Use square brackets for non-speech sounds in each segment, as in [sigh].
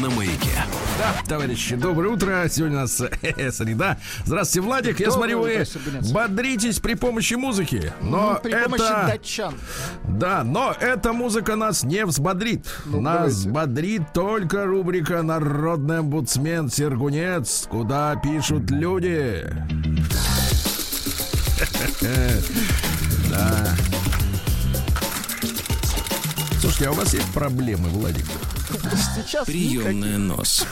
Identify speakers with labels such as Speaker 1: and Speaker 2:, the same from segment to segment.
Speaker 1: на маяке.
Speaker 2: Да, товарищи, доброе утро. Сегодня у нас [laughs] среда. Здравствуйте, Владик. Я смотрю, вы бодритесь при помощи музыки. Но
Speaker 3: при
Speaker 2: это...
Speaker 3: помощи датчан.
Speaker 2: Да, но эта музыка нас не взбодрит.
Speaker 3: Ну,
Speaker 2: нас
Speaker 3: давайте.
Speaker 2: бодрит только рубрика «Народный омбудсмен Сергунец», куда пишут люди. [laughs] Да. Слушайте, а у вас есть проблемы, Владик?
Speaker 3: Сейчас
Speaker 1: Приемная нос.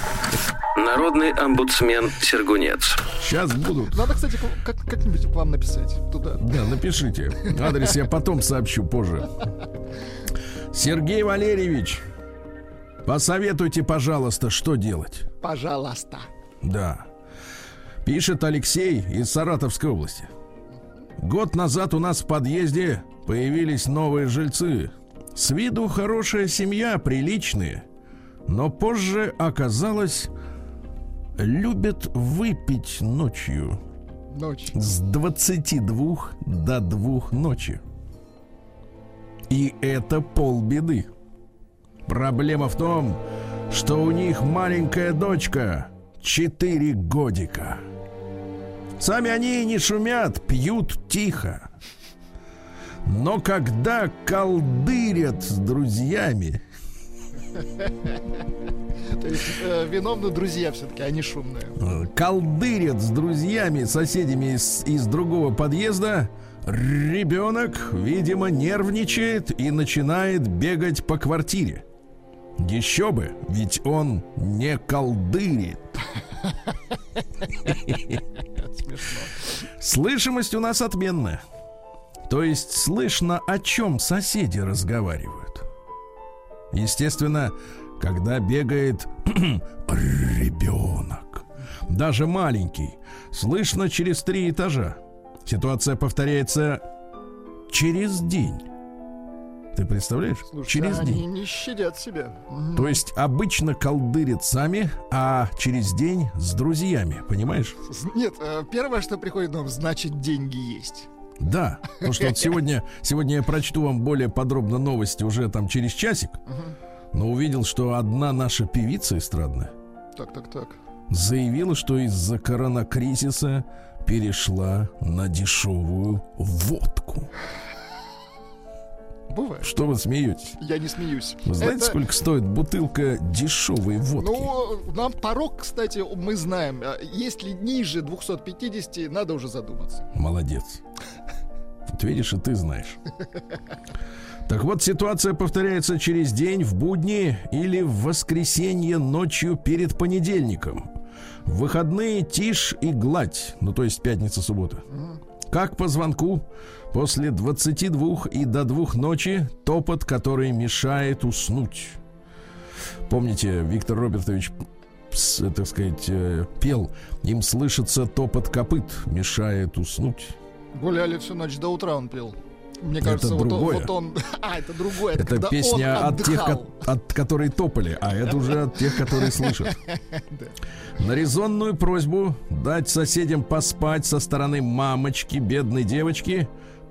Speaker 1: Народный омбудсмен Сергунец.
Speaker 2: Сейчас будут.
Speaker 3: Надо, кстати, как- как-нибудь к вам написать туда.
Speaker 2: Да, напишите. Адрес я потом сообщу позже. Сергей Валерьевич, посоветуйте, пожалуйста, что делать.
Speaker 3: Пожалуйста.
Speaker 2: Да. Пишет Алексей из Саратовской области. Год назад у нас в подъезде появились новые жильцы. С виду хорошая семья, приличные. Но позже оказалось, любят выпить ночью.
Speaker 3: Ночь.
Speaker 2: С 22 до 2 ночи. И это полбеды. Проблема в том, что у них маленькая дочка 4 годика. Сами они не шумят, пьют тихо. Но когда колдырят с друзьями,
Speaker 3: То есть э, виновны друзья все-таки, они шумные.
Speaker 2: э, колдырят с друзьями, соседями из, из другого подъезда, ребенок, видимо, нервничает и начинает бегать по квартире. Еще бы, ведь он не колдырит. Слышимость у нас отменная. То есть слышно, о чем соседи разговаривают. Естественно, когда бегает [clears throat] ребенок, даже маленький, слышно через три этажа. Ситуация повторяется через день. Ты представляешь?
Speaker 3: Слушайте,
Speaker 2: через
Speaker 3: они
Speaker 2: день.
Speaker 3: не щадят себя.
Speaker 2: То есть обычно колдырят сами, а через день с друзьями, понимаешь?
Speaker 3: Нет, э, первое, что приходит на ум, значит, деньги есть.
Speaker 2: Да, потому что вот сегодня, сегодня я прочту вам более подробно новости уже там через часик, но увидел, что одна наша певица эстрадная
Speaker 3: Так, так, так.
Speaker 2: заявила, что из-за коронакризиса перешла на дешевую водку.
Speaker 3: Бывает.
Speaker 2: Что вы смеетесь?
Speaker 3: Я не смеюсь.
Speaker 2: Вы знаете,
Speaker 3: Это-
Speaker 2: сколько стоит бутылка дешевой водки?
Speaker 3: Ну, нам порог, кстати, мы знаем. А Если ниже 250, надо уже задуматься.
Speaker 2: Молодец. Вот видишь, и ты знаешь. Так вот, ситуация повторяется через день в будни или в воскресенье ночью перед понедельником. В выходные тишь и гладь, ну то есть пятница-суббота. Как по звонку, после 22 и до 2 ночи топот, который мешает уснуть. Помните, Виктор Робертович, так сказать, э, пел, им слышится топот копыт, мешает уснуть.
Speaker 3: Гуляли всю ночь до утра, он пел. Мне
Speaker 2: Это
Speaker 3: кажется, вот он,
Speaker 2: другое.
Speaker 3: вот он... [laughs] А, это другое.
Speaker 2: Это
Speaker 3: когда
Speaker 2: песня
Speaker 3: он
Speaker 2: от тех, ко- от которой топали, а это уже от тех, которые слышат. [laughs] На резонную просьбу дать соседям поспать со стороны мамочки, бедной девочки,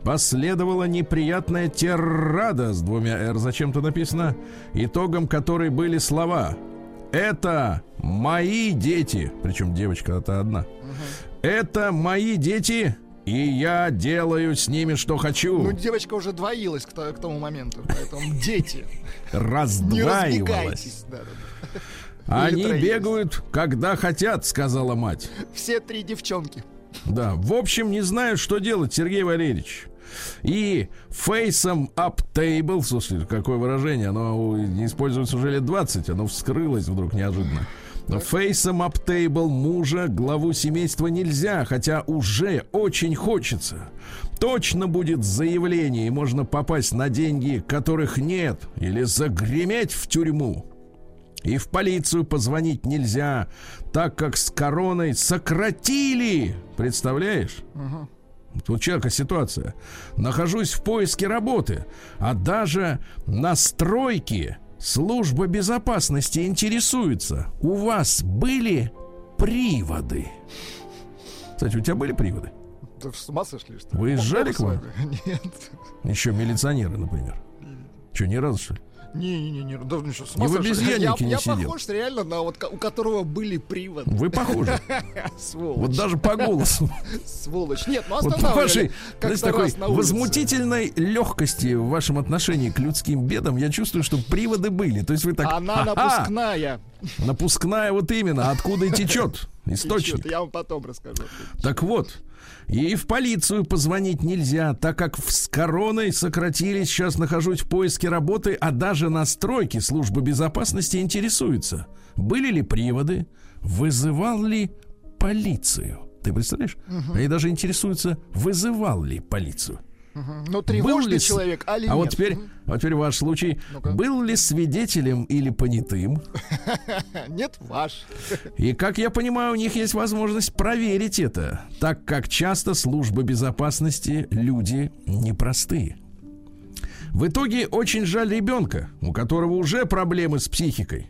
Speaker 2: последовала неприятная террада с двумя «р», зачем-то написано, итогом которой были слова «Это мои дети», причем девочка это одна, «Это мои дети, и я делаю с ними, что хочу».
Speaker 3: Ну, девочка уже двоилась к, к тому моменту, поэтому [laughs] дети,
Speaker 2: раздваивалась.
Speaker 3: разбегайтесь. Да, да, да.
Speaker 2: Они бегают, когда хотят, сказала мать.
Speaker 3: Все три девчонки.
Speaker 2: Да, в общем, не знаю, что делать, Сергей Валерьевич. И фейсом up table, слушайте, какое выражение, оно не используется уже лет 20, оно вскрылось вдруг неожиданно. Фейсом table мужа, главу семейства нельзя, хотя уже очень хочется. Точно будет заявление, и можно попасть на деньги, которых нет, или загреметь в тюрьму. И в полицию позвонить нельзя, так как с короной сократили. Представляешь? Вот человека ситуация. Нахожусь в поиске работы, а даже на стройке служба безопасности интересуется. У вас были приводы? Кстати, у тебя были приводы?
Speaker 3: Да с ума сошли, что ли?
Speaker 2: Вы езжали к вам? [laughs]
Speaker 3: Нет.
Speaker 2: Еще милиционеры, например. Что, ни разу, что ли?
Speaker 3: Не-не-не, да ну что,
Speaker 2: Не в обезьяннике
Speaker 3: я,
Speaker 2: не
Speaker 3: я
Speaker 2: сидел.
Speaker 3: похож реально на вот, у которого были приводы.
Speaker 2: Вы похожи. [laughs]
Speaker 3: Сволочь.
Speaker 2: Вот даже по голосу. [laughs]
Speaker 3: Сволочь. Нет, ну
Speaker 2: Вот вашей,
Speaker 3: как-то
Speaker 2: знаете, такой возмутительной легкости в вашем отношении к людским бедам, я чувствую, что приводы были. То есть вы так...
Speaker 3: Она
Speaker 2: «Ха-ха,
Speaker 3: напускная.
Speaker 2: Напускная вот именно, откуда и [laughs] течет источник.
Speaker 3: Я вам потом расскажу.
Speaker 2: Так вот, и в полицию позвонить нельзя, так как с короной сократились, сейчас нахожусь в поиске работы, а даже на стройке служба безопасности интересуется, были ли приводы, вызывал ли полицию. Ты представляешь? Они даже интересуются, вызывал ли полицию.
Speaker 3: Мгм. Ну,
Speaker 2: Был
Speaker 3: тревожный
Speaker 2: ли
Speaker 3: человек,
Speaker 2: А
Speaker 3: нет?
Speaker 2: вот теперь,
Speaker 3: Мгм.
Speaker 2: вот теперь ваш случай.
Speaker 3: Ну-ка.
Speaker 2: Был ли свидетелем или понятым? [laughs]
Speaker 3: Нет, ваш.
Speaker 2: И, как я понимаю, у них есть возможность проверить это, так как часто службы безопасности люди непростые. В итоге очень жаль ребенка, у которого уже проблемы с психикой.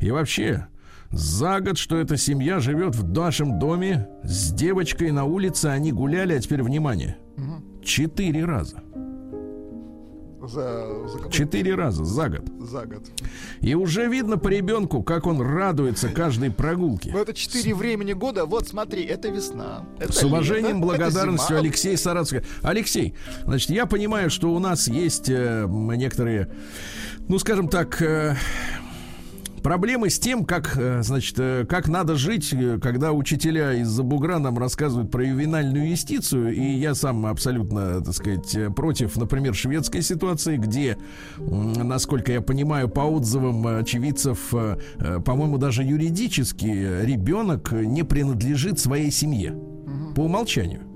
Speaker 2: И вообще, за год, что эта семья живет в нашем доме, с девочкой на улице они гуляли, а теперь внимание, четыре раза.
Speaker 3: За, за
Speaker 2: Четыре раза за год.
Speaker 3: за год.
Speaker 2: И уже видно по ребенку, как он радуется каждой прогулке.
Speaker 3: Ну, это четыре времени года. Вот смотри, это весна. это
Speaker 2: С уважением,
Speaker 3: лето, это
Speaker 2: благодарностью,
Speaker 3: зима.
Speaker 2: Алексей Саратовский. Алексей, значит, я понимаю, что у нас есть э, некоторые, ну, скажем так, э, проблемы с тем, как, э, значит, э, как надо жить, э, когда учителя из-за бугра нам рассказывают про ювенальную юстицию, и я сам абсолютно, так сказать, против, например, шведской ситуации, где, насколько я понимаю, по отзывам очевидцев, по-моему, даже юридически ребенок не принадлежит своей семье. По умолчанию.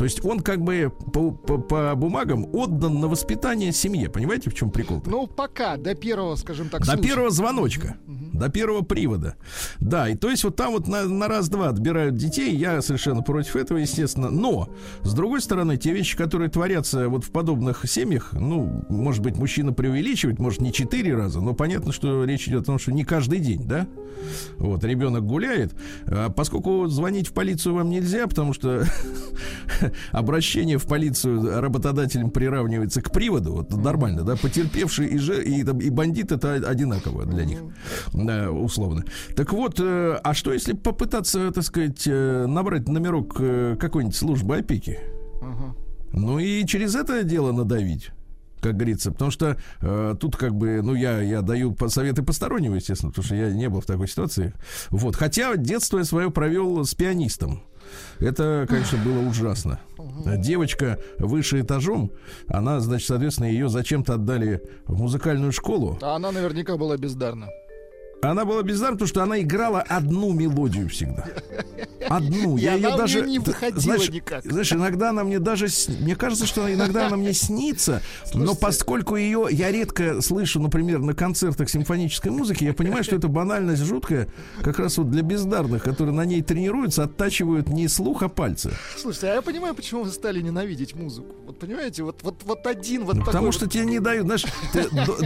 Speaker 2: То есть он как бы по, по- по бумагам отдан на воспитание семье. Понимаете, в чем прикол?
Speaker 3: Ну, пока, до первого, скажем так,
Speaker 2: До
Speaker 3: случая.
Speaker 2: первого звоночка, до первого привода. Да, и то есть вот там вот на, на раз-два отбирают детей, я совершенно против этого, естественно. Но, с другой стороны, те вещи, которые творятся вот в подобных семьях, ну, может быть, мужчина преувеличивает, может, не четыре раза, но понятно, что речь идет о том, что не каждый день, да? Вот, ребенок гуляет. А поскольку звонить в полицию вам нельзя, потому что [laughs] обращение в полицию работодателем приравнивается к приводу, вот нормально, да, потерпевший и, же, и, там, и бандит это одинаково для них, да, условно. Так вот, э, а что если попытаться, так сказать, э, набрать номерок э, какой-нибудь службы опеки? Ну и через это дело надавить как говорится, потому что э, тут как бы, ну я я даю советы постороннего, естественно, потому что я не был в такой ситуации. Вот, хотя детство я свое провел с пианистом. Это, конечно, было ужасно. Девочка выше этажом, она, значит, соответственно, ее зачем-то отдали в музыкальную школу.
Speaker 3: А она наверняка была бездарна.
Speaker 2: Она была бездарна, потому что она играла одну мелодию всегда. Одну.
Speaker 3: И
Speaker 2: Я ее даже
Speaker 3: не
Speaker 2: знаешь,
Speaker 3: никак.
Speaker 2: Знаешь, иногда она мне даже мне кажется, что иногда она мне снится, но
Speaker 3: Слушайте.
Speaker 2: поскольку ее я редко слышу, например, на концертах симфонической музыки, я понимаю, что это банальность жуткая, как раз вот для бездарных, которые на ней тренируются, оттачивают не слух, а пальцы.
Speaker 3: Слушайте, а я понимаю, почему вы стали ненавидеть музыку. Вот понимаете, вот, вот, вот один вот
Speaker 2: Ну,
Speaker 3: такой
Speaker 2: Потому
Speaker 3: вот-
Speaker 2: что тебе не дают, знаешь,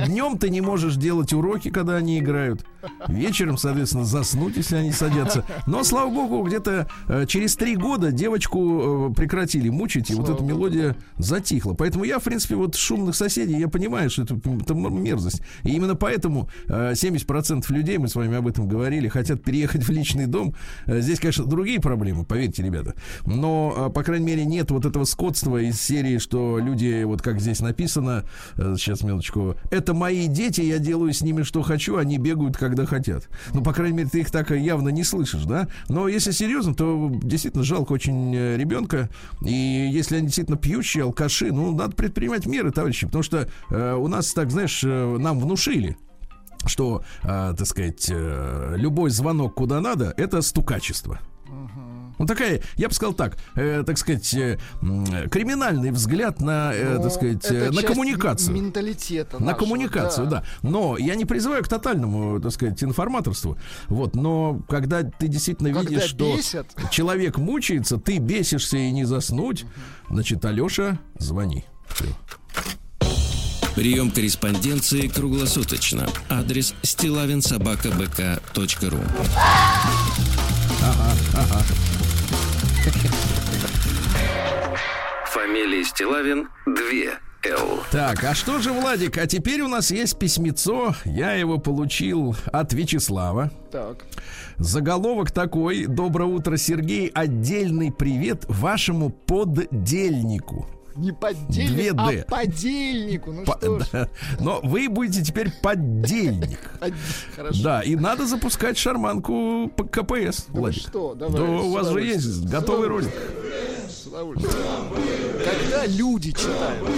Speaker 2: днем ты не можешь делать уроки, когда они играют. Вечером, соответственно, заснуть, если они садятся. Но, слава богу, где-то э, через три года девочку э, прекратили мучить, и вот
Speaker 3: Слава
Speaker 2: эта
Speaker 3: богу.
Speaker 2: мелодия затихла. Поэтому я, в принципе, вот шумных соседей, я понимаю, что это, это мерзость. И именно поэтому э, 70% людей, мы с вами об этом говорили, хотят переехать в личный дом. Э, Здесь, конечно, другие проблемы, поверьте, ребята. Но, э, по крайней мере, нет вот этого скотства из серии, что люди, вот как здесь написано, э, сейчас, минуточку, это мои дети, я делаю с ними что хочу, они бегают, когда хотят. Ну, по крайней мере, ты их так явно не слышишь, да? Но если серьезно, то действительно жалко очень э, ребенка. И если они действительно пьющие, алкаши, ну, надо предпринимать меры, товарищи, потому что э, у нас, так, знаешь, э, нам внушили, что, э, так сказать, э, любой звонок куда надо, это стукачество.
Speaker 3: Мгм.
Speaker 2: Ну, такая, я бы сказал так, э, так сказать, э, криминальный взгляд на, э,
Speaker 3: Ну,
Speaker 2: так сказать,
Speaker 3: это
Speaker 2: э, на
Speaker 3: часть
Speaker 2: коммуникацию.
Speaker 3: Менталитета
Speaker 2: На
Speaker 3: нашего,
Speaker 2: коммуникацию, да. Но я не призываю к тотальному, так сказать, информаторству. Вот, но когда ты действительно
Speaker 3: Когда
Speaker 2: видишь, что
Speaker 3: бесят.
Speaker 2: человек мучается, ты бесишься и не заснуть, значит, Алеша, звони. Всё.
Speaker 1: Прием корреспонденции круглосуточно. Адрес стилавинсобакабк.ру Фамилия Стилавин 2 Л.
Speaker 2: Так, а что же, Владик, а теперь у нас есть письмецо, я его получил от Вячеслава.
Speaker 3: Так.
Speaker 2: Заголовок такой. Доброе утро, Сергей. Отдельный привет вашему поддельнику.
Speaker 3: Не поддельник,
Speaker 2: Две
Speaker 3: а
Speaker 2: «Д».
Speaker 3: подельнику. Ну
Speaker 2: По-
Speaker 3: что
Speaker 2: да. Но вы будете теперь [laughs] поддельник.
Speaker 3: Хорошо.
Speaker 2: Да, и надо запускать шарманку по КПС,
Speaker 3: Да вы
Speaker 2: Владик.
Speaker 3: что,
Speaker 2: Да
Speaker 3: давай.
Speaker 2: у
Speaker 3: с
Speaker 2: вас же есть готовый ролик.
Speaker 3: Когда люди читают.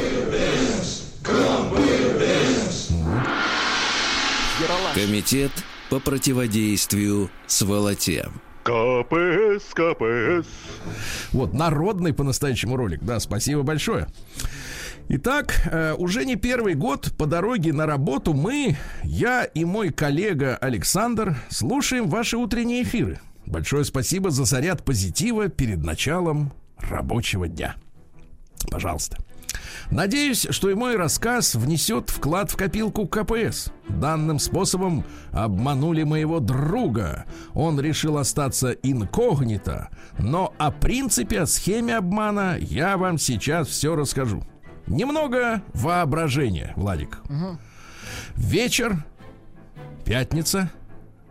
Speaker 1: Комитет по противодействию сволоте.
Speaker 4: КПС, КПС.
Speaker 2: Вот, народный по-настоящему ролик. Да, спасибо большое. Итак, э, уже не первый год по дороге на работу мы, я и мой коллега Александр, слушаем ваши утренние эфиры. Большое спасибо за заряд позитива перед началом рабочего дня. Пожалуйста. Надеюсь, что и мой рассказ внесет вклад в копилку КПС. Данным способом обманули моего друга. Он решил остаться инкогнито, но о принципе, о схеме обмана я вам сейчас все расскажу. Немного воображения, Владик. Вечер, пятница.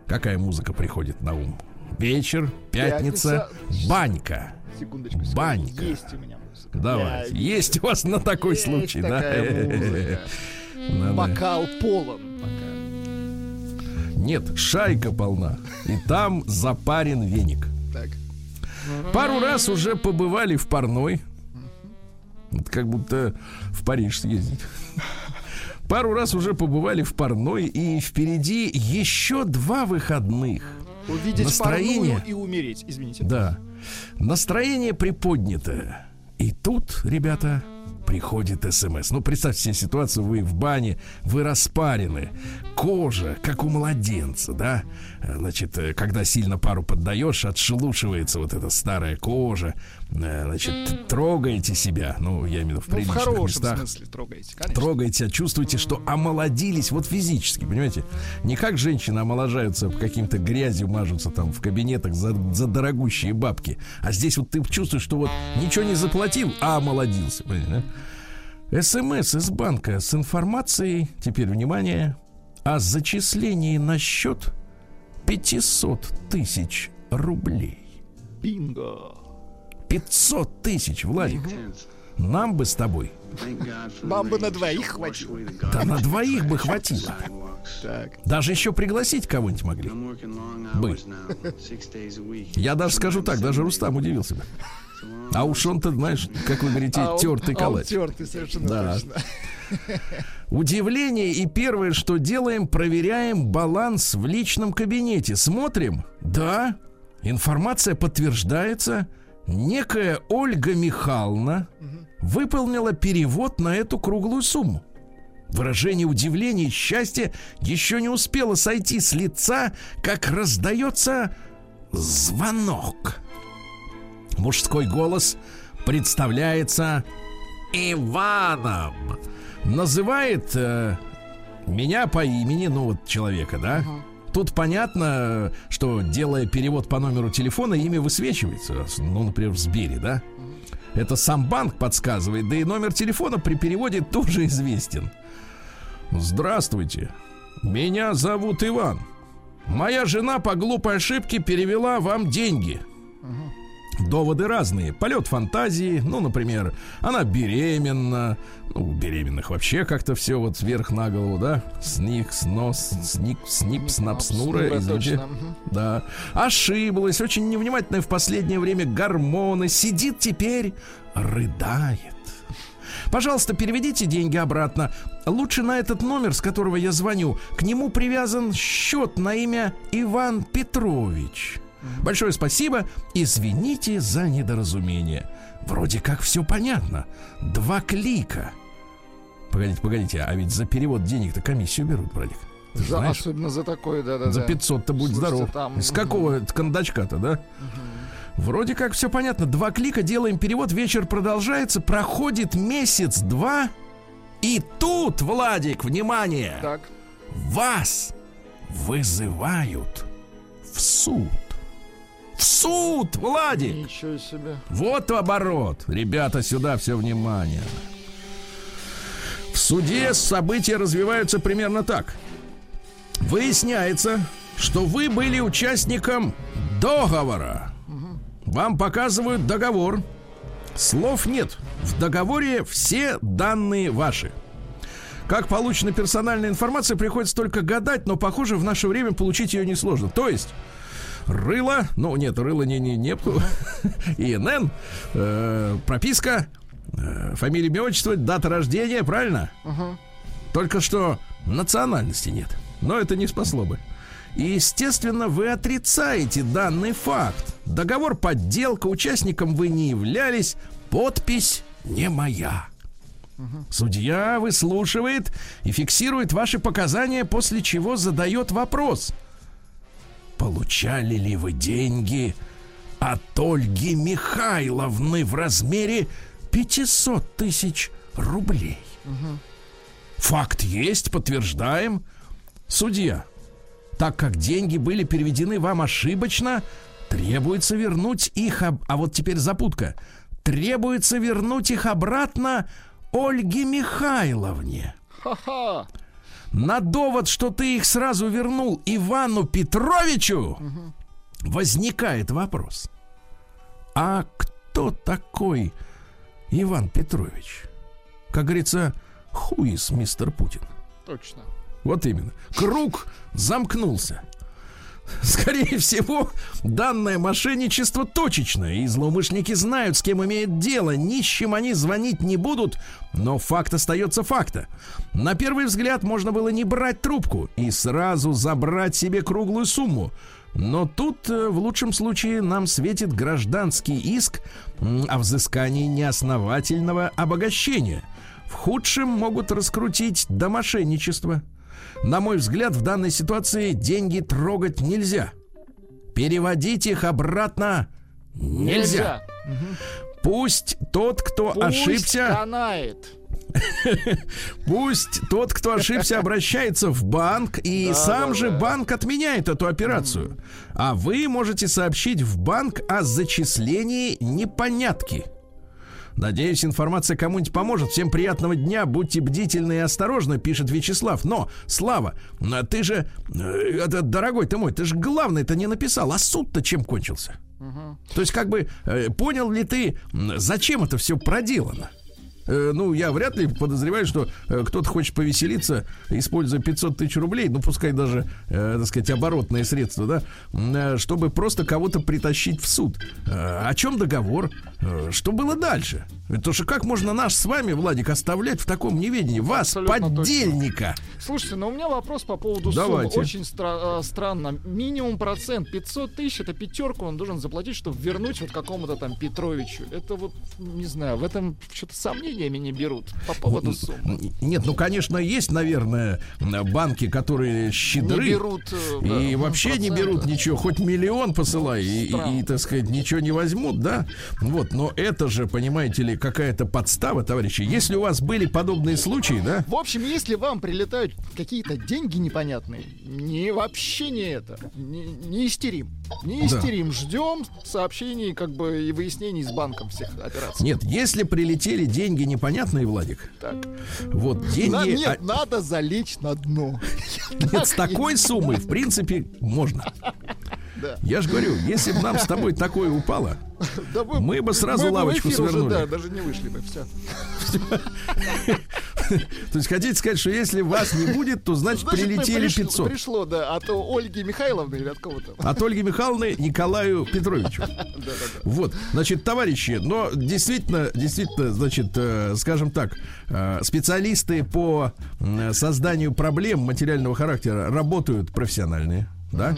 Speaker 2: Какая музыка приходит на ум? Вечер, пятница,
Speaker 3: Пятница.
Speaker 2: банька.
Speaker 3: Секундочку. секундочку.
Speaker 2: Банька.
Speaker 3: Есть у меня.
Speaker 2: Давай.
Speaker 3: Я-
Speaker 2: Есть у вас на такой
Speaker 3: есть
Speaker 2: случай, да? [laughs]
Speaker 3: Бокал полон пока.
Speaker 2: Нет, шайка полна. И там запарен веник.
Speaker 3: Так.
Speaker 2: Пару раз уже побывали в парной. Вот как будто в Париж съездить. Пару раз уже побывали в парной, и впереди еще два выходных.
Speaker 3: Увидеть
Speaker 2: Настроение.
Speaker 3: парную и умереть. Извините.
Speaker 2: Да. Настроение приподнято. И тут, ребята, приходит смс. Ну, представьте себе ситуацию, вы в бане, вы распарены, кожа, как у младенца, да? Э, Значит, э, когда сильно пару поддаешь, отшелушивается вот эта старая кожа, Э, значит, трогаете себя, ну, я имею в виду в
Speaker 3: Ну, в
Speaker 2: приличных
Speaker 3: хорошем
Speaker 2: местах.
Speaker 3: смысле трогаете, конечно.
Speaker 2: Трогаете, чувствуете, что омолодились вот физически, понимаете? Не как женщины омоложаются, каким-то грязью мажутся там в кабинетах за, за дорогущие бабки. А здесь вот ты чувствуешь, что вот ничего не заплатил, а омолодился. понимаете, да? СМС из банка с информацией, теперь внимание, о зачислении на счет 500 тысяч рублей.
Speaker 3: Бинго.
Speaker 2: 500 тысяч, Владик. Нам бы с тобой.
Speaker 3: Вам бы на двоих хватило.
Speaker 2: Да на двоих бы хватило.
Speaker 3: Так.
Speaker 2: Даже еще пригласить кого-нибудь могли. Бы. Я даже скажу так, даже Рустам удивился бы. А уж он-то, знаешь, как вы говорите,
Speaker 3: А он-
Speaker 2: тертый
Speaker 3: а он
Speaker 2: калач.
Speaker 3: тертый, совершенно
Speaker 2: Да.
Speaker 3: точно.
Speaker 2: Удивление и первое, что делаем, проверяем баланс в личном кабинете. Смотрим. Да, информация подтверждается. Некая Ольга Михайловна выполнила перевод на эту круглую сумму. Выражение удивления и счастья еще не успело сойти с лица, как раздается звонок. Мужской голос представляется Иваном. Называет э, меня по имени, ну вот человека, да? Тут понятно, что делая перевод по номеру телефона, имя высвечивается. Ну, например, в Сбере, да? Это сам банк подсказывает, да и номер телефона при переводе тоже известен. Здравствуйте. Меня зовут Иван. Моя жена по глупой ошибке перевела вам деньги. Доводы разные. Полет фантазии. Ну, например, она беременна. Ну, у беременных вообще как-то все вот сверх на голову, да? Сник, снос, сник, снип, снап, снура. Извините. Да. Ошиблась, очень невнимательная в последнее время гормоны. Сидит теперь, рыдает. Пожалуйста, переведите деньги обратно. Лучше на этот номер, с которого я звоню. К нему привязан счет на имя Иван Петрович. Большое спасибо. Извините за недоразумение. Вроде как все понятно. Два клика. Погодите, погодите, а ведь за перевод денег-то комиссию берут, братик. Ты
Speaker 3: За-
Speaker 2: знаешь?
Speaker 3: особенно за такое, да-да-да.
Speaker 2: За 500-то будь
Speaker 3: Слушайте,
Speaker 2: здоров.
Speaker 3: там,
Speaker 2: С какого кондачка-то, да? Вроде как все понятно. Два клика, делаем перевод, вечер продолжается, проходит месяц-два. И тут, Владик, внимание,
Speaker 3: Так.
Speaker 2: вас вызывают в суд. Суд, Владик!
Speaker 3: Ничего себе.
Speaker 2: Вот оборот. Ребята, сюда все внимание. В суде события развиваются примерно так. Выясняется, что вы были участником договора. Вам показывают договор. Слов нет. В договоре все данные ваши. Как получена персональная информация, приходится только гадать, но, похоже, в наше время получить ее несложно. То есть, рыло, ну нет, рыло не, не, не, [laughs] ИНН, э, прописка, э, фамилия, имя, отчество, дата рождения, правильно? Только что национальности нет. Но это не спасло бы. И, естественно, вы отрицаете данный факт. Договор подделка, участником вы не являлись, подпись не моя. Судья выслушивает и фиксирует ваши показания, после чего задает вопрос. Получали ли вы деньги от Ольги Михайловны в размере 500 тысяч рублей? Факт есть, подтверждаем. Судья, так как деньги были переведены вам ошибочно, требуется вернуть их... об- А вот теперь запутка. Требуется вернуть их обратно Ольге Михайловне.
Speaker 3: Ха-ха.
Speaker 2: На довод, что ты их сразу вернул Ивану Петровичу, возникает вопрос. А кто такой Иван Петрович? Как говорится, хуис, мистер Путин.
Speaker 3: Точно.
Speaker 2: Вот именно. Круг замкнулся. [laughs] Скорее всего, данное мошенничество точечное, и злоумышленники знают, с кем имеют дело. Нищим они звонить не будут, но факт остается факта. На первый взгляд можно было не брать трубку и сразу забрать себе круглую сумму. Но тут, э, в лучшем случае, нам светит гражданский иск о взыскании неосновательного обогащения. В худшем могут раскрутить до мошенничества. На мой взгляд, в данной ситуации деньги трогать нельзя. Переводить их обратно нельзя. Пусть тот, кто
Speaker 3: Пусть
Speaker 2: ошибся,
Speaker 3: канает. [laughs]
Speaker 2: пусть тот, кто ошибся, обращается в банк, и
Speaker 3: Да,
Speaker 2: сам
Speaker 3: да,
Speaker 2: же
Speaker 3: да.
Speaker 2: банк отменяет эту операцию. А вы можете сообщить в банк о зачислении непонятки. Надеюсь, информация кому-нибудь поможет. Всем приятного дня, будьте бдительны и осторожны, пишет Вячеслав. Но, Слава, а ты же, э, это, дорогой ты мой, ты же главное-то не написал, а суд-то чем кончился? То есть, как бы, э, понял ли ты, зачем это все проделано? Э, ну, я вряд ли подозреваю, что э, кто-то хочет повеселиться, используя 500 тысяч рублей, ну, пускай даже, э, так сказать, оборотные средства, да, э, чтобы просто кого-то притащить в суд. Э, о чем договор? Э, что было дальше? Потому что как можно наш с вами, Владик, оставлять в таком неведении? Вас,
Speaker 3: Абсолютно
Speaker 2: поддельника!
Speaker 3: Слушайте, но у меня вопрос по поводу
Speaker 2: Давайте.
Speaker 3: суммы. Очень стра- странно. Минимум процент 500 тысяч, это пятерку он должен заплатить, чтобы вернуть вот какому-то там Петровичу. Это вот, не знаю, в этом что-то сомнениями не берут по поводу суммы.
Speaker 2: Нет, ну, конечно, есть, наверное, банки, которые щедры.
Speaker 3: Не берут, э,
Speaker 2: И
Speaker 3: да,
Speaker 2: вообще не
Speaker 3: процента.
Speaker 2: берут ничего, хоть миллион посылай, и, и- и, так сказать, ничего не возьмут, да? Вот, но это же, понимаете ли, какая-то подстава, товарищи. Если у вас были подобные случаи, да?
Speaker 3: В общем, если вам прилетают какие-то деньги непонятные, не вообще не это, не, не истерим. Не
Speaker 2: Да.
Speaker 3: истерим, ждем сообщений как бы и выяснений с банком всех операций.
Speaker 2: Нет, если прилетели деньги непонятные, Владик,
Speaker 3: Так.
Speaker 2: вот деньги...
Speaker 3: На- нет,
Speaker 2: а-
Speaker 3: надо залечь на дно.
Speaker 2: нет, с такой суммой, в принципе, можно.
Speaker 3: Да.
Speaker 2: Я же говорю, если бы нам с тобой такое упало,
Speaker 3: Да вы-
Speaker 2: Мы бы сразу
Speaker 3: мы
Speaker 2: лавочку
Speaker 3: эфир уже,
Speaker 2: свернули.
Speaker 3: да, даже не вышли бы, все. [laughs]
Speaker 2: то есть хотите сказать, что если вас не будет, то значит, прилетели 500.
Speaker 3: Пришло, да, от Ольги Михайловны или от кого-то.
Speaker 2: От Ольги Михайловны Николаю Петровичу. [laughs] Вот, значит, товарищи, но действительно, действительно, значит, э, скажем так, э, специалисты по созданию проблем материального характера работают профессиональные. Да?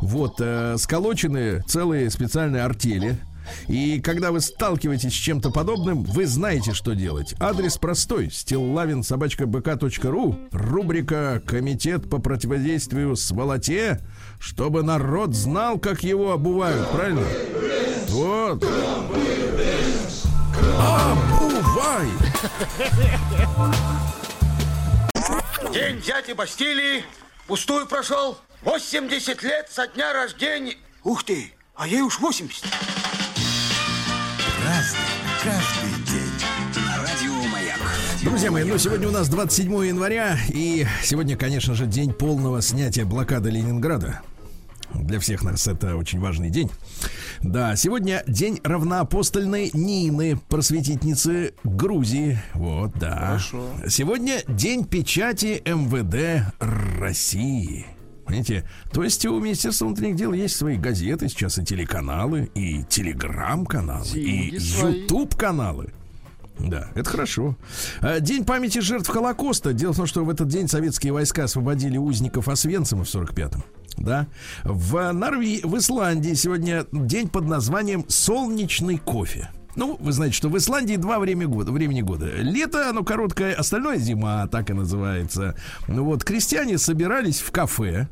Speaker 2: Вот, э, сколочены целые специальные артели. И когда вы сталкиваетесь с чем-то подобным, вы знаете, что делать. Адрес простой. Стиллавин собачка бк.ру. Рубрика «Комитет по противодействию сволоте», чтобы народ знал, как его обувают. Правильно? Вот. Обувай!
Speaker 5: День дяди Бастилии пустую прошел. 80 лет со дня рождения. Ух ты, а ей уж 80.
Speaker 2: Друзья мои, ну сегодня у нас 27 января, и сегодня, конечно же, день полного снятия блокады Ленинграда. Для всех нас это очень важный день. Да, сегодня день равноапостольной Нины, просветительницы Грузии. Вот, да.
Speaker 3: Хорошо.
Speaker 2: Сегодня день печати МВД России. Понимаете? То есть у Министерства внутренних дел есть свои газеты, сейчас и телеканалы, и телеграм-каналы, и. YouTube-каналы. Да, это хорошо. А, День памяти жертв Холокоста. Дело в том, что в этот день советские войска освободили узников Освенцима в 45-м. Да. В Норви, в Исландии сегодня день под названием «Солнечный кофе». Ну, вы знаете, что в Исландии два время года, времени года. Лето, оно короткое, остальное зима, так и называется. Ну вот, крестьяне собирались в кафе,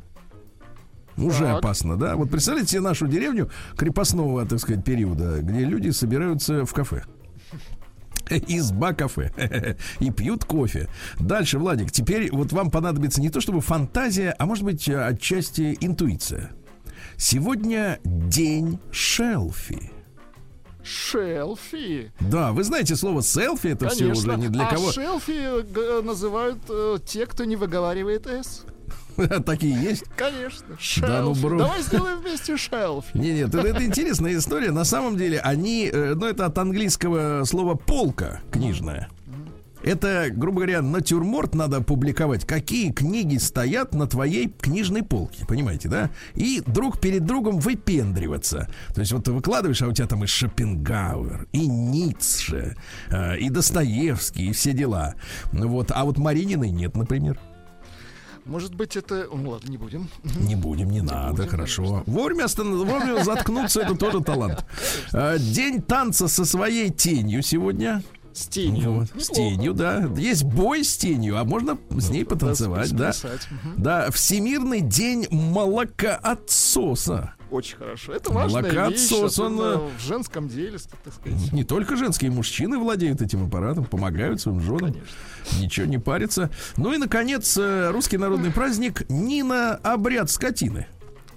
Speaker 2: уже
Speaker 3: Так.
Speaker 2: опасно, да? Вот представляете себе нашу деревню крепостного, так сказать, периода, где люди собираются в кафе. [laughs] Изба кафе. [laughs] И пьют кофе. Дальше, Владик, теперь вот вам понадобится не то чтобы фантазия, а может быть э, отчасти интуиция. Сегодня день шелфи.
Speaker 3: Шелфи.
Speaker 2: Да, вы знаете слово селфи, это все
Speaker 3: Конечно.
Speaker 2: уже не для
Speaker 3: а
Speaker 2: кого.
Speaker 3: шелфи г- называют э, те, кто не выговаривает «с». [laughs]
Speaker 2: Такие есть.
Speaker 3: Конечно.
Speaker 2: Да ну, бро.
Speaker 3: Давай сделаем вместе шелфи.
Speaker 2: Не, нет, это, это интересная история. На самом деле, они, э, ну, это от английского слова полка книжная. Это, грубо говоря, натюрморт надо публиковать. Какие книги стоят на твоей книжной полке, понимаете, да? И друг перед другом выпендриваться. То есть вот ты выкладываешь, а у тебя там и Шопенгауэр, и Ницше, э, и Достоевский, и все дела. Ну Вот, а вот Марининой нет, например.
Speaker 3: Может быть, это... Ну ладно, не будем.
Speaker 2: Не будем, не, надо,
Speaker 3: будем,
Speaker 2: хорошо. Вовремя, останов- вовремя заткнуться это тоже талант. А, День танца со своей тенью сегодня.
Speaker 3: С тенью.
Speaker 2: Вот, С тенью, да. Есть бой с тенью, а можно с ней потанцевать, да. Да, Всемирный день молокоотсоса.
Speaker 3: Очень хорошо. Это важная
Speaker 2: Молокоотсос,
Speaker 3: вещь,
Speaker 2: он, э,
Speaker 3: в женском деле, так сказать.
Speaker 2: Не только женские, мужчины владеют этим аппаратом, помогают своим женам.
Speaker 3: Конечно.
Speaker 2: Ничего не парится. Ну и, наконец, э, русский народный праздник Нина обряд скотины.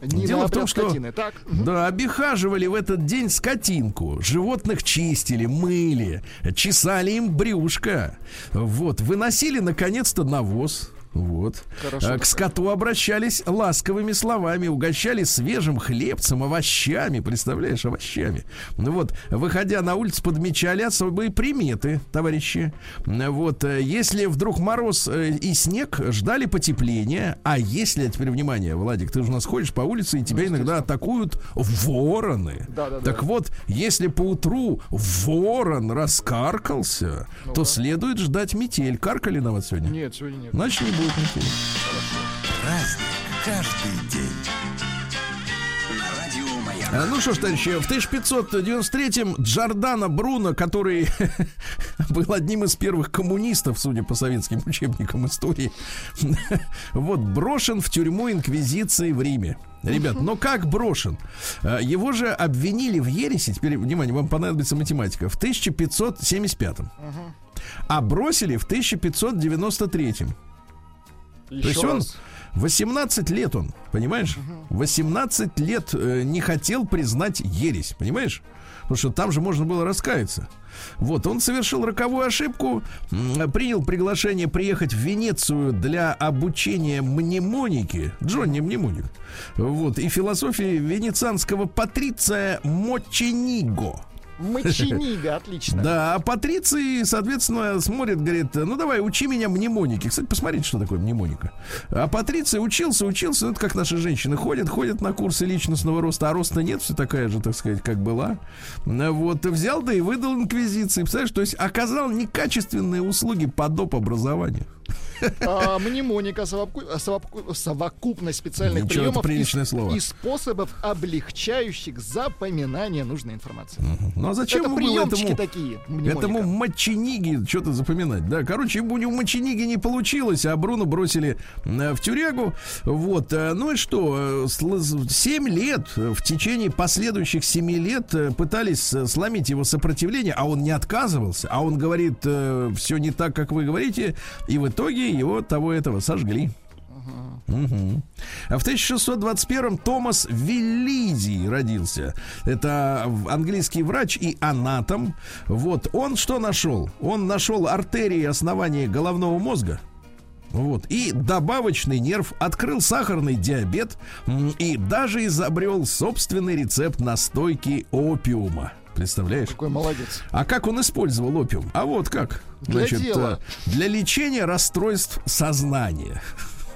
Speaker 3: Нина
Speaker 2: Дело в том, что-
Speaker 3: скотины. Так.
Speaker 2: Да, обихаживали в этот день скотинку. Животных чистили, мыли, чесали им брюшко. Вот, выносили наконец-то навоз. Вот.
Speaker 3: Хорошо.
Speaker 2: А К скоту обращались ласковыми словами, угощали свежим хлебцем, овощами, представляешь, овощами. Ну вот, выходя на улицу, подмечали особые приметы, товарищи. Вот, э, если вдруг мороз э, и снег, ждали потепления, а если, теперь внимание, Владик, ты же у нас ходишь по улице, и тебя иногда атакуют вороны.
Speaker 3: Да-да-да.
Speaker 2: Так вот, если поутру ворон раскаркался, то следует ждать метель. Каркали на вас сегодня?
Speaker 3: Нет, сегодня нет.
Speaker 2: Значит, не будет метели. А, Ну что ж, товарищи, в 1593-м Джордано Бруно, который [laughs] был одним из первых коммунистов, судя по советским учебникам истории, [laughs] вот брошен в тюрьму инквизиции в Риме. Ребят, но как брошен? А, Его же обвинили в ереси, теперь, внимание, вам понадобится математика, в 1575-м. А бросили в 1593-м.
Speaker 3: Еще
Speaker 2: То есть он
Speaker 3: раз.
Speaker 2: 18 лет он, понимаешь? 18 лет э, не хотел признать ересь, понимаешь? Потому что там же можно было раскаяться. Вот, он совершил роковую ошибку, принял приглашение приехать в Венецию для обучения мнемоники. Джонни мнемоник. Вот, и философии венецианского патриция Мочениго.
Speaker 3: Моченига, [laughs] отлично.
Speaker 2: Да, а Патриций, соответственно, смотрит, говорит, ну давай, учи меня мнемонике. Кстати, посмотрите, что такое мнемоника. А Патриций учился, учился, ну это как наши женщины ходят, ходят на курсы личностного роста, а роста нет, все такая же, так сказать, как была. Вот, взял, да и выдал инквизиции. Представляешь, то есть оказал некачественные услуги по доп. образованию.
Speaker 3: А, мнемоника совоку- совоку- совокупность специальных приемов и, способов, облегчающих запоминание нужной информации.
Speaker 2: Ну а зачем
Speaker 3: Это приемчики
Speaker 2: этому,
Speaker 3: такие. мнемоника.
Speaker 2: этому мочениги что-то запоминать? Да, короче, ему у мочениги не получилось, а Бруно бросили э, в тюрягу. Вот, э, ну и что, 7 лет, э, в течение последующих 7 лет э, пытались э, сломить его сопротивление, а он не отказывался, а он говорит, все не так, как вы говорите, и в итоге его того этого сожгли. Мгм. А в 1621-м Томас Веллиди родился. Это английский врач и анатом. Вот. Он что нашел? Он нашел артерии основания головного мозга. Вот. И добавочный нерв, открыл сахарный диабет и даже изобрел собственный рецепт настойки опиума. Представляешь?
Speaker 3: Какой молодец.
Speaker 2: А как он использовал опиум? А вот как.
Speaker 3: Для дела.
Speaker 2: э, для лечения расстройств сознания.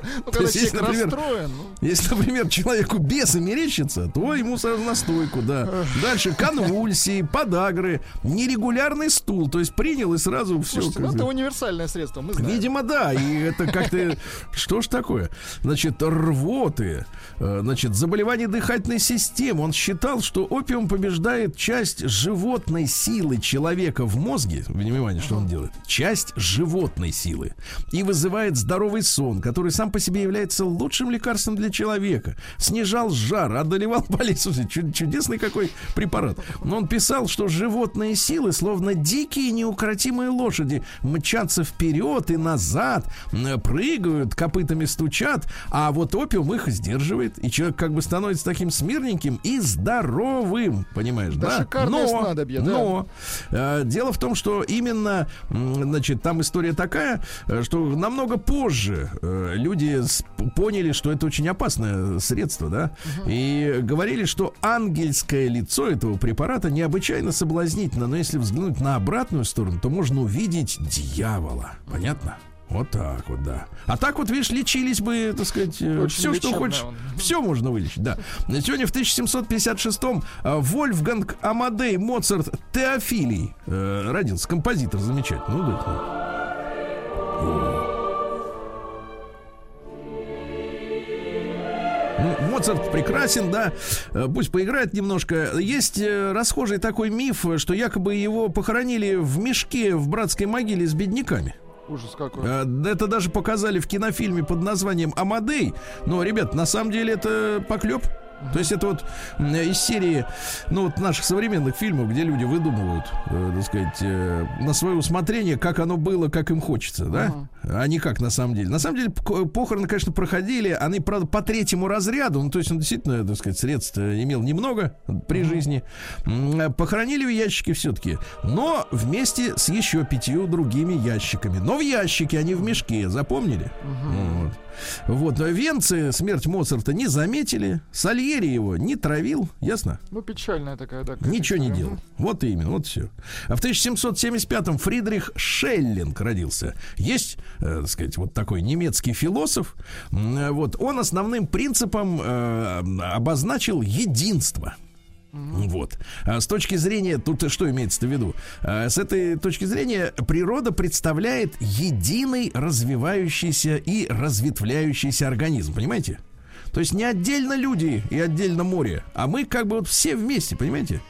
Speaker 3: Ну, когда
Speaker 2: есть,
Speaker 3: человек
Speaker 2: например,
Speaker 3: расстроен, ну,
Speaker 2: Если, например, человеку бесы мерещится, то ему сразу настойку, да. Дальше конвульсии, подагры, нерегулярный стул. То есть принял и сразу все.
Speaker 3: слушайте, ну, это универсальное средство, мы знаем.
Speaker 2: Видимо, да, и это как-то... Что ж такое? Значит, рвоты, э, значит, заболевание дыхательной системы. Он считал, что опиум побеждает часть животной силы человека в мозге. Внимание, что он делает. Часть животной силы. И вызывает здоровый сон, который сам по себе является лучшим лекарством для человека. Снижал жар, одолевал [laughs] болезнь. Слушайте, чуд- чудесный какой препарат. Но он писал, что животные силы, словно дикие неукротимые лошади, мчатся вперед и назад, прыгают, копытами стучат, а вот опиум их сдерживает, и человек как бы становится таким смирненьким и здоровым, понимаешь,
Speaker 3: Да,
Speaker 2: да?
Speaker 3: шикарное снадобье, да.
Speaker 2: но э, дело в том, что именно, значит, там история такая, э, что намного позже э, люди с- поняли, что это очень опасное средство, да, и говорили, что ангельское лицо этого препарата необычайно соблазнительно, но если взглянуть на обратную сторону, то можно увидеть дьявола, понятно? Вот так вот, да. А так вот, видишь, лечились бы, так сказать,
Speaker 3: Очень
Speaker 2: все, что
Speaker 3: лечебно
Speaker 2: хочешь.
Speaker 3: он.
Speaker 2: Все можно вылечить, да. Сегодня в 1756-м э, Вольфганг Амадей Моцарт Теофилий э, родился. Композитор замечательный. Ну, да. Ну, Моцарт прекрасен, да. Э, Пусть поиграет немножко. Есть э, расхожий такой миф, что якобы его похоронили в мешке в братской могиле с бедняками.
Speaker 3: Ужас какой.
Speaker 2: Э, Это даже показали в кинофильме под названием Амадей. Но, ребят, на самом деле это поклеп. То есть это вот из серии, ну вот наших современных фильмов, где люди выдумывают, э, так сказать, э, на свое усмотрение, как оно было, как им хочется, да, а не как на самом деле. На самом деле похороны, конечно, проходили, они, правда, по третьему разряду, ну то есть он действительно, так сказать, средств имел немного при жизни. М, э, Похоронили в ящике все-таки, но вместе с еще пятью другими ящиками. Но в ящике, а не в мешке, запомнили? Вот. Вот, но венцы смерть Моцарта не заметили, Сальери его не травил, ясно?
Speaker 3: Ну, печальная такая, да.
Speaker 2: Ничего не делал. Вот именно, вот все. А в 1775-м Фридрих Шеллинг родился. Есть, э, так сказать, вот такой немецкий философ. Э, Вот он основным принципом э, обозначил единство. Вот. А с точки зрения, тут что имеется в виду? А, С этой точки зрения природа представляет единый развивающийся и разветвляющийся организм, понимаете? То есть не отдельно люди и отдельно море, а мы как бы вот все вместе, понимаете?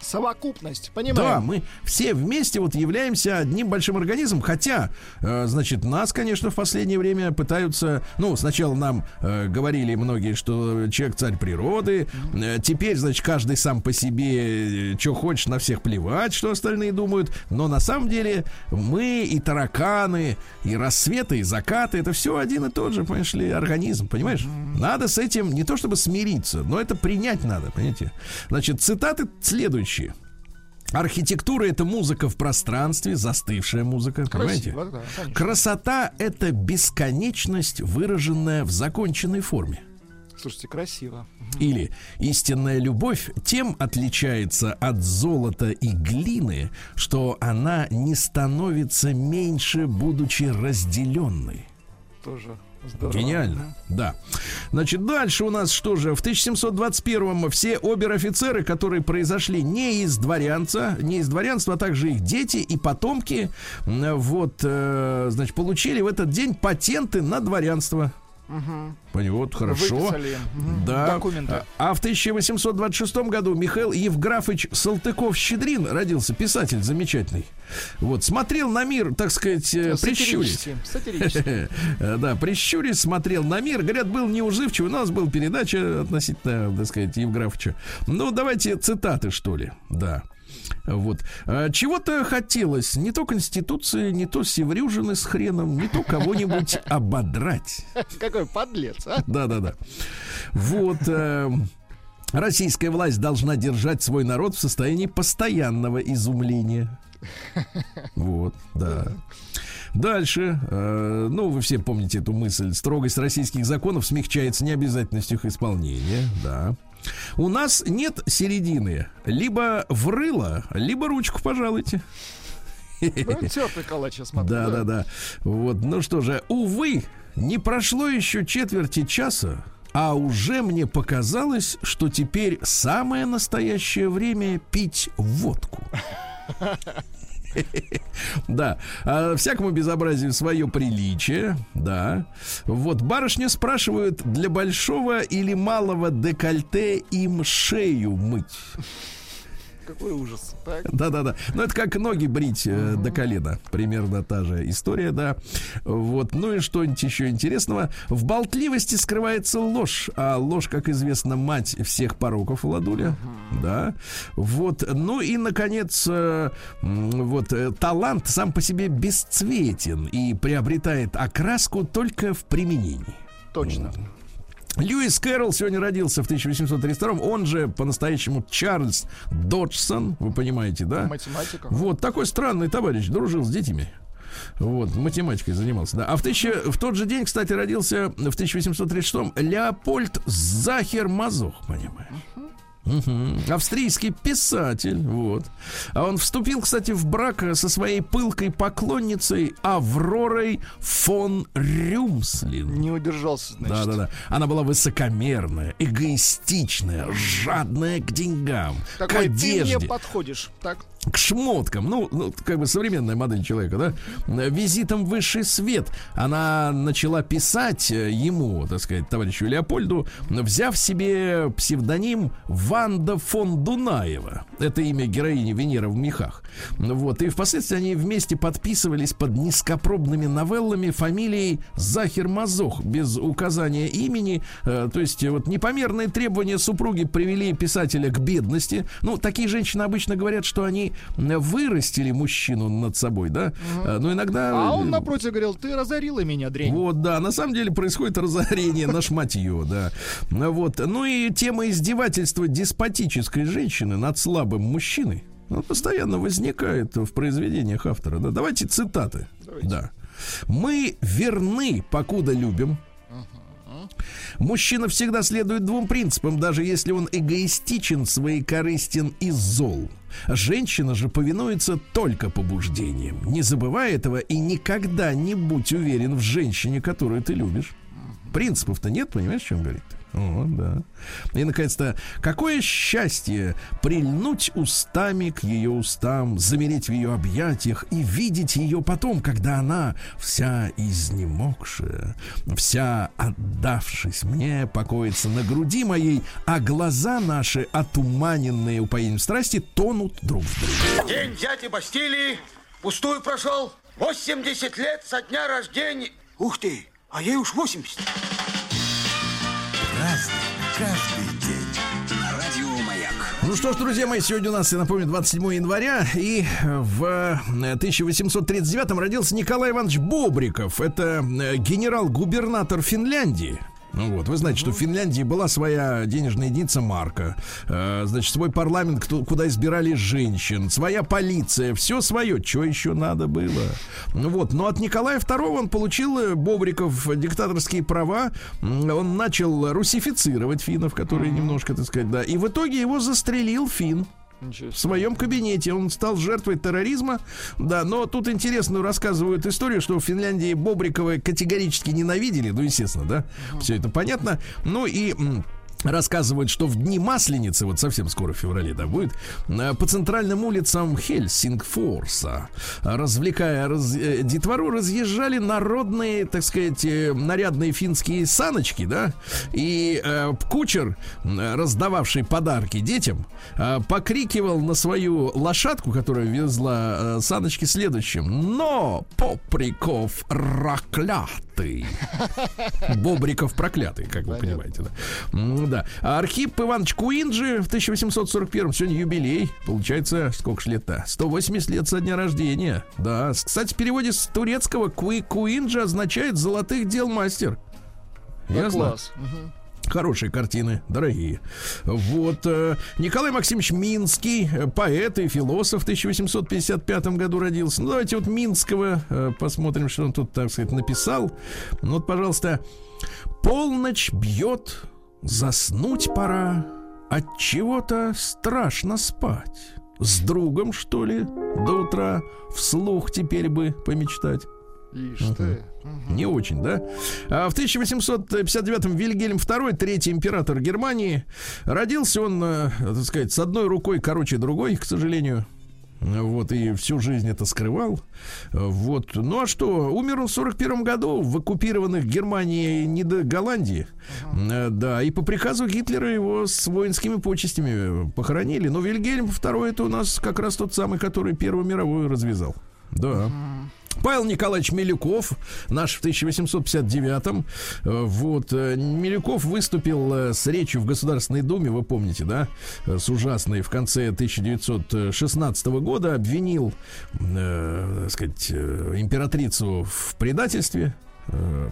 Speaker 3: Совокупность,
Speaker 2: Да,
Speaker 3: понимаем?
Speaker 2: мы все вместе вот являемся одним большим организмом, хотя, э, значит, нас, конечно, в последнее время пытаются, ну, сначала нам э, говорили многие, что человек царь природы, э, теперь, значит, каждый сам по себе, что хочешь, на всех плевать, что остальные думают, но на самом деле мы и тараканы, и рассветы, и закаты, это все один и тот же, понимаешь ли, организм, понимаешь? Надо с этим не то чтобы смириться, но это принять надо, понимаете? Значит, цитаты следующие. Архитектура это музыка в пространстве, застывшая музыка, понимаете?
Speaker 3: Красиво, да, конечно.
Speaker 2: Красота это бесконечность, выраженная в законченной форме.
Speaker 3: Слушайте, красиво.
Speaker 2: Или истинная любовь тем отличается от золота и глины, что она не становится меньше, будучи разделенной.
Speaker 3: Тоже Здорово.
Speaker 2: Гениально, да. Значит, дальше у нас что же? В 1721-м все обер-офицеры, которые произошли не из дворянца, не из дворянства, а также их дети и потомки, вот, э, значит, получили в этот день патенты на дворянство. Понял, вот хорошо.
Speaker 3: Выписали.
Speaker 2: Да.
Speaker 3: Документы.
Speaker 2: А- в 1826 году Михаил Евграфович Салтыков-Щедрин родился, писатель замечательный. Вот, смотрел на мир, так сказать, э, прищурясь. [laughs] Да, прищурясь, смотрел на мир. Говорят, был неуживчивый. У нас была передача относительно, так сказать, Евграфовича. Ну, давайте цитаты, что ли. Да. Вот. А, Чего-то хотелось. Не то Конституции, не то Севрюжины с хреном, не то кого-нибудь [laughs] ободрать.
Speaker 3: Какой подлец, а?
Speaker 2: Да-да-да. Вот. э, Российская власть должна держать свой народ в состоянии постоянного изумления. Вот, да. Дальше, э, ну, вы все помните эту мысль. Строгость российских законов смягчается необязательностью их исполнения, да. У нас нет середины. Либо врыло, либо ручку пожалуйте.
Speaker 3: Ну, тертый калач, я смотрю.
Speaker 2: Да, да, да. Вот, ну что же, увы, не прошло еще четверти часа, а уже мне показалось, что теперь самое настоящее время пить водку. [laughs] Да, а всякому безобразию свое приличие, да. Вот барышня спрашивают, для большого или малого декольте им шею мыть.
Speaker 3: Какой ужас.
Speaker 2: Да-да-да. Ну, это как ноги брить э, до колена. Примерно та же история, да. Вот. Ну и что-нибудь еще интересного. В болтливости скрывается ложь. А ложь, как известно, мать всех пороков, Владуля. Да. Вот. Ну и, наконец, э, вот э, талант сам по себе бесцветен и приобретает окраску только в применении.
Speaker 3: Точно.
Speaker 2: Льюис Кэрролл сегодня родился в 1832 он же по-настоящему Чарльз Доджсон, вы понимаете, да?
Speaker 3: Математика.
Speaker 2: Вот такой странный товарищ, дружил с детьми. Вот, математикой занимался, да. А в, тысяча, в тот же день, кстати, родился в 1836-м Леопольд Захер Мазох, понимаешь? Мгм. Австрийский писатель, вот. А он вступил, кстати, в брак со своей пылкой поклонницей Авророй фон Рюмслин.
Speaker 3: Не удержался, значит.
Speaker 2: Да, да, да. Она была высокомерная, эгоистичная, жадная к деньгам, к
Speaker 3: Такой, ты
Speaker 2: одежде,
Speaker 3: мне подходишь. Так.
Speaker 2: К шмоткам. Ну, ну, как бы современная модель человека, да? Визитом в высший свет она начала писать э, ему, так сказать, товарищу Леопольду, взяв себе псевдоним Ванда фон Дунаева. Это имя героини Венера в мехах. Вот. И впоследствии они вместе подписывались под низкопробными новеллами фамилией Захер Мазох без указания имени. Э, То есть э, вот непомерные требования супруги привели писателя к бедности. Ну, такие женщины обычно говорят, что они вырастили мужчину над собой, да? Э, Но иногда...
Speaker 3: А он
Speaker 2: э,
Speaker 3: напротив говорил, ты разорила меня, дрень.
Speaker 2: вот, да, на самом деле происходит разорение на шматье, да. Вот. Ну и тема издевательства деспотической женщины над слабым мужчиной ну, постоянно возникает в произведениях автора. Да. Давайте цитаты. Да. Мы верны, покуда любим. Мужчина всегда следует двум принципам, даже если он эгоистичен, своекорыстен и зол. Женщина же повинуется только побуждениям. Не забывай этого и никогда не будь уверен в женщине, которую ты любишь. Принципов-то нет, понимаешь, о чем говорит? О, да. И, наконец-то, какое счастье прильнуть устами к ее устам, замереть в ее объятиях и видеть ее потом, когда она вся изнемогшая, вся отдавшись мне, покоится на груди моей, а глаза наши, отуманенные упоением страсти, тонут друг в друге.
Speaker 5: День дяди Бастилии пустую прошел. 80 лет со дня рождения. Ух ты, а ей уж 80.
Speaker 2: Ну что ж, друзья мои, сегодня у нас, я напомню, 27 января, и в э, 1839 родился Николай Иванович Бобриков. Это э, генерал-губернатор Финляндии. Ну вот, вы знаете, что в Финляндии была своя денежная единица марка, э, значит, свой парламент, кто- куда избирали женщин, своя полиция, все свое, что еще надо было. Ну вот, но от Николая II он получил, э, Бобриков, диктаторские права, он начал русифицировать финнов, которые немножко, так сказать, да, и в итоге его застрелил фин. В своем кабинете. Он стал жертвой терроризма. Да, но тут интересную рассказывают историю, что в Финляндии Бобрикова категорически ненавидели. Ну, естественно, да. Все это понятно. Ну и Рассказывают, что в дни Масленицы, вот совсем скоро в феврале, да, будет, э, по центральным улицам Хельсингфорса, развлекая раз- э, детвору, разъезжали народные, так сказать, э, нарядные финские саночки, да, и э, кучер, раздававший подарки детям, э, покрикивал на свою лошадку, которая везла э, саночки следующим, но Поприков раклятый. Бобриков проклятый, как вы понимаете, да. Ну да. А Архип Иванович Куинджи в 1841 сегодня юбилей. Получается, сколько ж лет-то? 180 лет со дня рождения. Да. Кстати, в переводе с турецкого Куи Куинджи означает золотых дел мастер.
Speaker 3: Да,
Speaker 2: Ясно?
Speaker 3: класс.
Speaker 2: Хорошие картины, дорогие. Вот э, Николай Максимович Минский, э, поэт и философ, в 1855 году родился. Ну, давайте вот Минского э, посмотрим, что он тут, так сказать, написал. Ну, вот, пожалуйста. Полночь бьет, заснуть пора, от чего-то страшно спать. С другом, что ли, до утра вслух теперь бы помечтать.
Speaker 3: Ишь ты.
Speaker 2: Не очень, да? А в 1859-м Вильгельм II, третий император Германии, родился он, э, так сказать, с одной рукой короче другой, к сожалению. Вот, и всю жизнь это скрывал. Вот. Ну а что, умер он в 41 году в оккупированных Германией не до Голландии. Э, Да, и по приказу Гитлера его с воинскими почестями похоронили. Но Вильгельм II это у нас как раз тот самый, который Первую мировую развязал. Да. Павел Николаевич Милюков, наш в 1859-м. Э, Вот. э, Милюков выступил э, с речью в Государственной Думе, вы помните, да? С ужасной в конце 1916 года обвинил, э, так сказать, императрицу в предательстве.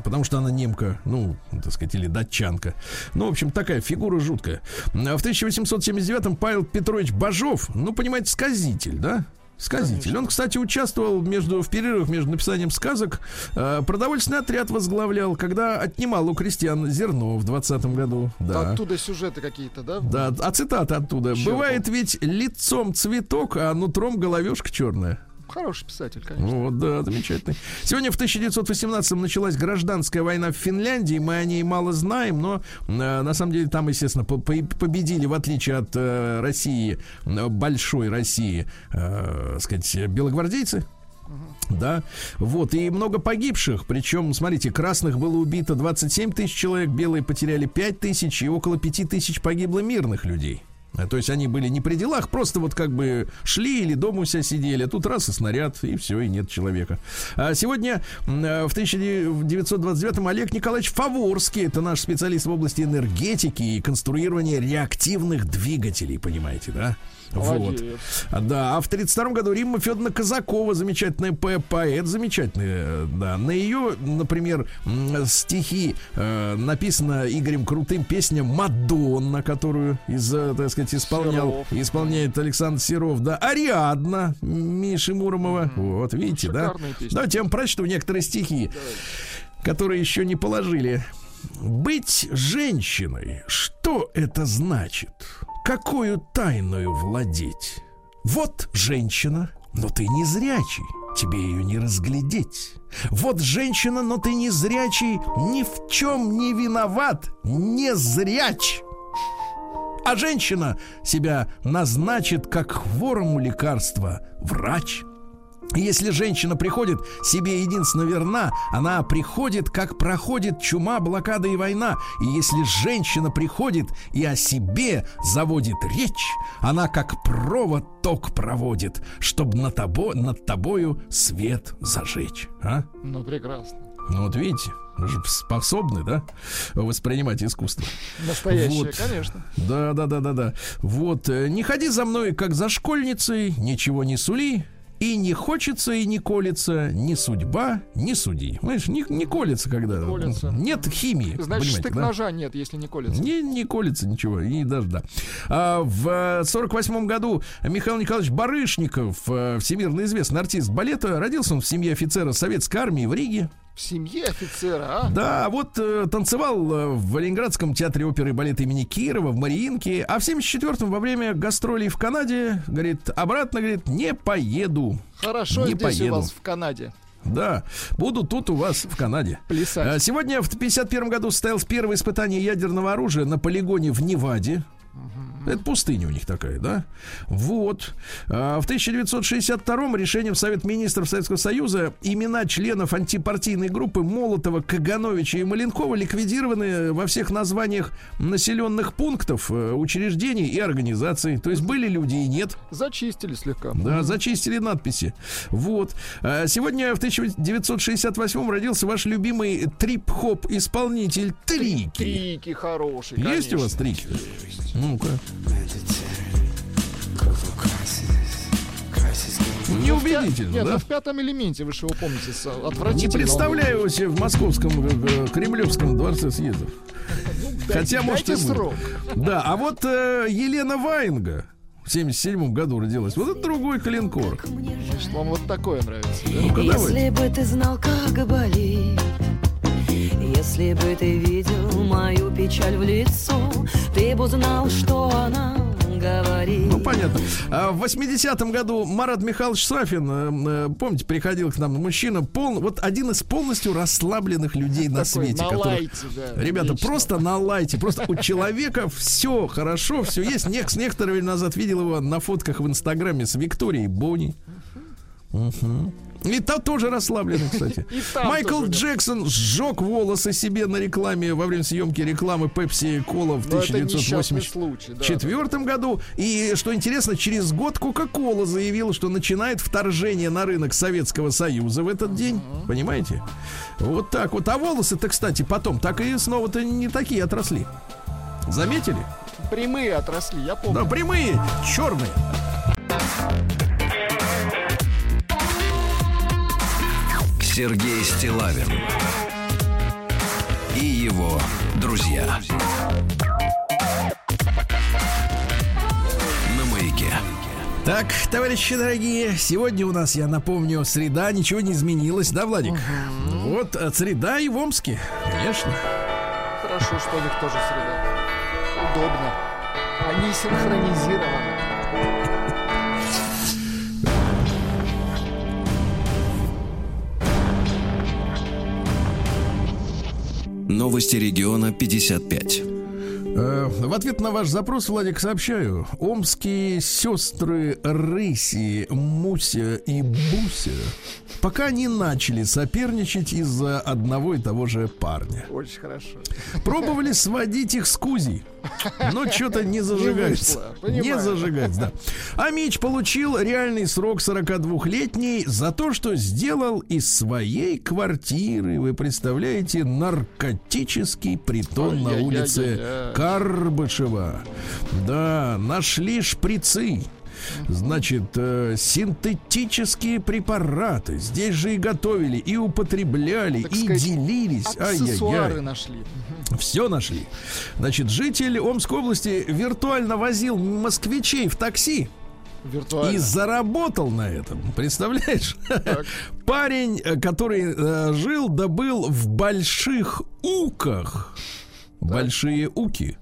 Speaker 2: Потому что она немка, ну, так сказать, или датчанка. Ну, в общем, такая фигура жуткая. В 1879-м Павел Петрович Бажов, ну, понимаете, сказитель, да? Сказитель. Он, кстати, участвовал между, в перерывах между написанием сказок. Э, продовольственный отряд возглавлял, когда отнимал у крестьян зерно в 20 году. Да.
Speaker 3: Оттуда сюжеты какие-то, да?
Speaker 2: Да, а цитата оттуда.
Speaker 3: Черт.
Speaker 2: Бывает ведь лицом цветок, а нутром головешка черная.
Speaker 3: Хороший писатель, конечно.
Speaker 2: Вот, да, замечательно. Сегодня в 1918 началась гражданская война в Финляндии. Мы о ней мало знаем, но э, на самом деле там, естественно, по- по- победили, в отличие от э, России, э, большой России, э, сказать, белогвардейцы. Да, вот, и много погибших, причем, смотрите, красных было убито 27 тысяч человек, белые потеряли 5 тысяч, и около 5 тысяч погибло мирных людей. А, То есть они были не при делах, просто вот как бы шли или дома у себя сидели, а тут раз и снаряд, и все, и нет человека. А сегодня э, в 1929-м Олег Николаевич Фаворский, это наш специалист в области энергетики и конструирования реактивных двигателей, понимаете, да? Вот.
Speaker 3: Молодец.
Speaker 2: А, Да, а в 32 году Римма Федоровна Казакова, замечательная по- поэт, замечательная, э, да. На ее, например, стихи э, написана Игорем Крутым песня «Мадонна», которую, из, э, так сказать, исполнял,
Speaker 3: Серов.
Speaker 2: исполняет Александр Серов, да. «Ариадна» Миши Муромова. Вот, видите, да?
Speaker 3: Шикарные песни.
Speaker 2: Давайте я вам прочту некоторые стихи, которые еще не положили. Быть женщиной, что это значит? Какую тайною владеть? Вот женщина, но ты не зрячий, тебе ее не разглядеть. Вот женщина, но ты не зрячий, ни в чем не виноват, не зряч. А женщина себя назначит как хворому лекарства врач. Если женщина приходит себе единственно верна, она приходит, как проходит чума, блокада и война. И если женщина приходит и о себе заводит речь, она как провод ток проводит, чтобы на тобо, над тобою свет зажечь. А?
Speaker 3: Ну, прекрасно.
Speaker 2: Ну вот видите, способны, да, воспринимать искусство.
Speaker 3: Настоящее,
Speaker 2: Вот.
Speaker 3: конечно.
Speaker 2: Да, да, да, да, да. Вот, э, не ходи за мной, как за школьницей, ничего не сули. И не хочется, и не колется ни судьба, ни суди. Понимаешь, не, не колется, когда
Speaker 3: Колется.
Speaker 2: нет химии.
Speaker 3: Значит, штык
Speaker 2: да?
Speaker 3: ножа нет, если не колется.
Speaker 2: Не, не колется ничего, и даже да. А, в сорок восьмом году Михаил Николаевич Барышников, э, всемирно известный артист балета, родился он в семье офицера советской армии в Риге.
Speaker 3: В семье офицера, а?
Speaker 2: Да, вот э, танцевал э, в Ленинградском театре оперы и балета имени Кирова, в Мариинке, а в 74-м во время гастролей в Канаде, говорит, обратно, говорит, не поеду.
Speaker 3: Хорошо
Speaker 2: Не
Speaker 3: здесь
Speaker 2: поеду.
Speaker 3: у вас в Канаде.
Speaker 2: Да, буду тут у вас в Канаде.
Speaker 3: Плясать.
Speaker 2: А, Сегодня в 51 году состоялось первое испытание ядерного оружия на полигоне в Неваде. Это пустыня у них такая, да? Вот. А, В 1962 решением Совет Министров Советского Союза имена членов антипартийной группы Молотова, Кагановича и Маленкова ликвидированы во всех названиях населенных пунктов, э, учреждений и организаций. То есть были люди и нет.
Speaker 3: Зачистили слегка.
Speaker 2: Да, зачистили надписи. Вот. А Сегодня в 1968 родился ваш любимый трип-хоп исполнитель Трики.
Speaker 3: Трики хорошие.
Speaker 2: Есть у
Speaker 3: конечно.
Speaker 2: вас трики? Ну-ка. Неубедительно,
Speaker 3: Нет,
Speaker 2: да?
Speaker 3: ну в пятом элементе, вы же его помните, с
Speaker 2: Не представляю его себе в московском э, э, Кремлевском дворце съездов. Хотя, может, и будет.
Speaker 3: срок.
Speaker 2: Да, а вот э, Елена Ваенга в 77 году родилась. Вот это другой.
Speaker 3: Значит, вам вот такое нравится, да?
Speaker 2: Давайте.
Speaker 6: Если бы ты знал, как болит Если бы ты видел мою печаль в лицо Ты бы узнал, что она говорит
Speaker 2: Ну, понятно. А в 80-м году Марат Михайлович Сафин, э, э, помните, приходил к нам мужчина, пол, вот один из полностью расслабленных людей на
Speaker 3: Такой,
Speaker 2: свете.
Speaker 3: на
Speaker 2: которых-
Speaker 3: лайте, да,
Speaker 2: Ребята,
Speaker 3: вечно.
Speaker 2: просто на лайте. Просто у человека все хорошо, все есть. Нек- с некоторое время назад видел его на фотках в Инстаграме с Викторией Бони. Мгм. И та тоже расслабленный, кстати. [laughs]
Speaker 3: Там
Speaker 2: Майкл. Джексон сжег волосы себе на рекламе во время съемки рекламы Пепси Кола в
Speaker 3: Но это несчастный
Speaker 2: 1980
Speaker 3: случай, да.
Speaker 2: в четвертом году. И что интересно, через год Кока-Кола заявила, что начинает вторжение на рынок Советского Союза в этот день. Понимаете? Вот так вот. А волосы-то, кстати, потом так и снова-то не такие отросли. Заметили?
Speaker 3: Прямые отросли, я помню.
Speaker 2: Да, прямые, черные.
Speaker 1: Сергей Стилавин и его друзья. На маяке.
Speaker 2: Так, товарищи дорогие, сегодня у нас, я напомню, среда, ничего не изменилось, да, Владик? Вот э, среда и в Омске, конечно.
Speaker 3: Хорошо, что у них тоже среда. Удобно. Они синхронизированы.
Speaker 1: Новости региона 55.
Speaker 2: Э, В ответ на ваш запрос, Владик, сообщаю. Омские сестры Рыси, Муся и Буся пока не начали соперничать из-за одного и того же парня.
Speaker 3: Очень хорошо.
Speaker 2: Пробовали сводить их с Кузей, но что-то не зажигается.
Speaker 3: вышло.
Speaker 2: Не зажигается, да. А Мич получил реальный срок 42-летний за то, что сделал из своей квартиры, вы представляете, наркотический притон на улице Карбышева. Да, нашли шприцы. Значит, э, синтетические препараты здесь же и готовили, и употребляли,
Speaker 3: Так
Speaker 2: и
Speaker 3: сказать,
Speaker 2: делились.
Speaker 3: Аксессуары
Speaker 2: Ай-яй-яй.
Speaker 3: нашли.
Speaker 2: Все нашли. Значит, житель Омской области виртуально возил москвичей в такси
Speaker 3: Виртуально.
Speaker 2: и заработал на этом. Представляешь? [laughs] Парень, э, который э, жил, да был в больших уках. Большие уки.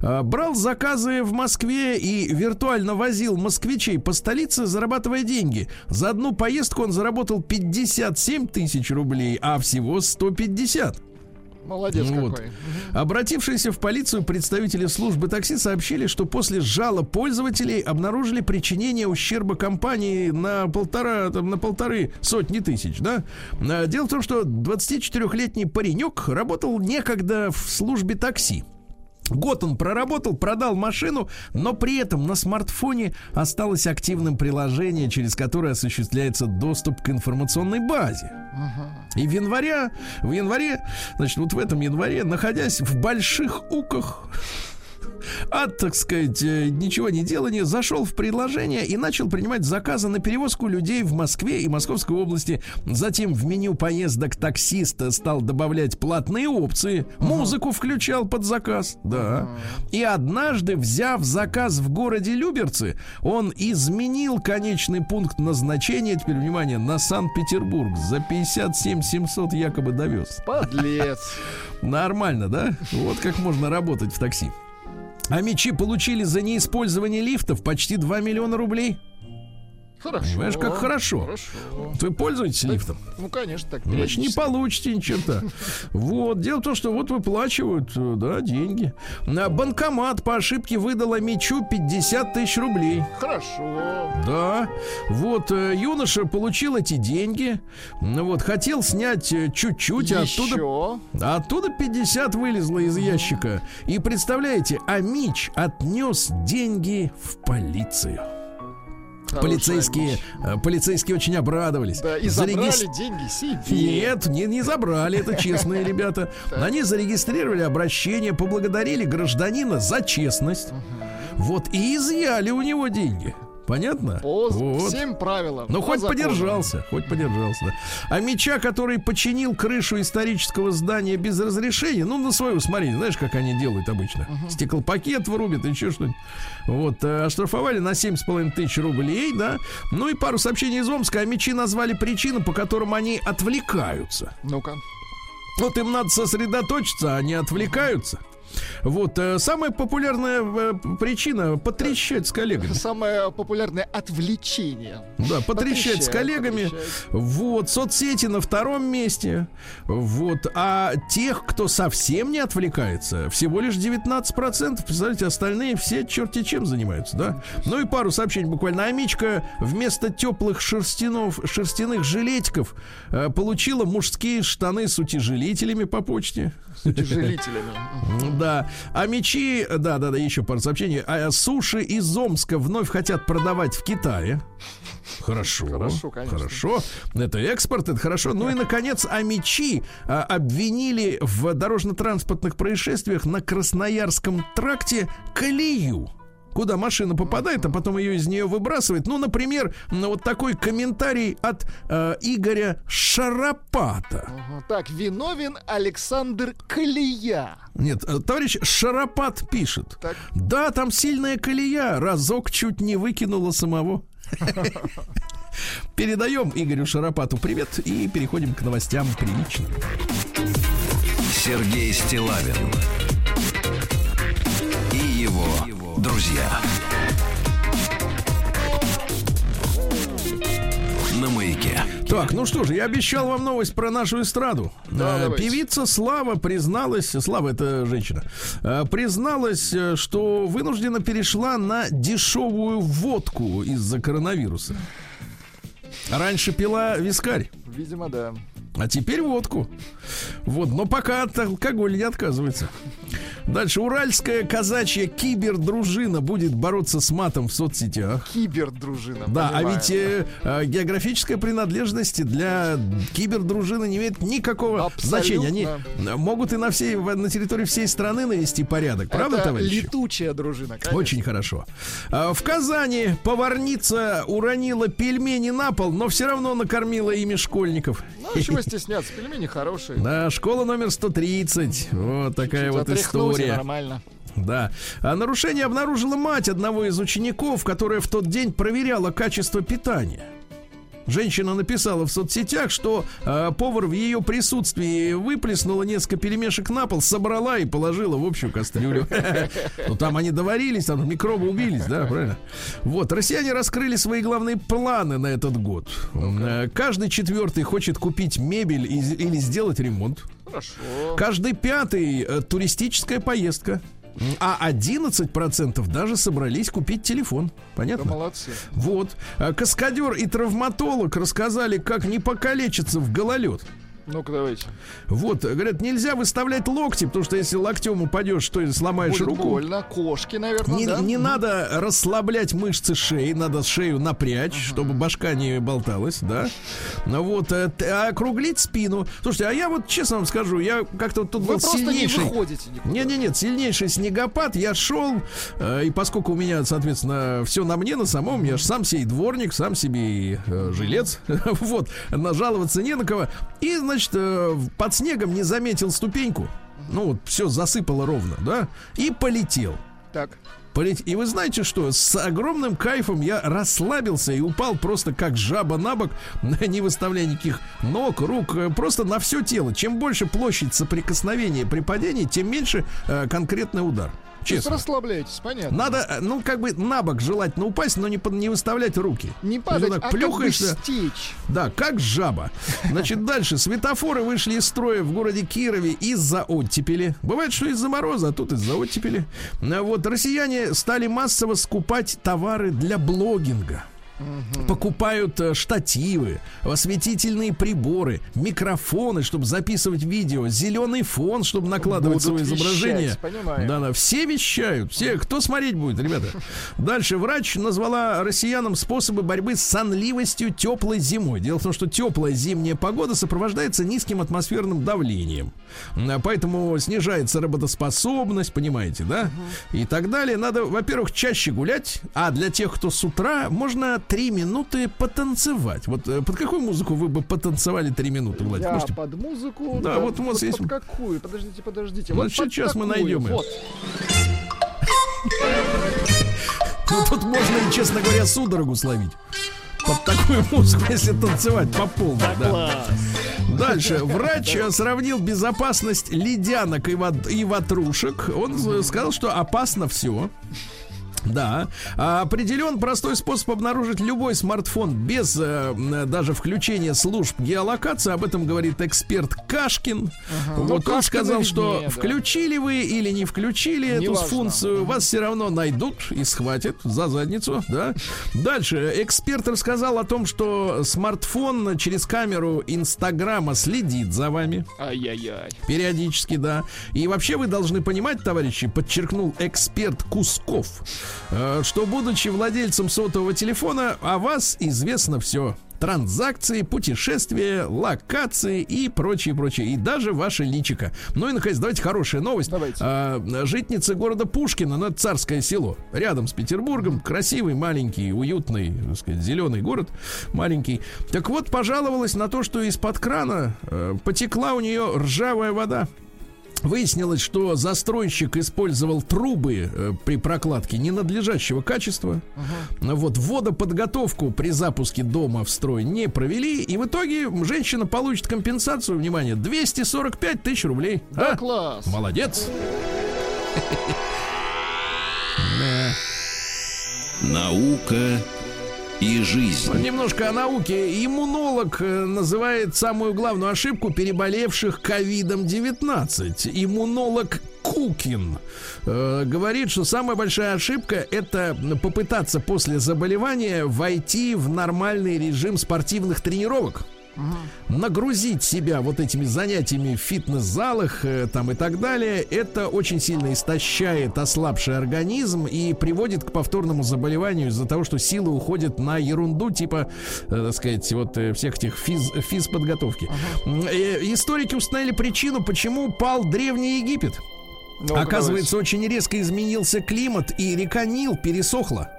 Speaker 2: А, Брал заказы в Москве и виртуально возил москвичей по столице, зарабатывая деньги. За одну поездку он заработал 57 тысяч рублей, а всего 150.
Speaker 3: Молодец
Speaker 2: Вот.
Speaker 3: какой.
Speaker 2: Обратившиеся в полицию представители службы такси сообщили, что после жалоб пользователей обнаружили причинение ущерба компании на полтора, там, на полторы сотни тысяч, да? А, Дело в том, что 24-летний паренек работал некогда в службе такси. Год он проработал, продал машину, но при этом на смартфоне осталось активным приложение, через которое осуществляется доступ к информационной базе. И в январе, в январе, значит, вот в этом январе, находясь в больших уках, от, так сказать, э, ничего не делания зашел в предложение и начал принимать заказы на перевозку людей в Москве и Московской области. Затем в меню поездок таксиста стал добавлять платные опции, музыку включал под заказ, да. И однажды, взяв заказ в городе Люберцы, он изменил конечный пункт назначения, теперь внимание, на Санкт-Петербург. За 57 700 якобы довез.
Speaker 3: Подлец. [laughs]
Speaker 2: Нормально, да? Вот как можно работать в такси. А мечи получили за неиспользование лифтов почти 2 миллиона рублей.
Speaker 3: Хорошо.
Speaker 2: Понимаешь, как хорошо.
Speaker 3: Хорошо.
Speaker 2: Вы пользуетесь лифтом?
Speaker 3: Ну, конечно, так.
Speaker 2: Значит, не получите ни черта. Вот. Дело в том, что вот выплачивают, э, да, деньги. На банкомат по ошибке выдала мечу 50 тысяч рублей.
Speaker 3: Хорошо.
Speaker 2: Да, вот э, юноша получил эти деньги, ну вот хотел снять э, чуть-чуть, а оттуда а оттуда 50 вылезло из ящика. И представляете, Амич отнес деньги в полицию. Полицейские, э, полицейские очень обрадовались.
Speaker 3: Да, и забрали деньги себе.
Speaker 2: Нет, не, не забрали, это честные [laughs] ребята. Они зарегистрировали обращение, поблагодарили гражданина за честность. Вот, и изъяли у него деньги. Понятно?
Speaker 3: По
Speaker 2: Вот.
Speaker 3: всем правилам.
Speaker 2: Ну,
Speaker 3: по
Speaker 2: хоть
Speaker 3: закону.
Speaker 2: подержался, хоть подержался, да. А меча, который починил крышу исторического здания без разрешения, ну, на свое усмотрение, знаешь, как они делают обычно. Стеклопакет врубят, еще что-нибудь. Вот, э, оштрафовали на 7,5 тысяч рублей, да. Ну, и пару сообщений из Омска. А мечи назвали причину, по которым они отвлекаются.
Speaker 3: Ну-ка.
Speaker 2: Вот им надо сосредоточиться, а они отвлекаются. Вот, э, самая популярная э, причина потрещать с коллегами.
Speaker 3: Самое популярное отвлечение.
Speaker 2: Да, потрещать с коллегами.
Speaker 3: потрещать.
Speaker 2: Вот, соцсети на втором месте. Вот, а тех, кто совсем не отвлекается, всего лишь 19%. Представляете, остальные все черти чем занимаются, да? Ну и пару сообщений буквально. Амичка вместо теплых шерстянов, шерстяных жилетиков э, получила мужские штаны с утяжелителями по почте.
Speaker 3: С утяжелителями.
Speaker 2: Да. А мечи, да, да, да, еще пару сообщений. А суши из Омска вновь хотят продавать в Китае. Хорошо.
Speaker 3: Хорошо, конечно.
Speaker 2: Хорошо. Это экспорт, это хорошо. Ну и, наконец, а мечи а, обвинили в дорожно-транспортных происшествиях на Красноярском тракте колею. Куда машина попадает, а потом ее из нее выбрасывает. Ну, например, ну, вот такой комментарий от э, Игоря Шарапата.
Speaker 3: Так, виновен Александр Колея.
Speaker 2: Нет, э, товарищ Шарапат пишет.
Speaker 3: Так.
Speaker 2: Да, там сильная колея. Разок чуть не выкинула самого. Передаем Игорю Шарапату привет и переходим к новостям приличным.
Speaker 1: Сергей Стилавин и его друзья. На маяке.
Speaker 2: Так, ну что же, я обещал вам новость про нашу эстраду.
Speaker 3: Да,
Speaker 2: Э. Певица Слава призналась, Слава это женщина, э, призналась, э, что вынуждена перешла на дешевую водку из-за коронавируса. Раньше пила вискарь.
Speaker 3: Видимо, да.
Speaker 2: А теперь водку. Вот, но пока от алкоголя не отказывается. Дальше. Уральская казачья кибердружина будет бороться с матом в соцсетях.
Speaker 3: Кибердружина.
Speaker 2: Да, а
Speaker 3: понимаю.
Speaker 2: ведь э, э, географическая принадлежность для кибердружины не имеет никакого
Speaker 3: Абсолютно.
Speaker 2: значения. Они могут и на всей на территории всей страны навести порядок, правда,
Speaker 3: Это
Speaker 2: товарищи?
Speaker 3: летучая дружина, конечно.
Speaker 2: Очень хорошо. А, В Казани поварница уронила пельмени на пол, но все равно накормила ими школьников.
Speaker 3: Ну, а чего стесняться? Пельмени хорошие.
Speaker 2: Да, школа номер 130. Вот такая вот история.
Speaker 3: нормально.
Speaker 2: Да. А нарушение обнаружила мать одного из учеников, которая в тот день проверяла качество питания. Женщина написала в соцсетях, что э, повар в ее присутствии выплеснула несколько перемешек на пол, собрала и положила в общую кастрюлю. [laughs] Ну там они доварились, там микробы убились, да, правильно? Вот, россияне раскрыли свои главные планы на этот год. Э, Каждый четвертый хочет купить мебель или сделать ремонт.
Speaker 3: Хорошо.
Speaker 2: Каждый пятый э, туристическая поездка. А 11% даже собрались купить телефон.
Speaker 3: Да
Speaker 2: Понятно?
Speaker 3: молодцы.
Speaker 2: Вот. А Каскадер и травматолог рассказали, как не покалечиться в гололед.
Speaker 3: Ну-ка, давайте.
Speaker 2: Вот, говорят, нельзя выставлять локти, потому что если локтем упадешь, то сломаешь
Speaker 3: Будет
Speaker 2: руку.
Speaker 3: больно. Кошки, наверное,
Speaker 2: Не,
Speaker 3: да?
Speaker 2: не надо расслаблять мышцы шеи, надо шею напрячь, чтобы башка не болталась, да. Ну Вот, э, т- округлить спину. Слушайте, а я вот честно вам скажу, я как-то вот тут
Speaker 3: Вы
Speaker 2: был
Speaker 3: просто не
Speaker 2: сильнейший...
Speaker 3: выходите никуда.
Speaker 2: Нет, нет, нет, сильнейший снегопад. Я шел, э, и поскольку у меня, соответственно, все на мне, на самом, я же сам себе и дворник, сам себе и э, жилец. [laughs] вот, нажаловаться не на кого. И, значит, э, под снегом не заметил ступеньку. Ну, вот, все засыпало ровно, да? И полетел.
Speaker 3: Так.
Speaker 2: Полет- И вы знаете что? С огромным кайфом я расслабился и упал просто как жаба на бок, [laughs] не выставляя никаких ног, рук, э, просто на все тело. Чем больше площадь соприкосновения при падении, тем меньше э, конкретный удар. Честно.
Speaker 3: расслабляйтесь, понятно.
Speaker 2: Надо, э, ну, как бы на бок желательно упасть, но не, под- не выставлять руки.
Speaker 3: Не падать,
Speaker 2: вот
Speaker 3: а
Speaker 2: так
Speaker 3: как бы
Speaker 2: плюхаешься.
Speaker 3: стечь.
Speaker 2: Да, как жаба. Значит, дальше. Светофоры вышли из строя в городе Кирове из-за оттепели. Бывает, что из-за мороза, а тут из-за оттепели. А Вот россияне стали массово скупать товары для блогинга. Покупают э, штативы, осветительные приборы, микрофоны, чтобы записывать видео, зеленый фон, чтобы накладывать
Speaker 3: Будут
Speaker 2: свое изображение.
Speaker 3: вещать, понимаю.
Speaker 2: Да, да, все вещают. Все, кто смотреть будет, ребята. [laughs] Дальше врач назвала россиянам способы борьбы с сонливостью теплой зимой. Дело в том, что теплая зимняя погода сопровождается низким атмосферным давлением. Поэтому снижается работоспособность, понимаете, да? И так далее. Надо, во-первых, чаще гулять, а для тех, кто с утра, можно три минуты потанцевать. Вот э, под какую музыку вы бы потанцевали три минуты, Владик?
Speaker 3: Я
Speaker 2: Можете
Speaker 3: под музыку.
Speaker 2: Да, вот у нас
Speaker 3: под,
Speaker 2: есть-
Speaker 3: под какую? Подождите, подождите.
Speaker 2: Ну,
Speaker 3: Вот под
Speaker 2: сейчас мы
Speaker 3: такую.
Speaker 2: найдем.
Speaker 3: Вот. [laughs]
Speaker 2: Ну, тут можно честно говоря, судорогу словить. Под такую музыку, если танцевать по полной, да. Дальше. Врач сравнил безопасность ледянок и, вод- и ватрушек. Он сказал, что опасно все. Да. А Определен простой способ обнаружить любой смартфон без э, даже включения служб геолокации. Об этом говорит эксперт Кашкин.
Speaker 3: Ну,
Speaker 2: Вот он
Speaker 3: Кашкину
Speaker 2: сказал, что
Speaker 3: виднее, да.
Speaker 2: включили вы или не включили эту
Speaker 3: Неважно.
Speaker 2: функцию, вас все равно найдут и схватят за задницу, да. Дальше. Эксперт рассказал о том, что смартфон через камеру Инстаграма следит за вами.
Speaker 3: Ай-яй-яй.
Speaker 2: Периодически, да. И вообще вы должны понимать, товарищи, подчеркнул эксперт Кусков, что будучи владельцем сотового телефона, о вас известно все. Транзакции, путешествия, локации и прочее, прочее. И даже ваше личико. Ну и, наконец, давайте хорошая новость.
Speaker 3: Давайте.
Speaker 2: А, житница города Пушкина, это царское село, рядом с Петербургом. Красивый, маленький, уютный, так сказать, зеленый город, маленький. Так вот, пожаловалась на то, что из-под крана э, потекла у нее ржавая вода. Выяснилось, что застройщик использовал трубы э, при прокладке ненадлежащего качества. Вот водоподготовку при запуске дома в строй не провели. И в итоге женщина получит компенсацию, внимание, 245 тысяч рублей.
Speaker 3: Да,
Speaker 2: А?
Speaker 3: класс.
Speaker 2: Молодец. [laughs]
Speaker 1: Наука и жизнь.
Speaker 2: Немножко о науке. Иммунолог э, называет самую главную ошибку переболевших ковидом-19. Иммунолог Кукин э, говорит, что самая большая ошибка это попытаться после заболевания войти в нормальный режим спортивных тренировок. Нагрузить себя вот этими занятиями в фитнес-залах э, там и так далее, это очень сильно истощает ослабший организм и приводит к повторному заболеванию из-за того, что силы уходят на ерунду типа, э, так сказать, вот э, всех этих физ, физподготовки. М, э, историки установили причину, почему пал Древний Египет.
Speaker 3: Ну-ка,
Speaker 2: Оказывается, очень резко изменился климат, и река Нил пересохла.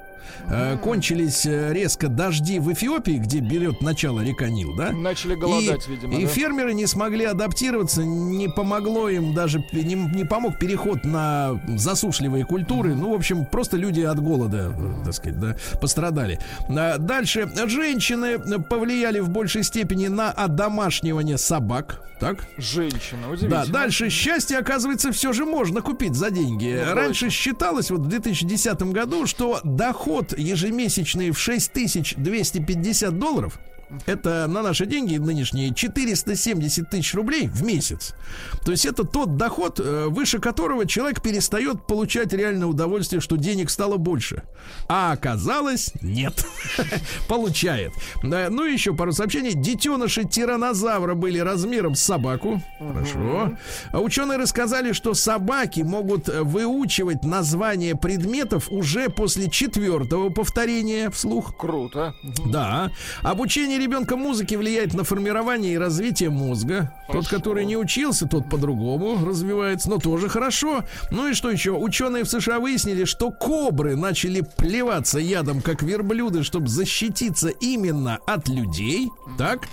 Speaker 2: Э, Кончились э, резко дожди в Эфиопии, где берет начало река Нил, да?
Speaker 3: давайте. Начали голодать,
Speaker 2: и,
Speaker 3: видимо,
Speaker 2: и
Speaker 3: да?
Speaker 2: фермеры не смогли адаптироваться, не помогло им даже, не, не помог переход на засушливые культуры. Ну, в общем, просто люди от голода, э, так сказать, да, пострадали. Дальше. Женщины повлияли в большей степени на одомашнивание собак. Так?
Speaker 3: Женщина, удивительно.
Speaker 2: Да, дальше счастье, оказывается, все же можно купить за деньги.
Speaker 3: Ну,
Speaker 2: Раньше считалось, вот в 2010 году, что доход ежемесячный в 6250 долларов это на наши деньги нынешние 470 тысяч рублей в месяц. То есть это тот доход, э, выше которого человек перестает получать реальное удовольствие, что денег стало больше. А оказалось, нет. [laughs] Получает. Ну и еще пару сообщений. Детеныши тиранозавра были размером с собаку. Хорошо. А ученые рассказали, что собаки могут э, выучивать название предметов уже после четвертого повторения вслух.
Speaker 3: Круто.
Speaker 2: Да. Обучение Обучение ребенка музыке влияет на формирование и развитие мозга. Тот,
Speaker 3: Хорошо.
Speaker 2: который не учился, тот по-другому развивается, но тоже хорошо. Ну и что еще? Ученые в США выяснили, что кобры начали плеваться ядом, как верблюды, чтобы защититься именно от людей. Так?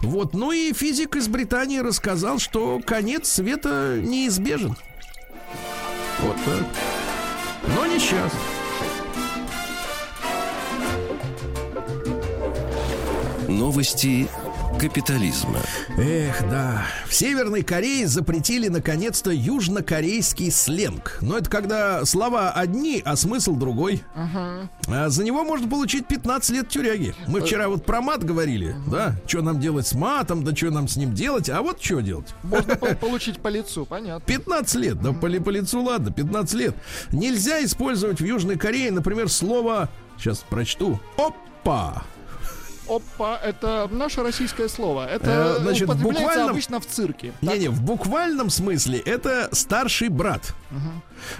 Speaker 2: Вот. Ну и физик из Британии рассказал, что конец света неизбежен. Вот так. Но не сейчас.
Speaker 1: Новости капитализма.
Speaker 2: Эх, да. В Северной Корее запретили наконец-то южнокорейский сленг. Но это когда слова одни, а смысл другой. А за него можно получить 15 лет тюряги. Мы вчера вот про мат говорили, да? Что нам делать с матом, да что нам с ним делать? А вот что делать?
Speaker 3: Можно по- получить по лицу, понятно.
Speaker 2: 15 лет, да по, по лицу ладно, 15 лет. Нельзя использовать в Южной Корее, например, слово, сейчас прочту, опа.
Speaker 3: Опа, это наше российское слово.
Speaker 2: Э,
Speaker 3: Это
Speaker 2: значит,
Speaker 3: употребляется
Speaker 2: буквальном-
Speaker 3: обычно в цирке.
Speaker 2: Не-не, в буквальном смысле это старший брат.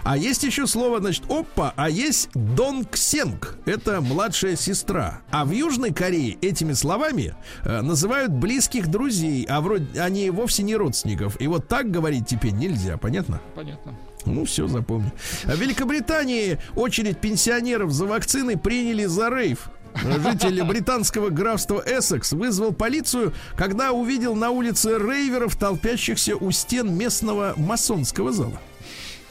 Speaker 2: А есть еще слово, значит, опа, а есть донгсенг. Это младшая сестра. А в Южной Корее этими словами э, называют близких друзей, а вроде они вовсе не родственников. И вот так говорить теперь нельзя, понятно?
Speaker 3: Понятно.
Speaker 2: Ну, все, запомни. В Великобритании очередь пенсионеров за вакциной приняли за рейв. Житель британского графства Эссекс вызвал полицию, когда увидел на улице рейверов, толпящихся у стен местного масонского зала.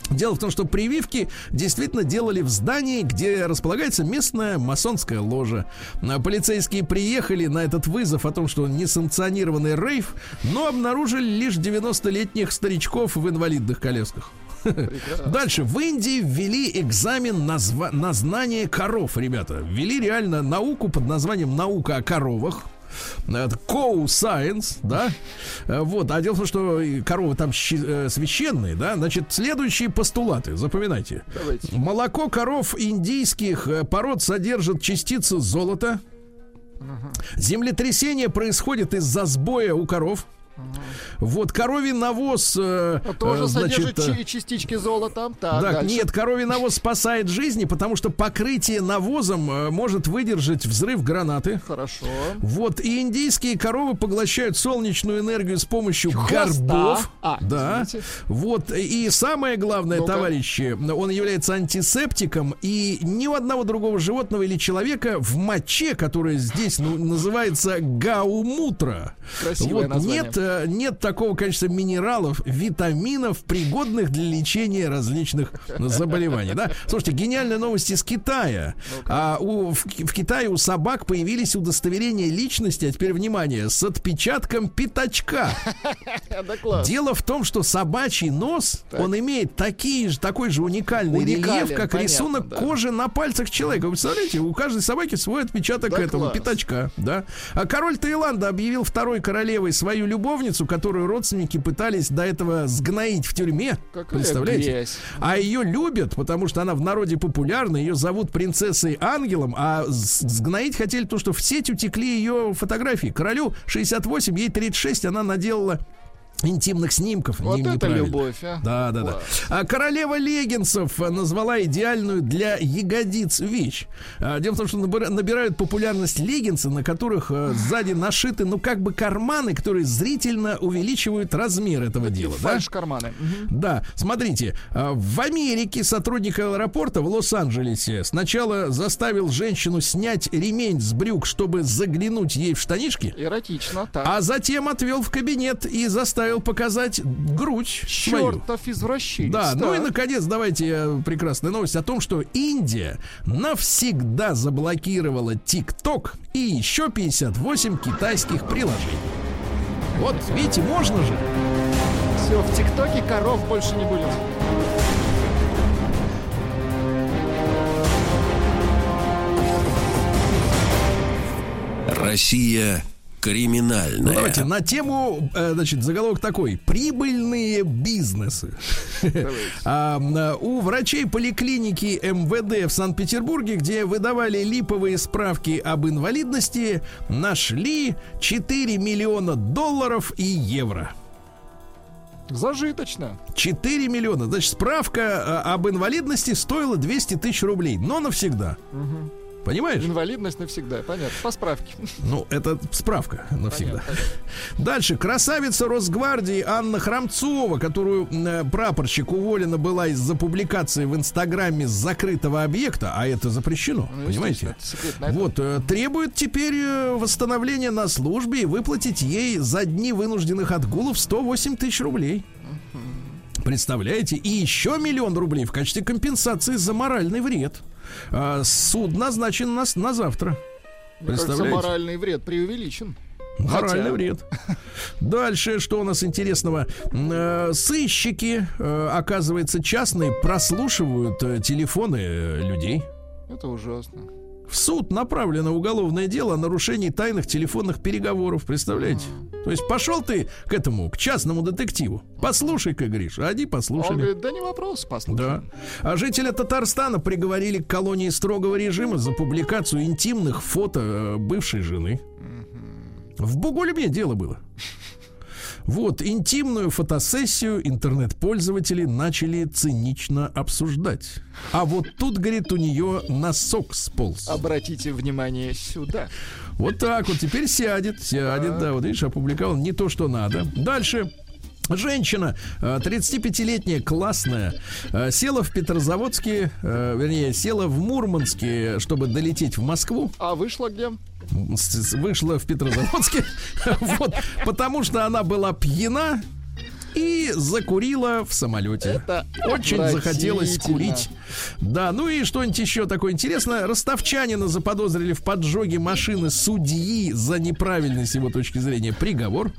Speaker 2: Дело в том, что прививки действительно делали в здании, где располагается местная масонская ложа. А Полицейские приехали на этот вызов о том, что несанкционированный рейв, но обнаружили лишь 90-летних старичков в инвалидных колясках. Дальше. В Индии ввели экзамен на, зва- на знание коров, ребята. Ввели реально науку под названием «Наука о коровах». Это Cow Science, да? Э, Вот. А дело в том, что коровы там э, священные, да? Значит, следующие постулаты. Запоминайте.
Speaker 3: Давайте.
Speaker 2: Молоко коров индийских э, пород содержит частицы золота. Землетрясение происходит из-за сбоя у коров. Вот коровий навоз, э,
Speaker 3: А Тоже
Speaker 2: э,
Speaker 3: содержит
Speaker 2: значит, э,
Speaker 3: чи- частички золота. Так,
Speaker 2: так,
Speaker 3: дальше.
Speaker 2: нет, коровий навоз спасает жизни, потому что покрытие навозом э, может выдержать взрыв гранаты.
Speaker 3: Хорошо.
Speaker 2: Вот, и индийские коровы поглощают солнечную энергию с помощью
Speaker 3: Хвоста.
Speaker 2: горбов.
Speaker 3: А,
Speaker 2: да.
Speaker 3: извините.
Speaker 2: Вот, и самое главное,
Speaker 3: Ну-ка.
Speaker 2: товарищи, он является антисептиком, и ни у одного другого животного или человека в моче, которая здесь ну, называется гаумутра,
Speaker 3: Красивое
Speaker 2: вот,
Speaker 3: название.
Speaker 2: нет, э, нет такого количества минералов, витаминов, пригодных для лечения различных заболеваний. Да? Слушайте, гениальная новость из Китая. А у, в, в Китае у собак появились удостоверения личности, а теперь внимание, с отпечатком пятачка. [laughs] Дело в том, что собачий нос, он имеет такие же, такой же уникальный
Speaker 3: Уникален,
Speaker 2: рельеф, как
Speaker 3: понятно,
Speaker 2: рисунок
Speaker 3: да.
Speaker 2: кожи на пальцах человека. Вы представляете, у каждой собаки свой отпечаток
Speaker 3: Да
Speaker 2: этого
Speaker 3: класс.
Speaker 2: пятачка. Да? А король Таиланда объявил второй королевой свою любовницу, которую родственники пытались до этого сгноить в тюрьме.
Speaker 3: Какая
Speaker 2: Представляете?
Speaker 3: грязь.
Speaker 2: А ее любят, потому что она в народе популярна. Ее зовут принцессой Ангелом, а сгноить хотели то, что в сеть утекли ее фотографии. Королю 68, ей 36, она наделала интимных снимков.
Speaker 3: Вот
Speaker 2: Не-
Speaker 3: это любовь, а.
Speaker 2: Да, да, да. А королева леггинсов а, назвала идеальную для ягодиц вещь. А, Дело в том, что набира- набирают популярность леггинсы, на которых а, сзади нашиты, ну, как бы карманы, которые зрительно увеличивают размер этого дела. да?
Speaker 3: Фальш-карманы. Мгм.
Speaker 2: Да, смотрите, а, в Америке сотрудник аэропорта в Лос-Анджелесе сначала заставил женщину снять ремень с брюк, чтобы заглянуть ей в штанишки,
Speaker 3: Эротично, так.
Speaker 2: а затем отвел в кабинет и заставил показать грудь свою.
Speaker 3: Чертов извращенец.
Speaker 2: Да, ну и наконец, давайте прекрасная новость о том, что Индия навсегда заблокировала ТикТок и еще 58 китайских приложений. Вот, видите, можно же.
Speaker 3: Все, в ТикТоке коров больше не будет.
Speaker 1: Россия криминальная.
Speaker 2: Ну, давайте на тему, э, значит, заголовок такой: прибыльные бизнесы. А, м, У врачей поликлиники МВД в Санкт-Петербурге, где выдавали липовые справки об инвалидности, нашли 4 миллиона долларов и евро.
Speaker 3: Зажиточно.
Speaker 2: 4 миллиона. Значит, справка э, об инвалидности стоила 200 тысяч рублей, но навсегда. Понимаешь?
Speaker 3: Инвалидность навсегда, понятно. По справке.
Speaker 2: Ну, это справка навсегда.
Speaker 3: Понятно, понятно.
Speaker 2: Дальше. Красавица Росгвардии Анна Храмцова, которую э, прапорщик уволена была из-за публикации в Инстаграме закрытого объекта, а это запрещено,
Speaker 3: Ну,
Speaker 2: понимаете?
Speaker 3: секретно.
Speaker 2: Вот, э, требует теперь э, восстановления на службе и выплатить ей за дни вынужденных отгулов 108 тысяч рублей. Представляете? И еще миллион рублей в качестве компенсации за моральный вред. А, суд назначен на, с- на завтра.
Speaker 3: Мне кажется,
Speaker 2: Представляете?
Speaker 3: моральный вред преувеличен.
Speaker 2: Моральный
Speaker 3: Хотя-
Speaker 2: вред. [laughs] Дальше, что у нас интересного? Э, Сыщики, э, оказывается, частные прослушивают э, телефоны людей.
Speaker 3: Это ужасно.
Speaker 2: В суд направлено уголовное дело о нарушении тайных телефонных переговоров. Представляете? То есть пошел ты к этому, к частному детективу. Послушай-ка, Гриш, они
Speaker 3: Он
Speaker 2: послушали.
Speaker 3: говорит, да не вопрос, послушай.
Speaker 2: Да. А жителя Татарстана приговорили к колонии строгого режима за публикацию интимных фото э, бывшей жены. В Бугульме дело было. Вот, интимную фотосессию интернет-пользователи начали цинично обсуждать. А вот тут, говорит, у нее носок сполз.
Speaker 3: Обратите внимание сюда.
Speaker 2: Вот так вот, теперь сядет, сядет, да, вот видишь, опубликовал не то, что надо. Дальше. Женщина, э, 35-летняя, классная, э, села в Петрозаводске, э, вернее, села в Мурманске, чтобы долететь в Москву.
Speaker 3: А вышла где?
Speaker 2: Вышла в Петрозаводске, [laughs] вот, потому что она была пьяна и закурила в самолете.
Speaker 3: Это
Speaker 2: Очень захотелось курить. Да, ну и что-нибудь еще такое интересное. Ростовчанина заподозрили в поджоге машины судьи за неправильный с его точки зрения приговор.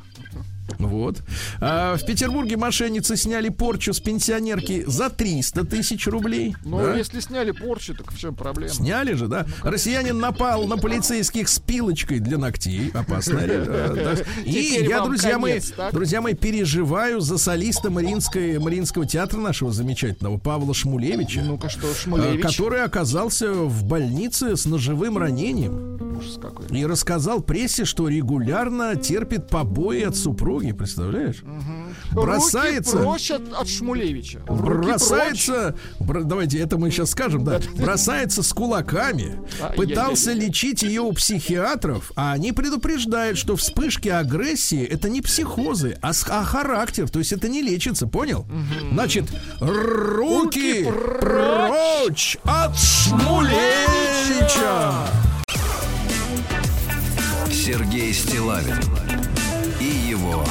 Speaker 2: Вот. А в Петербурге мошенницы сняли порчу с пенсионерки за 300 тысяч рублей.
Speaker 3: Ну,
Speaker 2: Да?
Speaker 3: если сняли порчу, так в чем проблема?
Speaker 2: Сняли же, да? Россиянин напал на полицейских с пилочкой для ногтей. Да, да. [laughs] И я, друзья мои, друзья мои, переживаю за солиста Мариинской, Мариинского театра нашего замечательного Павла Шмулевича.
Speaker 3: Ну-ка, что,
Speaker 2: э,
Speaker 3: Шмулевич?
Speaker 2: Который оказался в больнице с ножевым ранением
Speaker 3: Ужас какой.
Speaker 2: и рассказал прессе, что регулярно терпит побои от супруги, представляешь? Бросается.
Speaker 3: Руки прочь от, от Шмулевича. Руки
Speaker 2: бросается, бр- давайте это мы сейчас скажем, да, бросается с кулаками,
Speaker 3: Ай-яй-яй-яй.
Speaker 2: пытался лечить ее у психиатров, а они предупреждают, что вспышки агрессии это не психозы, а, а характер, то есть это не лечится, понял? Значит, руки
Speaker 3: Руки
Speaker 2: прочь от Шмулевича!
Speaker 1: Сергей Стилавин и его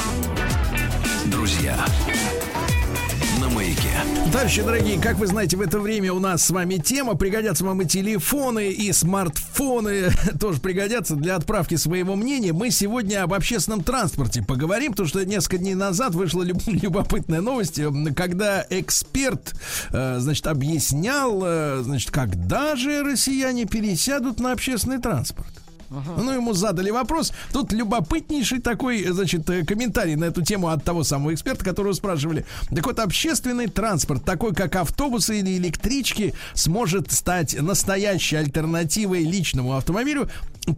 Speaker 1: друзья на маяке.
Speaker 2: Товарищи дорогие, как вы знаете, в это время у нас с вами тема. Пригодятся вам и телефоны, и смартфоны [laughs] тоже пригодятся для отправки своего мнения. Мы сегодня об общественном транспорте поговорим, потому что несколько дней назад вышла люб- [laughs] любопытная новость, э, когда эксперт, э, значит, объяснял, э, значит, когда же россияне пересядут на общественный транспорт. Ну, ему задали вопрос. Тут любопытнейший такой, значит, э, комментарий на эту тему от того самого эксперта, которого спрашивали. Так вот, общественный транспорт, такой как автобусы или электрички, сможет стать настоящей альтернативой личному автомобилю,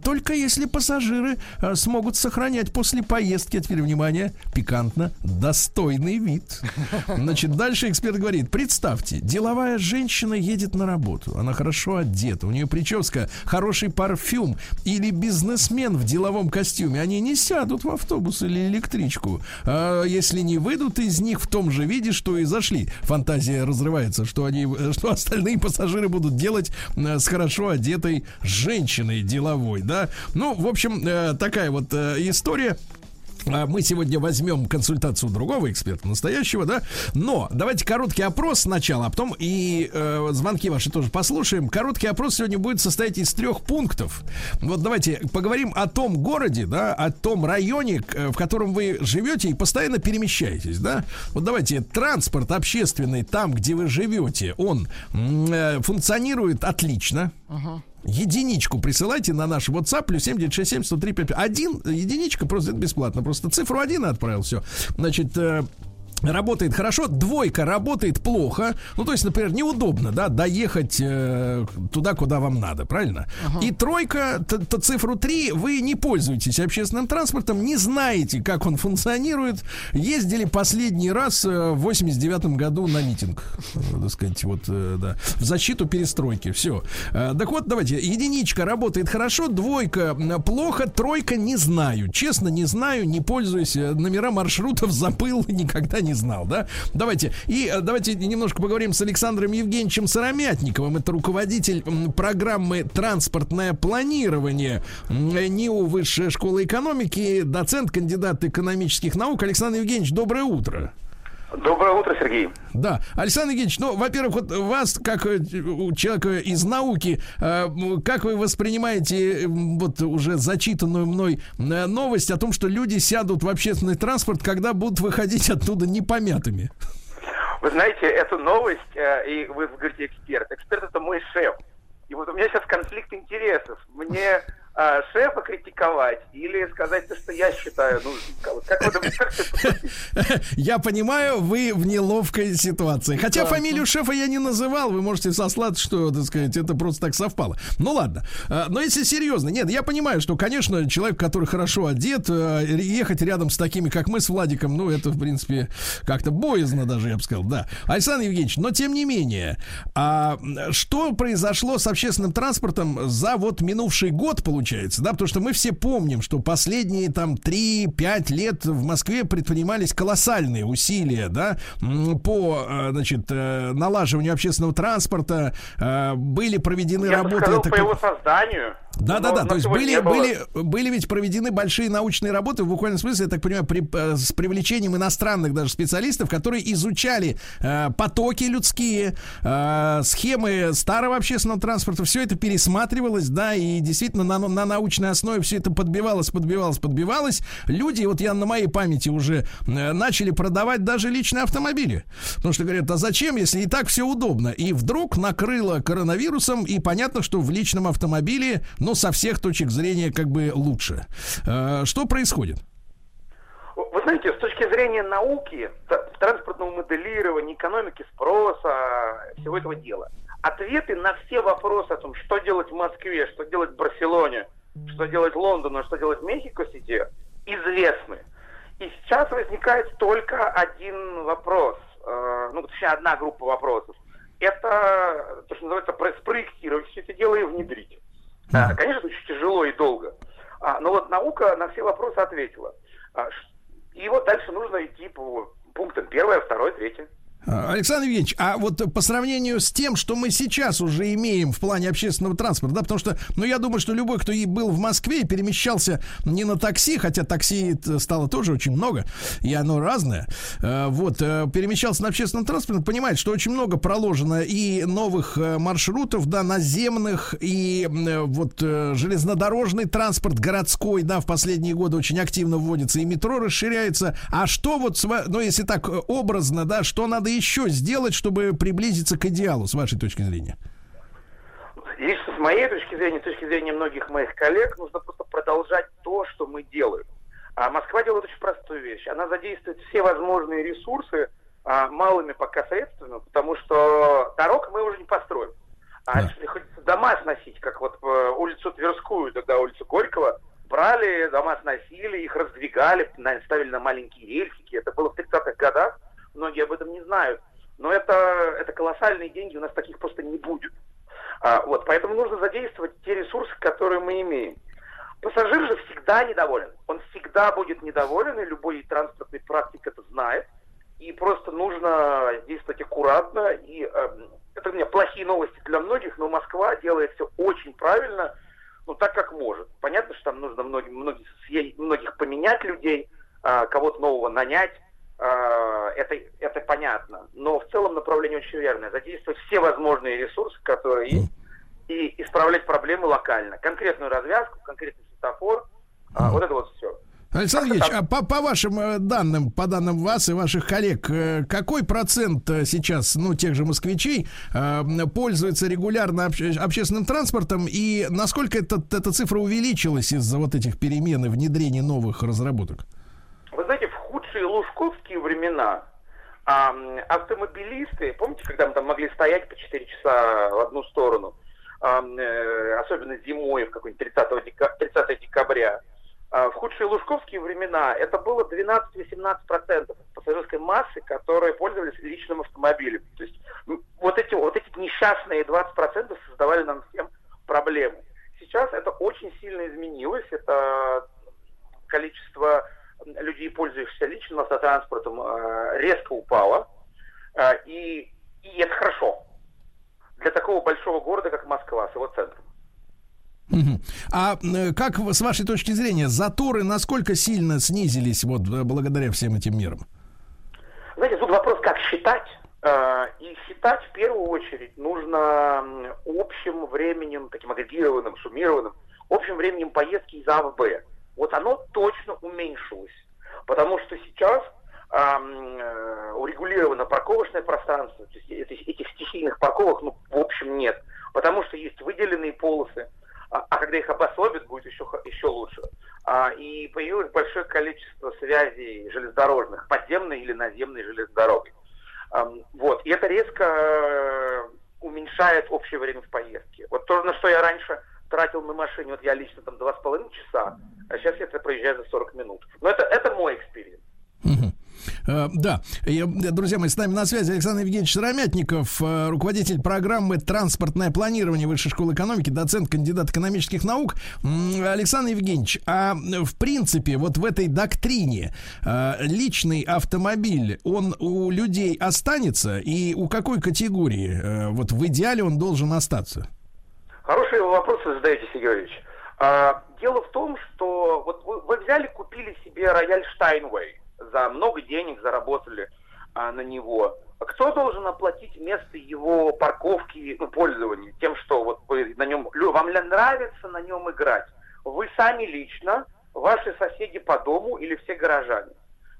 Speaker 2: только если пассажиры э, смогут сохранять после поездки, теперь внимание, пикантно, достойный вид. [laughs] Значит, дальше эксперт говорит, представьте, деловая женщина едет на работу, она хорошо одета, у нее прическа, хороший парфюм, или бизнесмен в деловом костюме, они не сядут в автобус или электричку, а если не выйдут из них в том же виде, что и зашли. Фантазия разрывается, что они, э, что остальные пассажиры будут делать э, с хорошо одетой женщиной деловой, да. Ну, в общем, э, такая вот история. А Мы сегодня возьмем консультацию другого эксперта, настоящего, да. Но давайте короткий опрос сначала, а потом и э, звонки ваши тоже послушаем. Короткий опрос сегодня будет состоять из трех пунктов. Вот давайте поговорим о том городе, да, о том районе, э, в котором вы живете и постоянно перемещаетесь, да. Вот давайте транспорт общественный там, где вы живете, он э, функционирует отлично. Единичку присылайте на наш WhatsApp плюс 7967 103 Один единичка просто это бесплатно. Просто цифру один отправил, все. Значит, э, работает хорошо, двойка работает плохо. Ну, то есть, например, неудобно, да, доехать э, туда, куда вам надо, правильно? И тройка, т- т- цифру 3, вы не пользуетесь общественным транспортом, не знаете, как он функционирует. Ездили последний раз э, в 89 году на митинг, э, так сказать, вот, э, да, в защиту перестройки, все. так вот, давайте, единичка работает хорошо, двойка плохо, тройка не знаю. Честно, не знаю, не пользуюсь, э, номера маршрутов забыл, [laughs] никогда не знал, да? Давайте, и э, давайте немножко поговорим с Александром Евгеньевичем Сыромятниковым. Это руководитель программы «Транспортное планирование» м, НИУ Высшая школа экономики, доцент, кандидат экономических наук. Александр Евгеньевич, доброе утро.
Speaker 7: Доброе утро, Сергей.
Speaker 2: Да, Александр Евгеньевич, ну, во-первых, вот вас, как э, человека из науки, э, как вы воспринимаете м, вот уже зачитанную мной э, новость о том, что люди сядут в общественный транспорт, когда будут выходить оттуда непомятыми?
Speaker 7: Вы знаете, эту новость, э, и вы говорите эксперт. Эксперт это мой шеф. И вот у меня сейчас конфликт интересов. Мне э, шефа критиковать или сказать то, что я считаю нужным. Как, вы думаете, как это поступить? [laughs]
Speaker 2: Я понимаю, вы в неловкой ситуации. Хотя фамилию шефа я не называл, вы можете сослаться, что, так сказать, это просто так совпало. Ну ладно. Э, Но если серьезно, нет, я понимаю, что, конечно, человек, который хорошо одет, э, ехать рядом с такими, как мы с Владиком, ну, это, в принципе, как-то боязно даже, я бы сказал, да. Александр Евгеньевич, но тем не менее, а что произошло с общественным транспортом за вот минувший год, получается, да, потому что мы все помним, что последние там 3-5 лет в Москве предпринимались колоссальные усилия, да, по, э, значит, э, налаживанию общественного транспорта, э, были проведены
Speaker 7: Я
Speaker 2: работы... это
Speaker 7: по его созданию.
Speaker 2: Да, да, да.
Speaker 7: но
Speaker 2: То есть были, были, были ведь проведены большие научные работы в буквальном смысле, я так понимаю, при- э, с привлечением иностранных даже специалистов, которые изучали э, потоки людские, э, схемы старого общественного транспорта. Все это пересматривалось, да, и действительно на, на научной основе все это подбивалось, подбивалось, подбивалось. Люди, вот я на моей памяти уже э, начали продавать даже личные автомобили. Потому что говорят, а зачем, если и так все удобно? И вдруг накрыло коронавирусом, и понятно, что в личном автомобиле, ну, со всех точек зрения, как бы лучше. Э, Что происходит?
Speaker 7: Вы знаете, с точки зрения науки, транспортного моделирования, экономики спроса, всего этого дела, ответы на все вопросы о том, что делать в Москве, что делать в Барселоне, что делать в Лондоне, что делать в Мехико-Сити, известны. И сейчас возникает только один вопрос, э, ну, точнее, одна группа вопросов. Это то, что называется про- спроектировать все это дело и внедрить. А, Конечно, это очень тяжело и долго. А, но вот наука на все вопросы ответила. А, И вот дальше нужно идти по пунктам первое, второе, третье.
Speaker 2: А, Александр Евгеньевич, а вот по сравнению с тем, что мы сейчас уже имеем в плане общественного транспорта, да, потому что, ну, я думаю, что любой, кто и был в Москве и перемещался не на такси, хотя такси стало тоже очень много, и оно разное, э, вот, э, перемещался на общественном транспорте, понимает, что очень много проложено и новых э, маршрутов, да, наземных, и вот железнодорожный транспорт городской, да, в последние годы очень активно вводится, и метро расширяется. А что вот, ну, если так образно, да, что надо еще сделать, чтобы приблизиться к идеалу, с вашей точки зрения?
Speaker 7: Лично с моей точки зрения, с точки зрения многих моих коллег, нужно просто продолжать то, что мы делаем. А Москва делает очень простую вещь. Она задействует все возможные ресурсы а, малыми пока средствами, потому что дорог мы уже не построим. А
Speaker 2: Да.
Speaker 7: если хоть дома сносить, как вот э, улицу Тверскую, тогда улицу Горького, брали, дома сносили, их раздвигали, ставили на маленькие рельсики. Это было в 30-х годах, многие об этом не знают. Но это, это колоссальные деньги, у нас таких просто не будет. А, вот, поэтому нужно задействовать те ресурсы, которые мы имеем. Пассажир же всегда недоволен. Он всегда будет недоволен, и любой транспортный практик это знает. И просто нужно действовать аккуратно. И эм, это у меня плохие новости для многих, но Москва делает все очень правильно, ну так как может. Понятно, что там нужно многим, многих, многих поменять людей, а, кого-то нового нанять. А, это, это понятно. Но в целом направление очень верное. Задействовать все возможные ресурсы, которые есть, и исправлять проблемы локально. Конкретную развязку, конкретный светофор. а, вот это вот все.
Speaker 2: Александр Евгеньевич, а по, по вашим э, данным, по данным вас и ваших коллег, э, какой процент э, сейчас, ну, тех же москвичей пользуется регулярно обще- общественным транспортом и насколько это, эта цифра увеличилась из-за вот этих перемен и внедрения новых разработок?
Speaker 7: Вы знаете, в худшие лужковские времена А автомобилисты, помните, когда мы там могли стоять по 4 часа в одну сторону, а, э, особенно зимой, в какой-нибудь 30, дека- 30 декабря, а, в худшие лужковские времена это было 12-18% пассажирской массы, которые пользовались личным автомобилем. То есть вот эти, вот эти несчастные 20% создавали нам всем проблемы. Сейчас это очень сильно изменилось. Это количество людей, пользующихся личным автотранспортом, э, резко упало. Э, И, и это хорошо. Для такого большого города, как Москва, с его центром.
Speaker 2: А э, как с вашей точки зрения заторы насколько сильно снизились вот благодаря всем этим мерам?
Speaker 7: Знаете, тут вопрос, как считать. И считать в первую очередь нужно общим временем, таким агрегированным, суммированным, общим временем поездки из А в Б. Вот оно точно уменьшилось. Потому что сейчас э, урегулировано парковочное пространство, то есть эти- этих стихийных парковок, ну, в общем, нет. Потому что есть выделенные полосы, а, а когда их обособят, будет еще, еще лучше. А, и появилось большое количество связей железнодорожных, подземной или наземной. Ам, вот. И это резко э, уменьшает общее время в поездке. Вот то, на что я раньше тратил на машине, вот я лично там два с половиной часа, а сейчас я это проезжаю за 40 минут. Но это, это мой experience.
Speaker 2: Э, Да, друзья мои, с нами на связи Александр Евгеньевич Шереметников, э, руководитель программы «Транспортное планирование Высшей школы экономики», доцент, кандидат экономических наук. Александр Евгеньевич, а в принципе вот в этой доктрине э, личный автомобиль, он у людей останется и у какой категории вот в идеале он должен остаться?
Speaker 7: Хороший вопрос вы задаете, Сергей Георгиевич. А, дело в том, что вот вы, вы взяли, купили себе рояль Штайнвей, за много денег заработали а, на него. А Кто должен оплатить место его парковки, ну, пользования? Тем, что вот вы на нем, вам нравится на нем играть? Вы сами лично, ваши соседи по дому или все горожане?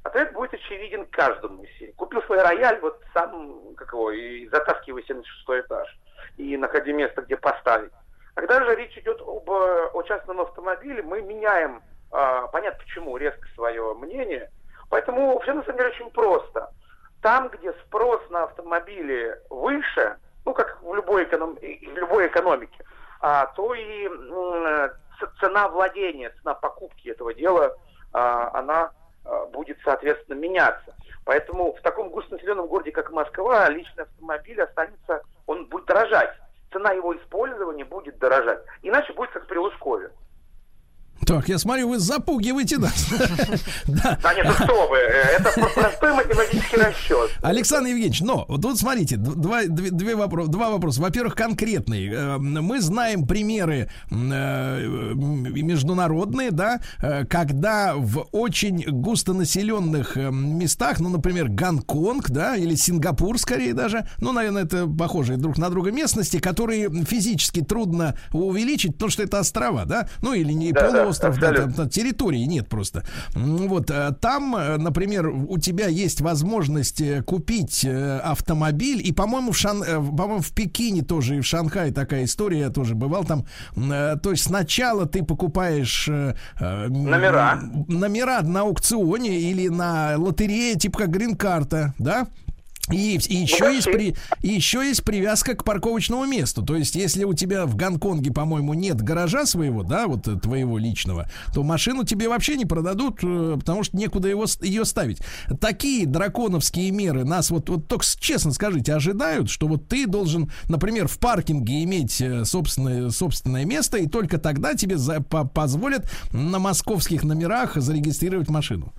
Speaker 7: Ответ будет очевиден каждому из них. Купил свой рояль, вот сам, как его, и затаскивайся на шестой этаж. И находи место, где поставить. Когда же речь идет об, э, о частном автомобиле, мы меняем, а, понятно почему, резко свое мнение. Поэтому все на самом деле очень просто. Там, где спрос на автомобили выше, ну как в любой, эконом... в любой экономике, а, то и ц- цена владения, цена покупки этого дела, а, она а, будет, соответственно, меняться. Поэтому в таком густонаселенном городе, как Москва, личный автомобиль останется, он будет дорожать. Цена его использования будет дорожать. Иначе будет.
Speaker 2: Так, я смотрю, вы запугиваете нас. [laughs] Да.
Speaker 7: Нет, что вы, э, это про- простой математический расчет.
Speaker 2: Александр Евгеньевич, но тут смотрите, два, вопроса. Во-первых, конкретный. Э, Мы знаем примеры э, международные, да, когда в очень густонаселенных местах, ну, например, Гонконг, да, или Сингапур, скорее даже, ну, наверное, это похожие друг на друга местности, которые физически трудно увеличить, потому что это острова, да, ну, или не
Speaker 7: Да, да,
Speaker 2: полуостров, да, там, там территории нет просто. Вот э, там, э, например, у тебя есть возможность э, купить автомобиль, и, по-моему, в Шан... э, в- Пекине тоже и в Шанхае такая история, я тоже бывал там. То есть сначала ты покупаешь
Speaker 7: Номера.
Speaker 2: номера на аукционе или на лотерее, типа как грин-карта, да? И, и еще
Speaker 7: Ну,
Speaker 2: есть при, и еще есть привязка к парковочному месту. То есть, если у тебя в Гонконге, по-моему, нет гаража своего, да, вот э, твоего личного, то машину тебе вообще не продадут, э, потому что некуда его, ее ставить. Такие драконовские меры нас вот, вот только честно скажите, ожидают, что вот ты должен, например, в паркинге иметь э, собственное, собственное место, и только тогда тебе за- по- позволят на московских номерах зарегистрировать машину.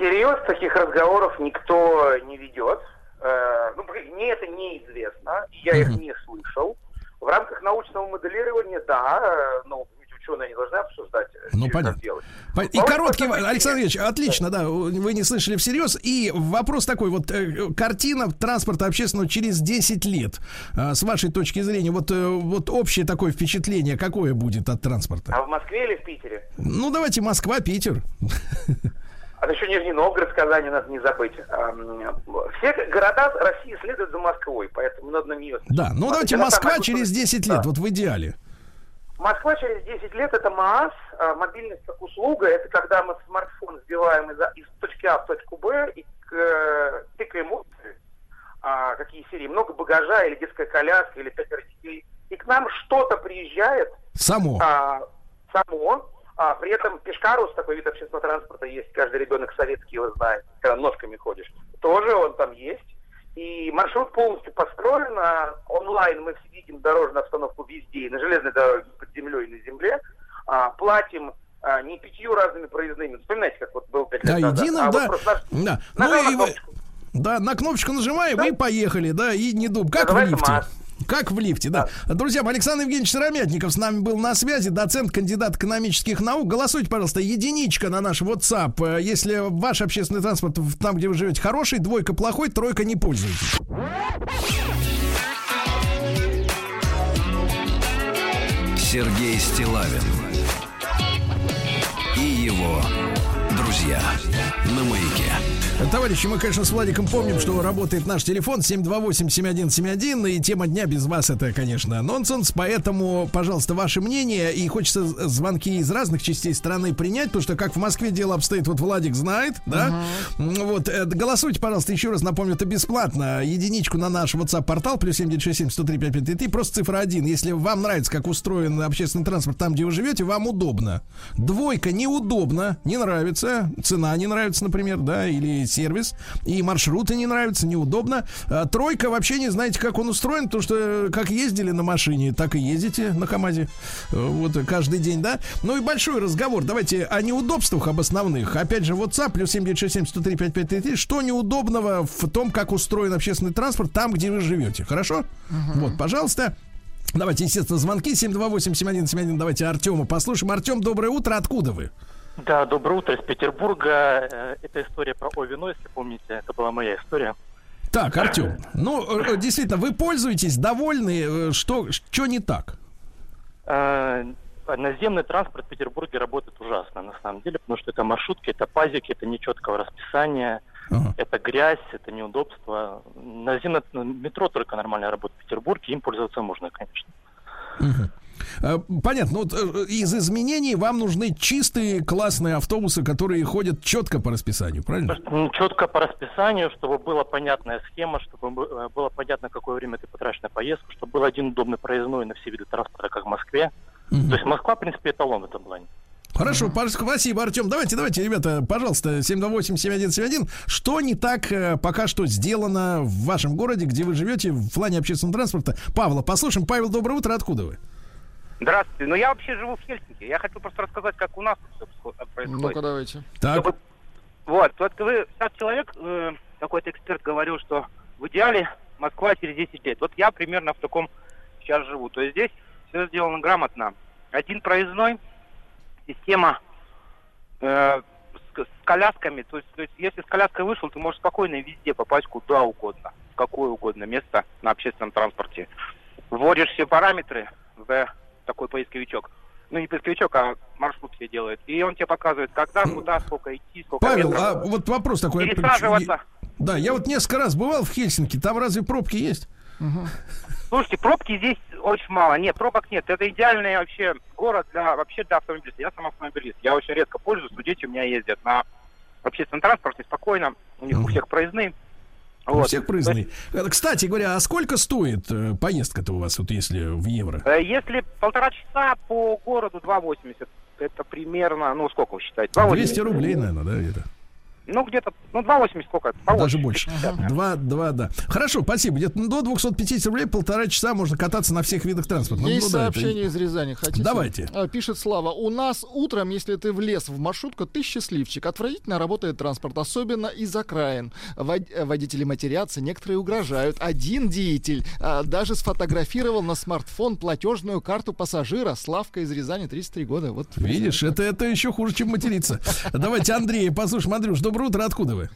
Speaker 7: Всерьез таких разговоров никто не ведет. Э, ну, мне это неизвестно, я их не слышал. В рамках научного моделирования, да, э, ну, ученые не должны обсуждать, э,
Speaker 2: Ну, понятно.
Speaker 7: делать.
Speaker 2: По- И
Speaker 7: По-
Speaker 2: короткий, Александр Ильич, отлично, да, вы не слышали всерьез. И вопрос такой, вот э, картина транспорта общественного через 10 лет, э, с вашей точки зрения, вот, э, вот общее такое впечатление, какое будет от транспорта?
Speaker 7: А в Москве или в Питере?
Speaker 2: Ну, давайте Москва, Питер. [laughs]
Speaker 7: А еще Нижний Новгород, Казань надо не забыть. Все города России следуют за Москвой, поэтому надо на нее...
Speaker 2: Да, ну давайте
Speaker 7: Она
Speaker 2: Москва
Speaker 7: самая
Speaker 2: через
Speaker 7: крупная.
Speaker 2: 10 лет,
Speaker 7: Да.
Speaker 2: вот в идеале.
Speaker 7: Москва через 10 лет это МААС, а, мобильность как услуга. Это когда мы смартфон сбиваем из, из точки А в точку Б и э, тыкаем а, какие серии, много багажа или детская коляска, или пятеро детей, и к нам что-то приезжает,
Speaker 2: Само.
Speaker 7: а, само, а при этом пешкарус, такой вид общественного транспорта есть, каждый ребенок советский его знает, когда ножками ходишь, тоже он там есть. И маршрут полностью построен, а онлайн мы все видим дорожную обстановку везде, и на железной дороге, под землей, и на земле. А, платим а, не пятью разными проездными. Вспоминайте, как вот был пять лет
Speaker 2: Да,
Speaker 7: назад.
Speaker 2: единым,
Speaker 7: а
Speaker 2: да.
Speaker 7: Вот просто наш-
Speaker 2: Да. Ну
Speaker 7: на
Speaker 2: и. Да, на кнопочку нажимаем
Speaker 7: Да.
Speaker 2: и поехали, да, и не дум. Как в
Speaker 7: Называется
Speaker 2: лифте.
Speaker 7: МАЗ.
Speaker 2: Как в лифте, да. Друзья, Александр Евгеньевич Сыромятников с нами был на связи, доцент, кандидат экономических наук. Голосуйте, пожалуйста, единичка на наш WhatsApp. Э, Если ваш общественный транспорт там, где вы живете, хороший, двойка плохой, тройка не пользуйтесь.
Speaker 1: Сергей Стилавин и его друзья на маяке.
Speaker 2: Товарищи, мы, конечно, с Владиком помним, что работает наш телефон 728-7171, и тема дня без вас это, конечно, нонсенс, поэтому, пожалуйста, ваше мнение, и хочется звонки из разных частей страны принять, потому что как в Москве дело обстоит, вот Владик знает, да? М, Вот, э, голосуйте, пожалуйста, еще раз напомню, это бесплатно, единичку на наш WhatsApp-портал, плюс 7967 103 5533, просто цифра 1, если вам нравится, как устроен общественный транспорт там, где вы живете, вам удобно. Двойка неудобно, не нравится, цена не нравится, например, да, или сервис, и маршруты не нравятся, неудобно. А тройка вообще не знаете, как он устроен, потому что э, как ездили на машине, так и ездите на КАМАЗе. Э, Вот э, каждый день, да. Ну и большой разговор. Давайте о неудобствах об основных. Опять же, WhatsApp, плюс 7967 103 5533. Что неудобного в том, как устроен общественный транспорт там, где вы живете? Хорошо? Вот, пожалуйста. Давайте, естественно, звонки 728-7171. Давайте Артема послушаем. Артем, доброе утро. Откуда вы?
Speaker 8: Да, доброе утро из Петербурга. Э, Это история про Овино, если помните. Это была моя история.
Speaker 2: Так, Артем, ну, э, действительно, вы пользуетесь, довольны, э, что, что не так?
Speaker 8: Э, Наземный транспорт в Петербурге работает ужасно, на самом деле, потому что это маршрутки, это пазики, это нечеткого расписания,
Speaker 2: Ага.
Speaker 8: это грязь, это неудобство. Наземное ну, метро только нормально работает в Петербурге, им пользоваться можно, конечно.
Speaker 2: Мгм. Э, Понятно, вот э, из изменений вам нужны чистые классные автобусы, которые ходят четко по расписанию, правильно?
Speaker 8: Четко по расписанию, чтобы была понятная схема, чтобы бы- э, было понятно, какое время ты потратишь на поездку, чтобы был один удобный проездной на все виды транспорта, как в Москве. То есть Москва, в принципе, эталон в этом плане.
Speaker 2: Хорошо, пож- спасибо, Артем. Давайте, давайте, ребята, пожалуйста, 728-7171. Что не так э, пока что сделано в вашем городе, где вы живете, в плане общественного транспорта? Павла, послушаем. Павел, доброе утро. Откуда вы?
Speaker 9: Здравствуйте. Ну, я вообще живу в Хельсинки. Я хочу просто рассказать, как у нас все происходит.
Speaker 3: Ну-ка, давайте.
Speaker 2: Так,
Speaker 9: Чтобы- Вот, вот вы, сейчас человек, э, какой-то эксперт говорил, что в идеале Москва через 10 лет. Вот я примерно в таком сейчас живу. То есть здесь все сделано грамотно. Один проездной, система э, с, с колясками. То есть, то есть если с коляской вышел, ты можешь спокойно везде попасть куда угодно, в какое угодно место на общественном транспорте. Вводишь все параметры в такой поисковичок. Ну, не поисковичок, а маршрут все делает. И он тебе показывает, когда, куда, сколько идти, сколько
Speaker 2: Павел,
Speaker 9: метров.
Speaker 2: а вот вопрос такой.
Speaker 9: Пересаживаться.
Speaker 2: Да, я вот несколько раз бывал в Хельсинки. Там разве пробки есть?
Speaker 9: Слушайте, пробки здесь очень мало. Нет, пробок нет. Это идеальный вообще город для вообще для автомобилистов. Я сам автомобилист. Я очень редко пользуюсь, но дети у меня ездят на общественном транспорте спокойно. У них у всех проездные.
Speaker 2: У
Speaker 9: Вот.
Speaker 2: всех проездные. Э, Кстати говоря, а сколько стоит э, поездка-то у вас, вот если в евро?
Speaker 9: Э, Если полтора часа по городу 2,80, это примерно, ну сколько вы считаете? 2,80.
Speaker 2: 200 рублей, наверное, да, где-то?
Speaker 9: Ну где-то, ну 2,80 сколько?
Speaker 2: Даже
Speaker 9: 80.
Speaker 2: больше.
Speaker 9: Да.
Speaker 2: Два, два, да. Хорошо, спасибо. Где-то до 250 рублей полтора часа можно кататься на всех видах транспорта.
Speaker 3: Есть
Speaker 2: ну да, это-
Speaker 3: сообщение из Рязани, хотите?
Speaker 2: Давайте.
Speaker 3: А, Пишет Слава. У нас утром, если ты влез в маршрутку, ты счастливчик. Отвратительно работает транспорт, особенно из окраин. Вод- Водители матерятся, некоторые угрожают. Один деятель а, даже сфотографировал на смартфон платежную карту пассажира. Славка из Рязани, 33 года. Вот
Speaker 2: Видишь, это, это еще хуже, чем материться. Давайте Андрея послушаем. Андрюш, доброе утро, откуда вы?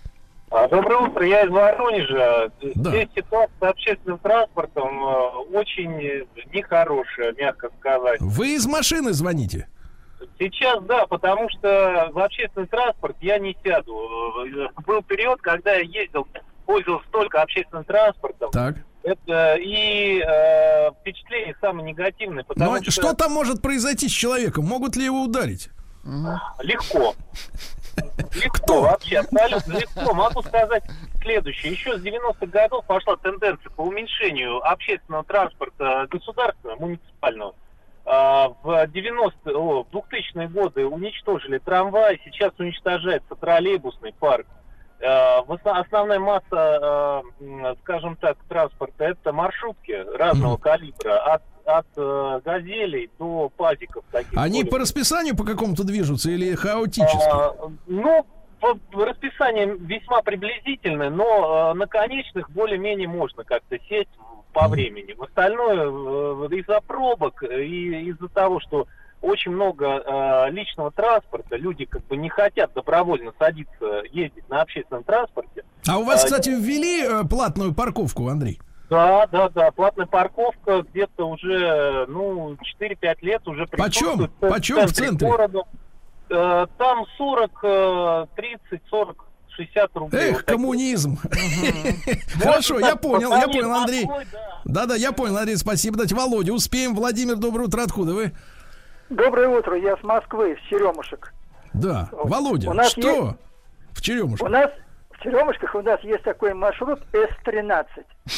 Speaker 10: А, Доброе утро, я из Воронежа.
Speaker 2: Да.
Speaker 10: Здесь ситуация с общественным транспортом э, очень нехорошая, мягко сказать.
Speaker 2: Вы из машины звоните?
Speaker 10: Сейчас да, потому что в общественный транспорт я не сяду. Э, Был период, когда я ездил, пользовался только общественным транспортом.
Speaker 2: Так.
Speaker 10: Это и э, впечатление самое негативное, потому
Speaker 2: Но
Speaker 10: что,
Speaker 2: что там может произойти с человеком? Могут ли его ударить?
Speaker 10: легко. Легко, вообще, абсолютно легко. Могу сказать следующее. Еще с 90-х годов пошла тенденция по уменьшению общественного транспорта государственного, муниципального. А, В 90 о, в 2000-е годы уничтожили трамвай, сейчас уничтожается троллейбусный парк. А, Основная масса, а, скажем так, транспорта это маршрутки разного калибра, от, от э, газелей до пазиков таких.
Speaker 2: Они
Speaker 10: более
Speaker 2: по расписанию по какому-то движутся или хаотически?
Speaker 10: а, ну, расписанию весьма приблизительно, но э, на конечных более-менее можно как-то сесть по времени. В остальное э, из-за пробок и из-за того, что очень много э, личного транспорта, люди как бы не хотят добровольно садиться, ездить на общественном транспорте.
Speaker 2: А у вас,
Speaker 10: А,
Speaker 2: кстати, ввели э, платную парковку, Андрей?
Speaker 10: Да, да, да, платная парковка где-то уже, ну, 4-5 лет уже
Speaker 2: Почем?
Speaker 10: присутствует
Speaker 2: Почем в центре?
Speaker 10: города. Э, Там 40, э, 30, 40, 60 рублей.
Speaker 2: Эх,
Speaker 10: Вот
Speaker 2: коммунизм. [laughs] Хорошо, я понял, я понял, Андрей. Да-да, я понял, Андрей, спасибо. Дать Володя, успеем. Владимир, доброе утро. Откуда вы?
Speaker 11: Доброе утро, я с Москвы, с Черемушек.
Speaker 2: Да. Володя, что? В Черемушках.
Speaker 11: У нас Черемушках у нас есть такой маршрут С-13.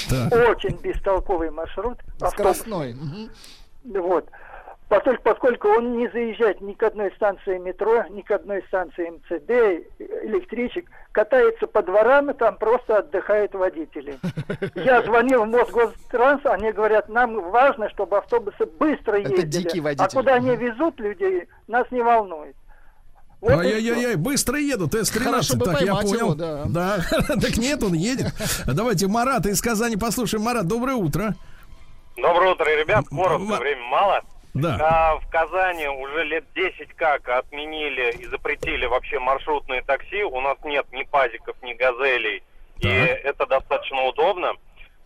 Speaker 2: Так.
Speaker 11: Очень бестолковый маршрут.
Speaker 3: Скоростной.
Speaker 11: Вот. Поскольку, поскольку он не заезжает ни к одной станции метро, ни к одной станции МЦД, электричек, катается по дворам, и там просто отдыхают водители. Я [laughs] звонил в Мосгостранс, они говорят, нам важно, чтобы автобусы быстро ездили. а куда они везут людей, нас не волнует.
Speaker 2: Ай-яй-яй, быстро едут, С-13.
Speaker 3: Хорошо бы
Speaker 2: Так, я понял.
Speaker 3: его, да.
Speaker 2: Да, [laughs] так нет, он едет. Давайте Марата из Казани послушаем. Марат, доброе утро.
Speaker 12: Доброе утро, ребят. Коротко, времени мало.
Speaker 2: Да.
Speaker 12: А, в Казани уже лет 10 как отменили и запретили вообще маршрутные такси. У нас нет ни пазиков, ни газелей. И это достаточно удобно.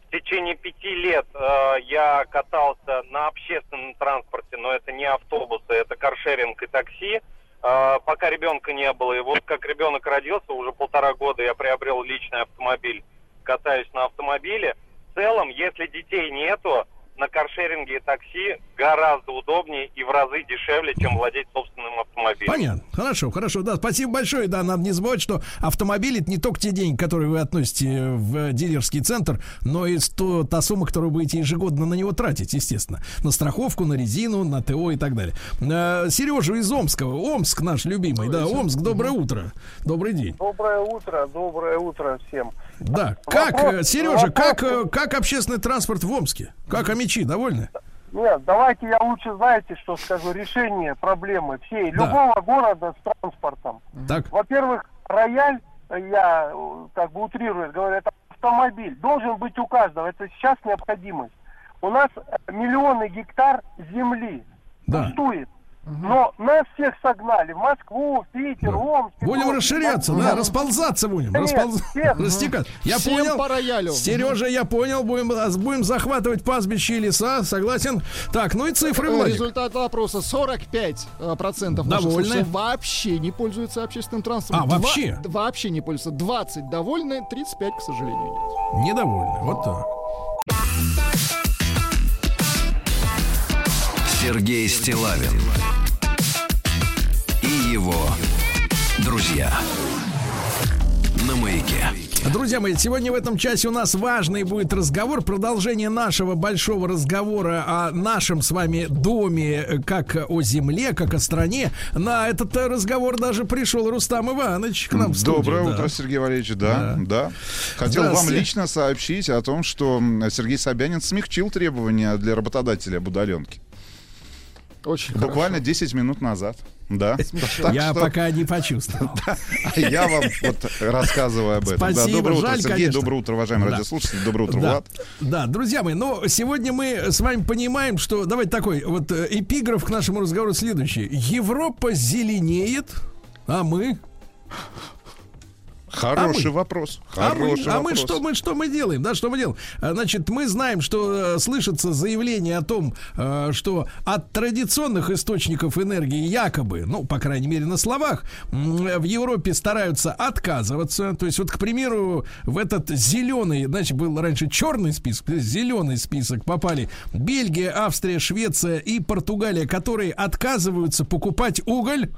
Speaker 12: В течение пяти лет э, я катался на общественном транспорте, но это не автобусы, это каршеринг и такси. Э, пока ребенка не было. И вот как ребенок родился, уже полтора года я приобрел личный автомобиль, катаюсь на автомобиле. В целом, если детей нету, на каршеринге и такси гораздо удобнее и в разы дешевле, чем владеть собственным автомобилем.
Speaker 2: Понятно. Хорошо, хорошо. Да, спасибо большое. Да, надо не забывать, что автомобиль это не только те деньги, которые вы относите в дилерский центр, но и сто, та сумма, которую будете ежегодно на него тратить, естественно. На страховку, на резину, на ТО и так далее. Э, Сережа из Омского. Омск наш любимый. Да, Омск, доброе утро. Добрый день.
Speaker 13: Доброе утро, доброе утро всем.
Speaker 2: Да. Как, э, Сережа, как, э, как общественный транспорт в Омске? Как амичи, довольны?
Speaker 13: Нет, давайте я лучше, знаете, что скажу, решение проблемы всей,
Speaker 2: Да.
Speaker 13: любого города с транспортом.
Speaker 2: Так.
Speaker 13: Во-первых, рояль, э, я как бы утрирую, говорю, это автомобиль, должен быть у каждого, это сейчас необходимость. У нас миллионы гектар земли
Speaker 2: Да.
Speaker 13: пустует. Но нас всех согнали в Москву, в Питер, Омск.
Speaker 2: Будем
Speaker 13: Петербург.
Speaker 2: расширяться, да, расползаться будем,
Speaker 13: Нет,
Speaker 2: располз-
Speaker 13: всех. [laughs]
Speaker 2: растекаться. Я
Speaker 3: Всем
Speaker 2: понял.
Speaker 3: по роялю.
Speaker 2: Сережа, я понял, будем, будем захватывать пастбища и леса, согласен. Так, ну и цифры, Владик.
Speaker 3: Результат опроса 45 э, процентов наших
Speaker 2: Довольны?
Speaker 3: вообще не пользуются общественным транспортом.
Speaker 2: А,
Speaker 3: Два-
Speaker 2: вообще?
Speaker 3: д- вообще не пользуются. 20 довольны, 35, к сожалению, нет.
Speaker 2: Недовольны, вот так.
Speaker 1: Сергей Стилавин его друзья на маяке.
Speaker 2: Друзья мои, сегодня в этом часе у нас важный будет разговор, продолжение нашего большого разговора о нашем с вами доме, как о земле, как о стране. На этот разговор даже пришел Рустам Иванович к нам в студию.
Speaker 14: Доброе
Speaker 2: да.
Speaker 14: утро, Сергей Валерьевич. Да, да. Хотел вам лично сообщить о том, что Сергей Собянин смягчил требования для работодателя об удаленке.
Speaker 3: Очень
Speaker 14: Буквально 10 минут назад. Да. [laughs] Так
Speaker 2: Я
Speaker 14: что-
Speaker 2: пока не почувствовал. [laughs]
Speaker 14: А Я вам вот рассказываю об этом. Да,
Speaker 2: Спасибо,
Speaker 14: доброе утро, Сергей.
Speaker 2: конечно.
Speaker 14: Доброе утро, уважаемые
Speaker 2: Да.
Speaker 14: радиослушатели. Доброе утро,
Speaker 2: да.
Speaker 14: Влад.
Speaker 2: Да, друзья мои, но сегодня мы с вами понимаем, что давайте такой вот э, эпиграф к нашему разговору следующий. Европа зеленеет, а мы
Speaker 14: Хороший
Speaker 2: А мы?
Speaker 14: вопрос.
Speaker 2: А мы,
Speaker 14: Хороший
Speaker 2: а мы
Speaker 14: вопрос.
Speaker 2: что мы что мы делаем? Да, что мы делаем? А, Значит, мы знаем, что э, слышится заявление о том, э, что от традиционных источников энергии якобы, ну, по крайней мере, на словах, м, в Европе стараются отказываться. То есть, вот, к примеру, в этот зеленый, значит, был раньше черный список, зеленый список попали Бельгия, Австрия, Швеция и Португалия, которые отказываются покупать уголь.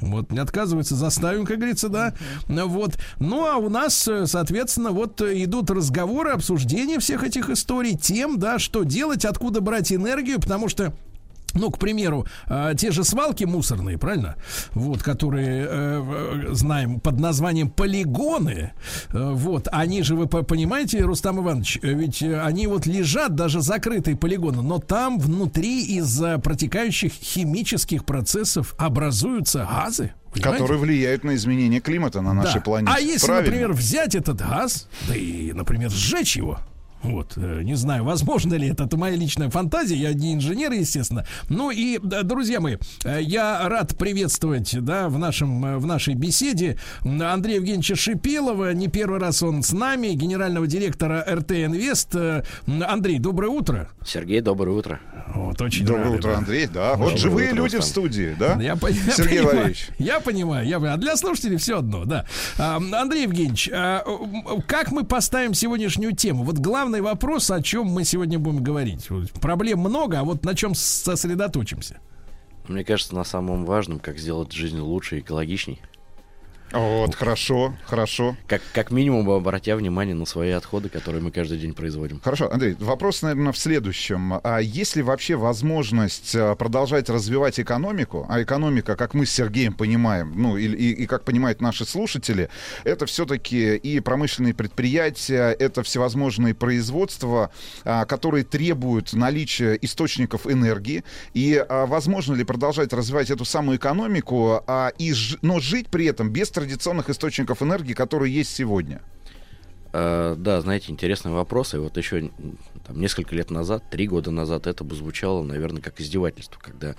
Speaker 2: Вот, не отказывается, заставим, как говорится, да. Вот. Ну, а у нас, э, соответственно, вот э, идут разговоры, обсуждения всех этих историй, тем, да, что делать, откуда брать энергию, потому что ну, к примеру, э, те же свалки мусорные, правильно? Вот, которые э, э, знаем под названием полигоны. Э, вот, они же, вы по- понимаете, Рустам Иванович, ведь они вот лежат, даже закрытые полигоны, но там внутри из-за протекающих химических процессов образуются газы. понимаете?
Speaker 14: Которые влияют на изменение климата на нашей
Speaker 2: Да.
Speaker 14: планете.
Speaker 2: А если,
Speaker 14: Правильно.
Speaker 2: например, взять этот газ, да и, например, сжечь его, вот, э, не знаю, возможно ли это, это моя личная фантазия, я не инженер, естественно. Ну и, друзья мои, э, я рад приветствовать, да, в, нашем, э, в нашей беседе Андрея Евгеньевича Шипелова, не первый раз он с нами, генерального директора РТ Инвест. Андрей, доброе утро.
Speaker 15: Сергей, доброе утро.
Speaker 2: Вот, очень
Speaker 14: Доброе
Speaker 2: рады,
Speaker 14: утро,
Speaker 2: да.
Speaker 14: Андрей, да.
Speaker 15: Доброе
Speaker 14: Вот живые
Speaker 15: утро,
Speaker 14: люди в
Speaker 15: Рустам.
Speaker 14: студии, да?
Speaker 2: Я, пон- я
Speaker 14: Сергей
Speaker 2: понимаю,
Speaker 14: Валерьевич.
Speaker 2: Я понимаю, я понимаю. А для слушателей все одно, да. А, Андрей Евгеньевич, а, как мы поставим сегодняшнюю тему? Вот главный вопрос, о чем мы сегодня будем говорить. Проблем много, а вот на чем сосредоточимся?
Speaker 15: Мне кажется, на самом важном, как сделать жизнь лучше и экологичней.
Speaker 14: Вот, хорошо, хорошо.
Speaker 15: Как, как минимум, обратя внимание на свои отходы, которые мы каждый день производим.
Speaker 14: Хорошо, Андрей, вопрос, наверное, в следующем. А есть ли вообще возможность а, продолжать развивать экономику? А экономика, как мы с Сергеем понимаем, ну и, и- и как понимают наши слушатели, это все-таки и промышленные предприятия, это всевозможные производства, а, которые требуют наличия источников энергии. И а, возможно ли продолжать развивать эту самую экономику, а, и, но жить при этом без традиционных источников энергии, которые есть сегодня?
Speaker 15: Э, да, знаете, интересный вопрос. И вот еще там, несколько лет назад, три года назад, это бы звучало, наверное, как издевательство, когда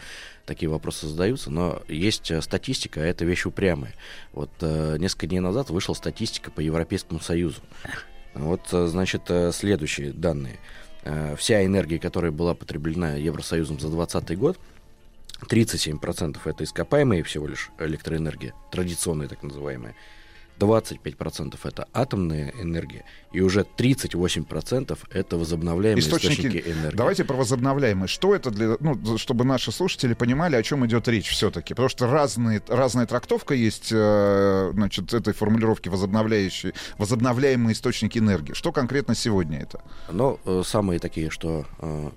Speaker 15: такие вопросы задаются. Но есть э, статистика, а это вещь упрямая. Вот э, несколько дней назад вышла статистика по Европейскому Союзу. Вот, э, значит, следующие данные. Вся энергия, которая была потреблена Евросоюзом за 2020 год, 37% это ископаемые всего лишь электроэнергия, традиционная так называемая. 25% это атомная энергия, и уже 38% это возобновляемые источники, энергии.
Speaker 14: Давайте про возобновляемые. Что это для, ну, чтобы наши слушатели понимали, о чем идет речь все-таки, потому что разные, разная трактовка есть, э, значит, этой формулировки возобновляющие, возобновляемые источники энергии. Что конкретно сегодня это?
Speaker 15: Но э, самые такие, что, э,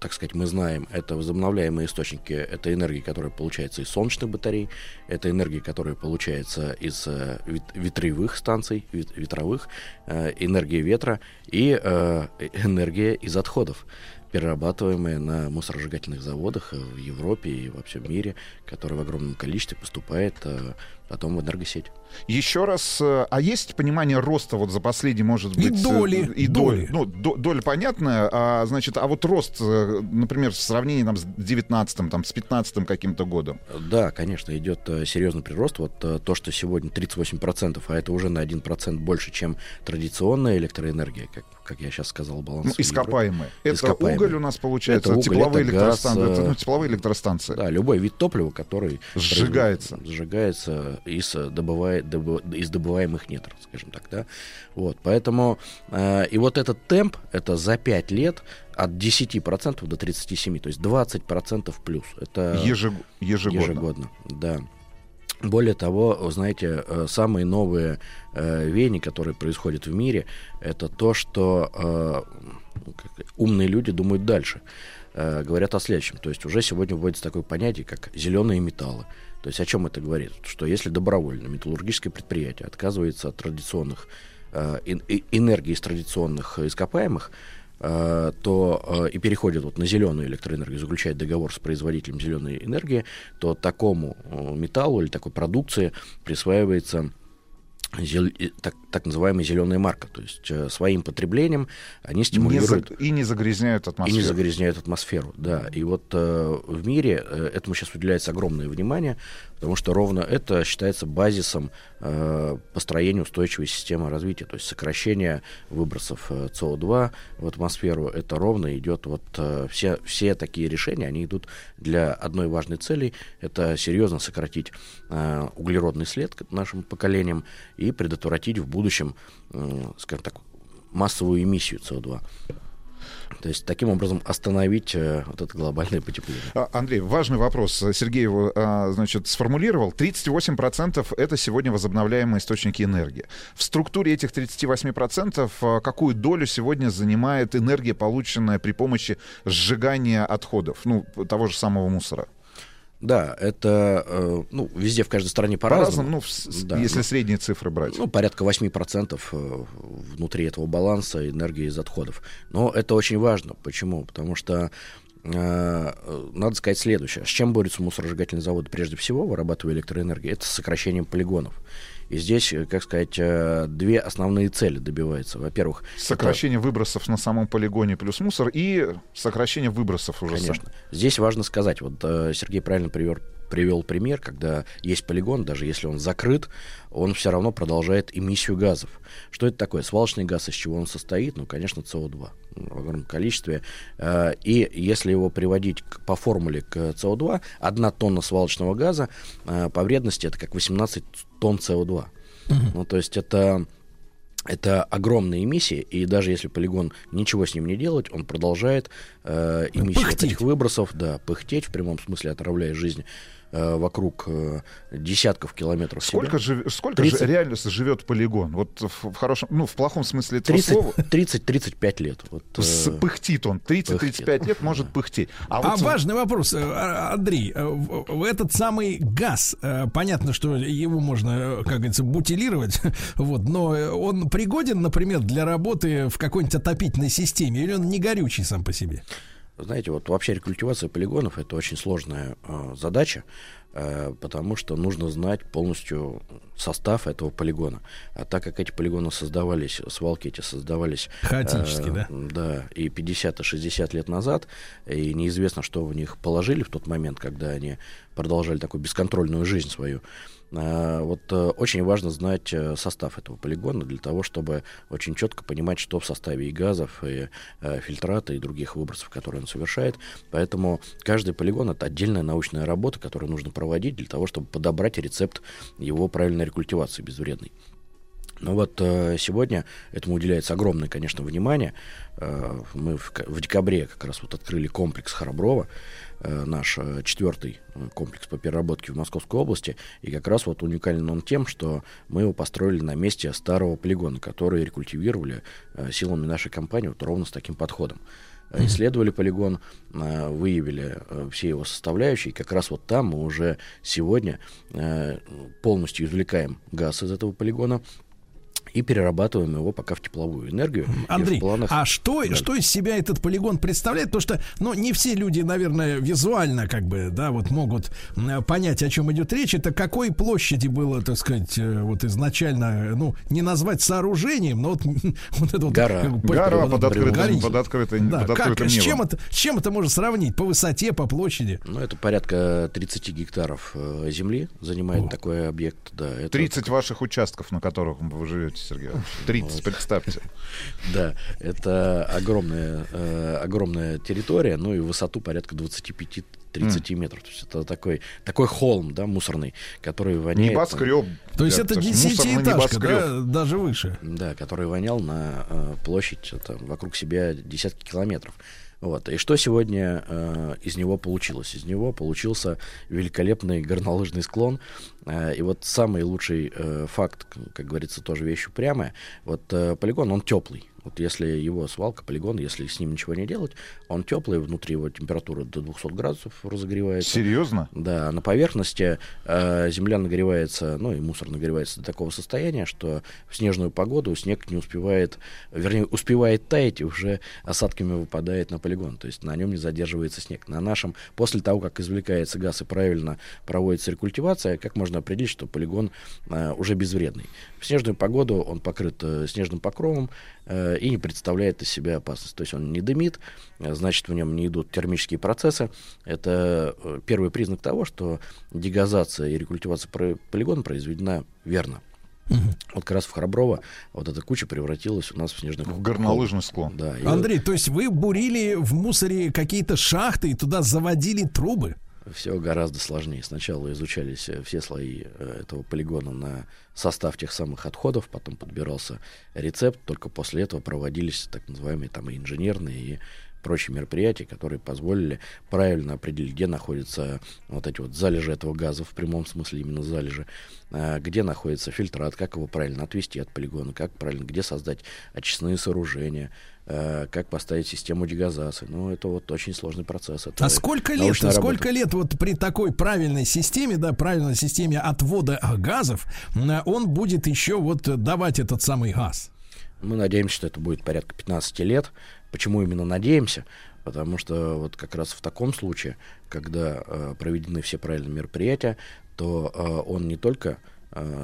Speaker 15: так сказать, мы знаем, это возобновляемые источники, это энергия, которая получается из солнечных батарей, это энергия, которая получается из э, ветряных станций, вит- ветровых, э, энергия ветра и э, [laughs] энергия из отходов перерабатываемая на мусоросжигательных заводах э, в Европе и во всем мире, которая в огромном количестве поступает э, потом в энергосеть.
Speaker 14: Еще раз, э, а есть понимание роста вот за последние, может
Speaker 2: И
Speaker 14: быть... э,
Speaker 2: доли,
Speaker 14: И
Speaker 2: доли.
Speaker 14: доли. Ну, до- доля понятная, а, значит, а вот рост, э, например, в сравнении там, с 19 там, с 15 каким-то годом.
Speaker 15: Да, конечно, идет серьезный прирост. Вот то, что сегодня 38%, а это уже на 1% больше, чем традиционная электроэнергия, как, как я сейчас сказал, баланс.
Speaker 14: Ну, ископаемые. Это
Speaker 15: Ископаемые.
Speaker 14: уголь у нас получается,
Speaker 15: Это уголь,
Speaker 14: тепловые,
Speaker 15: это газ,
Speaker 14: электростанции, это,
Speaker 15: э,
Speaker 14: ну, тепловые электростанции.
Speaker 15: Да, любой вид топлива, который
Speaker 14: Сжигается.
Speaker 15: сжигается из, э, добывая- добы- из добываемых недр, скажем так, да. Вот, поэтому э, и вот этот темп, это за 5 лет от 10% до 37%, то есть 20% плюс. Это
Speaker 14: Ежег- ежегодно.
Speaker 15: Ежегодно, да. Более того, знаете, э, самые новые э, веяния, которые происходят в мире, это то, что э, умные люди думают дальше. Э, говорят о следующем. То есть уже сегодня вводится такое понятие, как зеленые металлы. То есть о чем это говорит? Что если добровольно металлургическое предприятие отказывается от традиционных э, э- энергии из традиционных ископаемых, э, то э, и переходит вот на зеленую электроэнергию, заключает договор с производителем зеленой энергии, то такому э, металлу или такой продукции присваивается зел- так, так называемая зеленая марка. То есть э, своим потреблением они
Speaker 14: Не
Speaker 15: стимулируют
Speaker 14: за- и не загрязняют
Speaker 15: и
Speaker 14: атмосферу.
Speaker 15: не загрязняют атмосферу, да. И вот э, в мире э, этому сейчас уделяется огромное внимание, потому что ровно это считается базисом э, построения устойчивой системы развития. То есть сокращение выбросов э, СО2 в атмосферу, это ровно идет вот э, все, все такие решения, они идут для одной важной цели, это серьезно сократить э, углеродный след нашим поколениям и предотвратить в будущем, э, скажем так, массовую эмиссию СО2. То есть таким образом остановить э, вот это глобальное потепление.
Speaker 14: А, Андрей, важный вопрос. Сергей его, а, значит, сформулировал. 38% это сегодня возобновляемые источники энергии. В структуре этих 38% а, какую долю сегодня занимает энергия, полученная при помощи сжигания отходов, ну, того же самого мусора?
Speaker 15: Да, это э, ну, везде в каждой стране по-разному.
Speaker 14: По-разному, ну, в- если средние цифры брать.
Speaker 15: Ну, порядка 8% э, внутри этого баланса энергии из отходов. Но это очень важно. Почему? Потому что э, надо сказать следующее. С чем борются мусоросжигательные заводы прежде всего, вырабатывая электроэнергию? Это с сокращением полигонов. И здесь, э, как сказать, э, две основные цели добиваются. Во-первых, это-
Speaker 14: Сокращение выбросов на самом полигоне плюс мусор и сокращение выбросов уже. сам.
Speaker 15: Конечно. Здесь важно сказать, вот э, Сергей правильно привер- привел пример, когда есть полигон, даже если он закрыт, он все равно продолжает эмиссию газов. Что это такое? Свалочный газ, из чего он состоит? Ну, конечно, СО2 в огромном количестве. Э, И если его приводить к- по формуле к СО2, одна тонна свалочного газа э, по вредности это как 18 тонн СО2. Ну, то есть это это огромные эмиссии, и даже если полигон ничего с ним не делать, он продолжает э, эмиссию
Speaker 2: Пыхтеть.
Speaker 15: этих выбросов, да, пыхтеть в прямом смысле, отравляя жизнь вокруг э, десятков километров
Speaker 14: Сколько,
Speaker 15: себя.
Speaker 14: жив- сколько
Speaker 15: 30.
Speaker 14: же реально живет полигон? Вот в, в хорошем, ну, в плохом смысле этого
Speaker 15: 30
Speaker 14: слова.
Speaker 15: 30-35 лет. Вот,
Speaker 14: С-
Speaker 15: э,
Speaker 14: пыхтит он. 30-35 лет может пыхтеть. А,
Speaker 2: А
Speaker 14: вот
Speaker 2: важный вопрос, э, а- Андрей, э, этот самый газ, э, понятно, что его можно, э, как говорится, бутилировать, [laughs] вот, но э, он пригоден, например, для работы в какой-нибудь отопительной системе, или он не горючий сам по себе?
Speaker 15: Знаете, вот вообще рекультивация полигонов это очень сложная э, задача, э, потому что нужно знать полностью состав этого полигона. А так как эти полигоны создавались, свалки эти создавались...
Speaker 2: Хаотически, да?
Speaker 15: Да, и 50, и 60 лет назад, и неизвестно, что в них положили в тот момент, когда они продолжали такую бесконтрольную жизнь свою. А, Вот э, очень важно знать э, состав этого полигона для того, чтобы очень четко понимать, что в составе и газов, и э, фильтрата, и других выбросов, которые он совершает. Поэтому каждый полигон это отдельная научная работа, которую нужно проводить для того, чтобы подобрать рецепт его правильной рекультивации безвредной. Ну вот э, сегодня этому уделяется огромное, конечно, внимание. Э, мы в, ка- в декабре как раз вот открыли комплекс Храброва, э, наш э, четвертый э, комплекс по переработке в Московской области. И как раз вот уникален он тем, что мы его построили на месте старого полигона, который рекультивировали э, силами нашей компании вот ровно с таким подходом. Э, Исследовали полигон, э, выявили э, все его составляющие. И как раз вот там мы уже сегодня э, полностью извлекаем газ из этого полигона и перерабатываем его пока в тепловую энергию.
Speaker 2: Андрей,
Speaker 15: планах-
Speaker 2: а что,
Speaker 15: Да.
Speaker 2: что из себя этот полигон представляет? Потому что, ну, не все люди, наверное, визуально, как бы, да, вот могут понять, о чем идет речь. Это какой площади было, так сказать, э, вот изначально, ну, не назвать сооружением, но вот, [laughs] вот это вот...
Speaker 15: Гора.
Speaker 2: как бы,
Speaker 14: Гора под открытым-
Speaker 2: горище.
Speaker 14: под открытым-
Speaker 2: Да,
Speaker 14: под
Speaker 2: как,
Speaker 14: открытым
Speaker 2: с, чем
Speaker 14: небом.
Speaker 2: это, с чем это можно сравнить? По высоте, по площади?
Speaker 15: Ну, это порядка 30 гектаров э, земли занимает такой объект. Да, это
Speaker 14: 30 ваших участков, на которых вы живете, Сергей. Иванович. 30, представьте. [laughs]
Speaker 15: Да, это огромная, э, огромная территория, ну и высоту порядка 25-30 метров. То есть это такой, такой холм, да, мусорный, который воняет...
Speaker 14: Небоскреб.
Speaker 2: То есть
Speaker 14: Да,
Speaker 2: это десятиэтажка, да, даже выше.
Speaker 15: Да, который вонял на э, площадь это, вокруг себя десятки километров. Вот. И что сегодня э, из него получилось? Из него получился великолепный горнолыжный склон. Э, и вот самый лучший э, факт, как говорится, тоже вещь упрямая. Вот э, полигон, он теплый. Вот если его свалка, полигон, если с ним ничего не делать, он теплый, внутри его температура до 200 градусов разогревается.
Speaker 14: Серьезно?
Speaker 15: Да, на поверхности э, земля нагревается, ну и мусор нагревается до такого состояния, что в снежную погоду снег не успевает, вернее, успевает таять и уже осадками выпадает на полигон. То есть на нем не задерживается снег. На нашем, после того, как извлекается газ и правильно проводится рекультивация, как можно определить, что полигон э, уже безвредный? В снежную погоду он покрыт э, снежным покровом э, и не представляет из себя опасность. То есть он не дымит, э, значит, в нем не идут термические процессы. Это э, первый признак того, что дегазация и рекультивация полигона произведена верно. Вот как раз в Храброво вот эта куча превратилась у нас в снежный
Speaker 14: В горнолыжный склон.
Speaker 15: Да, и
Speaker 2: Андрей, то есть вы бурили в мусоре какие-то шахты и туда заводили трубы?
Speaker 15: Все гораздо сложнее. Сначала изучались э, все слои э, этого полигона на состав тех самых отходов, потом подбирался рецепт, только после этого проводились так называемые там и инженерные и прочие мероприятия, которые позволили правильно определить, где находятся вот эти вот залежи этого газа, в прямом смысле именно залежи, а, где находится фильтрат, как его правильно отвести от полигона, как правильно, где создать очистные сооружения, как поставить систему дегазации. Ну, это вот очень сложный процесс. Это
Speaker 2: а сколько лет, сколько лет вот при такой правильной системе, да, правильной системе отвода газов, он будет еще вот давать этот самый газ?
Speaker 15: Мы надеемся, что это будет порядка 15 лет. Почему именно надеемся? Потому что вот как раз в таком случае, когда э, проведены все правильные мероприятия, то э, он не только э,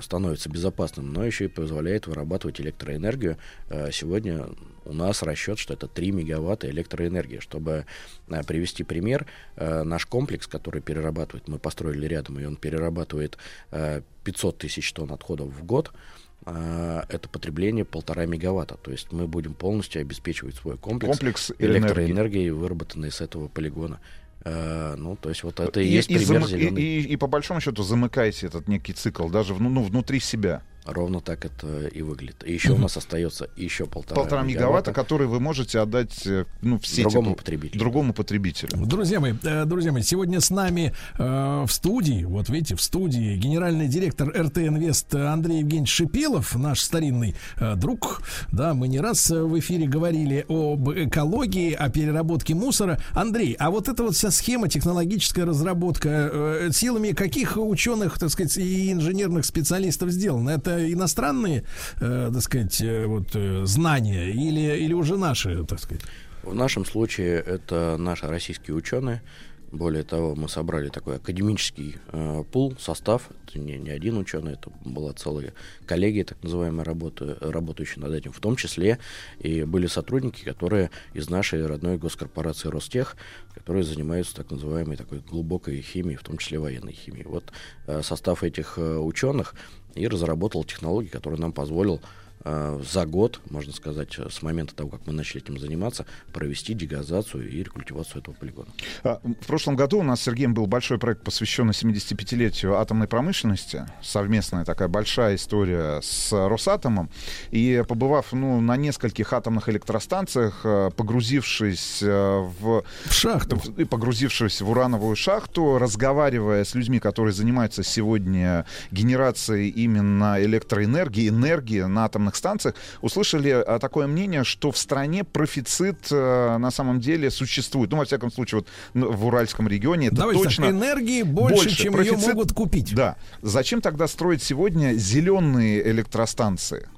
Speaker 15: становится безопасным, но еще и позволяет вырабатывать электроэнергию. Э, сегодня у нас расчет, что это 3 мегаватта электроэнергии. Чтобы э, привести пример, э, наш комплекс, который перерабатывает, мы построили рядом, и он перерабатывает э, 500 тысяч тонн отходов в год, это потребление полтора мегаватта. То есть мы будем полностью обеспечивать свой комплекс, комплекс электроэнергии, выработанной с этого полигона. Uh, ну, то есть вот это и, и есть и пример
Speaker 14: замы... и, и, и по большому счету замыкаете этот некий цикл даже ну, внутри себя.
Speaker 15: Ровно так это и выглядит. И еще у нас остается еще полтора,
Speaker 14: полтора мегаватта, мегаватта, которые вы можете отдать э, ну, в сеть
Speaker 15: другому потребителю.
Speaker 14: Другому потребителю.
Speaker 2: Друзья мои, э, друзья мои, сегодня с нами э, в студии, вот видите, в студии генеральный директор РТ Инвест Андрей Евгеньевич Шипилов, наш старинный э, друг. Да, мы не раз в эфире говорили об экологии, о переработке мусора. Андрей, а вот эта вот вся схема, технологическая разработка, э, силами каких ученых, так сказать, и инженерных специалистов сделана? Это это иностранные, э, так сказать, э, вот, э, знания или, или уже наши, так сказать?
Speaker 15: В нашем случае это наши российские ученые. Более того, мы собрали такой академический э, пул, состав. Это не, не один ученый, это была целая коллегия, так называемая, работа, работающая над этим. В том числе и были сотрудники, которые из нашей родной госкорпорации Ростех, которые занимаются так называемой такой глубокой химией, в том числе военной химией. Вот э, состав этих э, ученых и разработал технологии, которые нам позволил за год, можно сказать, с момента того, как мы начали этим заниматься, провести дегазацию и рекультивацию этого полигона.
Speaker 14: А, в прошлом году у нас с Сергеем был большой проект, посвященный 75-летию атомной промышленности. Совместная такая большая история с Росатомом. И побывав ну, на нескольких атомных электростанциях, э, погрузившись э, в...
Speaker 2: В шахту.
Speaker 14: И погрузившись в урановую шахту, разговаривая с людьми, которые занимаются сегодня генерацией именно электроэнергии, энергии на атомных атомных станциях, услышали а, такое мнение, что в стране профицит а, на самом деле существует. Ну, во всяком случае, вот в Уральском регионе это
Speaker 2: Давайте
Speaker 14: точно...
Speaker 2: Так, энергии больше, больше. чем профицит... ее могут купить.
Speaker 14: Да. Зачем тогда строить сегодня зеленые электростанции?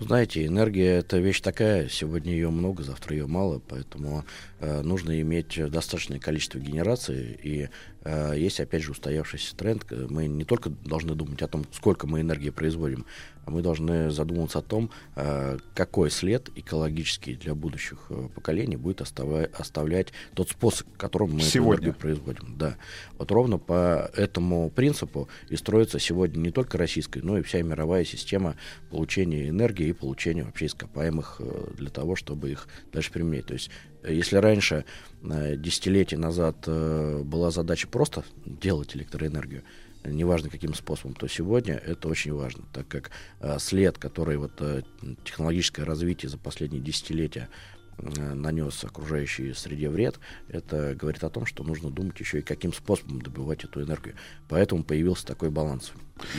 Speaker 15: Знаете, энергия это вещь такая, сегодня ее много, завтра ее мало, поэтому э, нужно иметь достаточное количество генерации. И э, есть, опять же, устоявшийся тренд. Мы не только должны думать о том, сколько мы энергии производим, а мы должны задуматься о том, э, какой след экологический для будущих э, поколений будет оставлять тот способ, которым мы
Speaker 14: сегодня.
Speaker 15: энергию производим. Да. Вот ровно по этому принципу и строится сегодня не только российская, но и вся мировая система получения энергии и получения вообще ископаемых э, для того, чтобы их дальше применять. То есть если раньше, десятилетия назад, была задача просто делать электроэнергию, неважно каким способом, то сегодня это очень важно, так как э, след, который вот э, технологическое развитие за последние десятилетия э, нанес окружающей среде вред, это говорит о том, что нужно думать еще и каким способом добывать эту энергию. Поэтому появился такой баланс.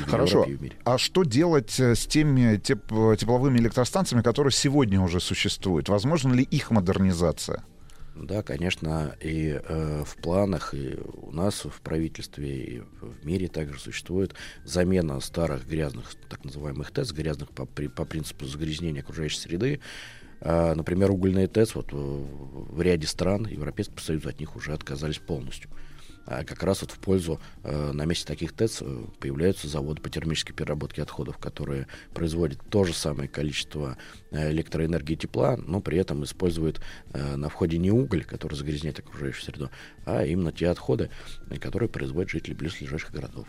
Speaker 14: Хорошо. А что делать э, с теми теп тепловыми электростанциями, которые сегодня уже существуют? Возможно ли их модернизация?
Speaker 15: Да, конечно, и э, в планах, и у нас в правительстве, и в мире также существует замена старых грязных, так называемых ТЭЦ, грязных по, при, по принципу загрязнения окружающей среды. Э, например, угольные ТЭЦ вот, в, в ряде стран Европейского Союза от них уже отказались полностью. А как раз вот в пользу э, на месте таких ТЭЦ э, появляются заводы по термической переработке отходов, которые производят то же самое количество э, электроэнергии и тепла, но при этом используют э, на входе не уголь, который загрязняет окружающую среду, а именно те отходы, которые производят жители близлежащих городов.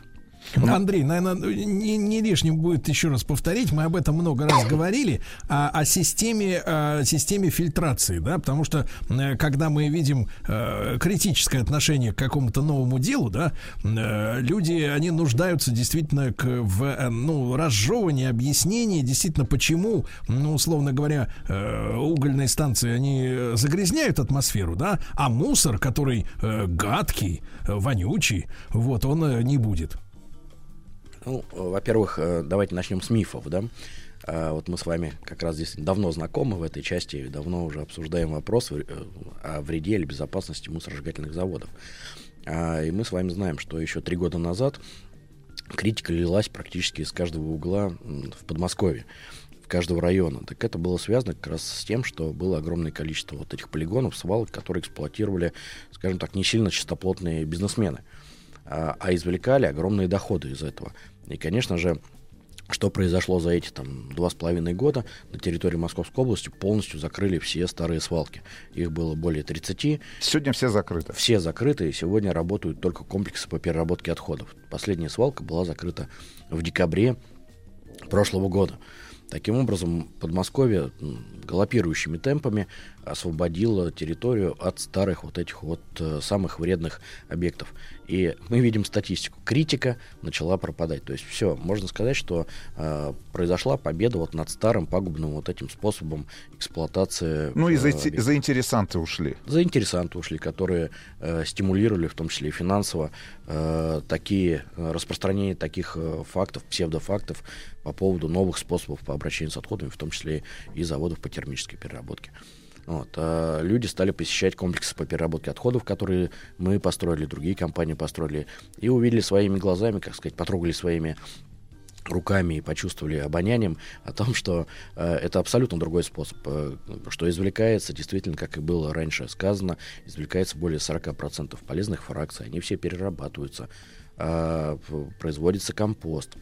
Speaker 2: Андрей, наверное, не, не лишним будет еще раз повторить, мы об этом много раз [coughs] говорили, о, о системе, о системе фильтрации, да, потому что э, когда мы видим э, критическое отношение к какому-то новому делу, да, э, люди, они нуждаются действительно к, в, э, ну, разжевывании, объяснении, действительно, почему, ну, условно говоря, э, угольные станции, они загрязняют атмосферу, да, а мусор, который э, гадкий, э, вонючий, вот, он не будет.
Speaker 15: Ну, во-первых, э, давайте начнем с мифов, да. А, Вот мы с вами как раз здесь давно знакомы в этой части, давно уже обсуждаем вопрос э, о вреде или безопасности мусоросжигательных заводов. А, И мы с вами знаем, что еще три года назад критика лилась практически из каждого угла в Подмосковье, в каждого района. Так это было связано как раз с тем, что было огромное количество вот этих полигонов, свалок, которые эксплуатировали, скажем так, не сильно чистоплотные бизнесмены, а, а извлекали огромные доходы из этого. И, конечно же, что произошло за эти там два с половиной года на территории Московской области полностью закрыли все старые свалки. Их было более 30.
Speaker 14: Сегодня все закрыты.
Speaker 15: Все закрыты, и сегодня работают только комплексы по переработке отходов. Последняя свалка была закрыта в декабре прошлого года. Таким образом, Подмосковье галопирующими темпами освободило территорию от старых вот этих вот э, самых вредных объектов. И мы видим статистику. Критика начала пропадать. То есть все, можно сказать, что э, произошла победа вот над старым пагубным вот этим способом эксплуатации.
Speaker 14: Ну и
Speaker 15: э,
Speaker 14: за, заинтересанты ушли.
Speaker 15: Заинтересанты ушли, которые э, стимулировали, в том числе и финансово, э, такие э, распространение таких э, фактов, псевдофактов по поводу новых способов по обращению с отходами, в том числе и заводов по термической переработке. Вот, а люди стали посещать комплексы по переработке отходов, которые мы построили, другие компании построили, и увидели своими глазами, как сказать, потрогали своими руками и почувствовали обонянием о том, что э, это абсолютно другой способ, э, что извлекается, действительно, как и было раньше сказано, извлекается более 40% полезных фракций, они все перерабатываются, э, производится компост,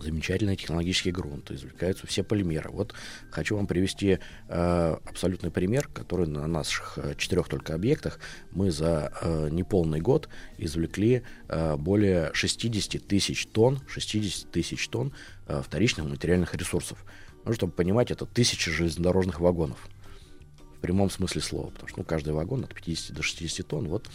Speaker 15: замечательные технологические грунты, извлекаются все полимеры. Вот хочу вам привести э, абсолютный пример, который на наших э, четырех только объектах мы за э, неполный год извлекли э, более 60 тысяч тонн, 60 тысяч тонн э, вторичных материальных ресурсов. Ну, чтобы понимать, это тысячи железнодорожных вагонов. В прямом смысле слова. Потому что ну, каждый вагон от 50 до 60 тонн. Вот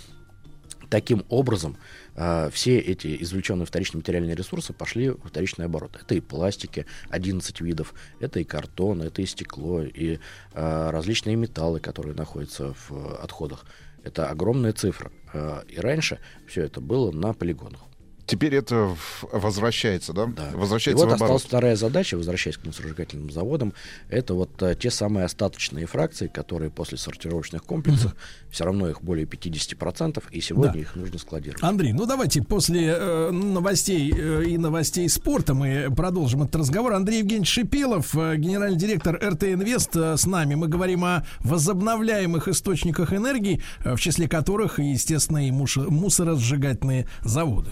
Speaker 15: таким образом э, все эти извлеченные вторичные материальные ресурсы пошли в вторичный оборот. Это и пластики, 11 видов, это и картон, это и стекло, и э, различные металлы, которые находятся в отходах. Это огромная цифра. Э, и раньше все это было на полигонах.
Speaker 14: Теперь это возвращается, да?
Speaker 15: И
Speaker 14: Возвращается
Speaker 15: вот
Speaker 14: в оборот.
Speaker 15: осталась вторая задача, возвращаясь к мусоросжигательным заводам, это вот э, те самые остаточные фракции, которые после сортировочных комплексов, все равно их более 50%, и сегодня
Speaker 2: Да.
Speaker 15: их нужно складировать.
Speaker 2: Андрей, ну давайте после э, новостей э, и новостей спорта мы продолжим этот разговор. Андрей Евгеньевич Шипилов, э, генеральный директор РТ Инвест, э, с нами. Мы говорим о возобновляемых источниках энергии, э, в числе которых, естественно, и муш- мусоросжигательные заводы.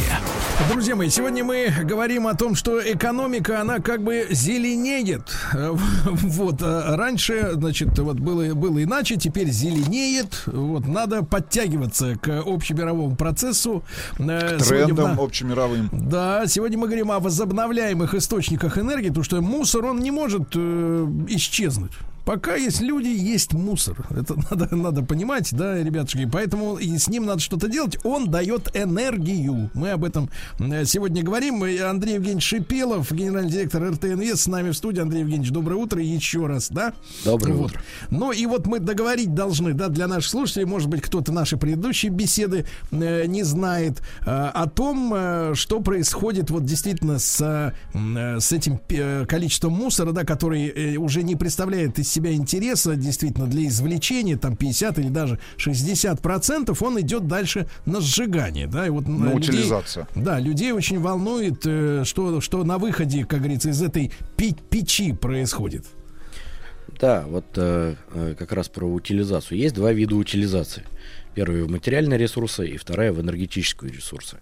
Speaker 2: Друзья мои, сегодня мы говорим о том, что экономика, она как бы зеленеет. Э, [laughs] Вот, э, раньше, значит, вот было, было иначе, теперь зеленеет. Вот, надо подтягиваться к общемировому процессу. Э, в
Speaker 14: Трендом
Speaker 2: на-
Speaker 14: общемировым.
Speaker 2: Да, сегодня мы говорим о возобновляемых источниках энергии, потому что мусор, он не может э, исчезнуть. Пока есть люди, есть мусор. Это [laughs] надо, надо понимать, да, ребятушки. Поэтому и с ним надо что-то делать. Он дает энергию. Мы об этом э, сегодня говорим. Андрей Евгеньевич Шипелов, генеральный директор РТНВ, с нами в студии. Андрей Евгеньевич, доброе утро еще раз, да?
Speaker 15: Доброе
Speaker 2: Вот.
Speaker 15: утро.
Speaker 2: Ну и вот мы договорить должны, да, для наших слушателей, может быть, кто-то наши предыдущие беседы э, не знает э, о том, э, что происходит вот действительно с, э, э, с этим э, количеством мусора, да, который э, уже не представляет из себя интереса действительно для извлечения, там 50 или даже 60 процентов, он идет дальше на сжигание, да, и вот
Speaker 14: На
Speaker 2: людей-
Speaker 14: утилизацию.
Speaker 2: да, людей очень волнует, э, что, что на выходе, как говорится, из этой печи происходит.
Speaker 15: Да, вот э, э, как раз про утилизацию. Есть два вида утилизации. Первый в материальные ресурсы и вторая в энергетические ресурсы.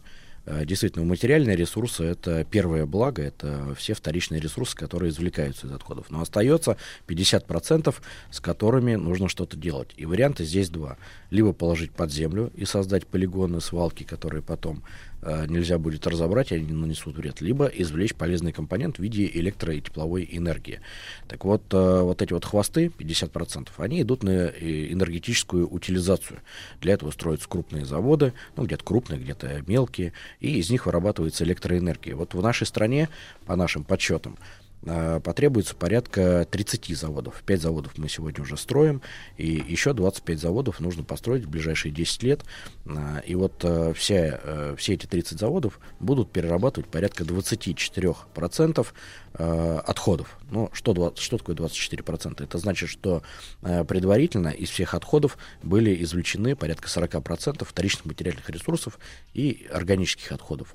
Speaker 15: Э, действительно, материальные ресурсы это первое благо, это все вторичные ресурсы, которые извлекаются из отходов. Но остается 50%, с которыми нужно что-то делать. И варианты здесь два. Либо положить под землю и создать полигоны, свалки, которые потом нельзя будет разобрать, они нанесут вред, либо извлечь полезный компонент в виде электро- и тепловой энергии. Так вот, э, вот эти вот хвосты, 50%, они идут на э, энергетическую утилизацию. Для этого строятся крупные заводы, ну, где-то крупные, где-то мелкие, и из них вырабатывается электроэнергия. Вот в нашей стране, по нашим подсчетам, потребуется порядка 30 заводов. 5 заводов мы сегодня уже строим, и еще 25 заводов нужно построить в ближайшие 10 лет. А, и вот а, все, все эти 30 заводов будут перерабатывать порядка 24% отходов. Ну, что, что такое 24%? Это значит, что предварительно из всех отходов были извлечены порядка 40% вторичных материальных ресурсов и органических отходов.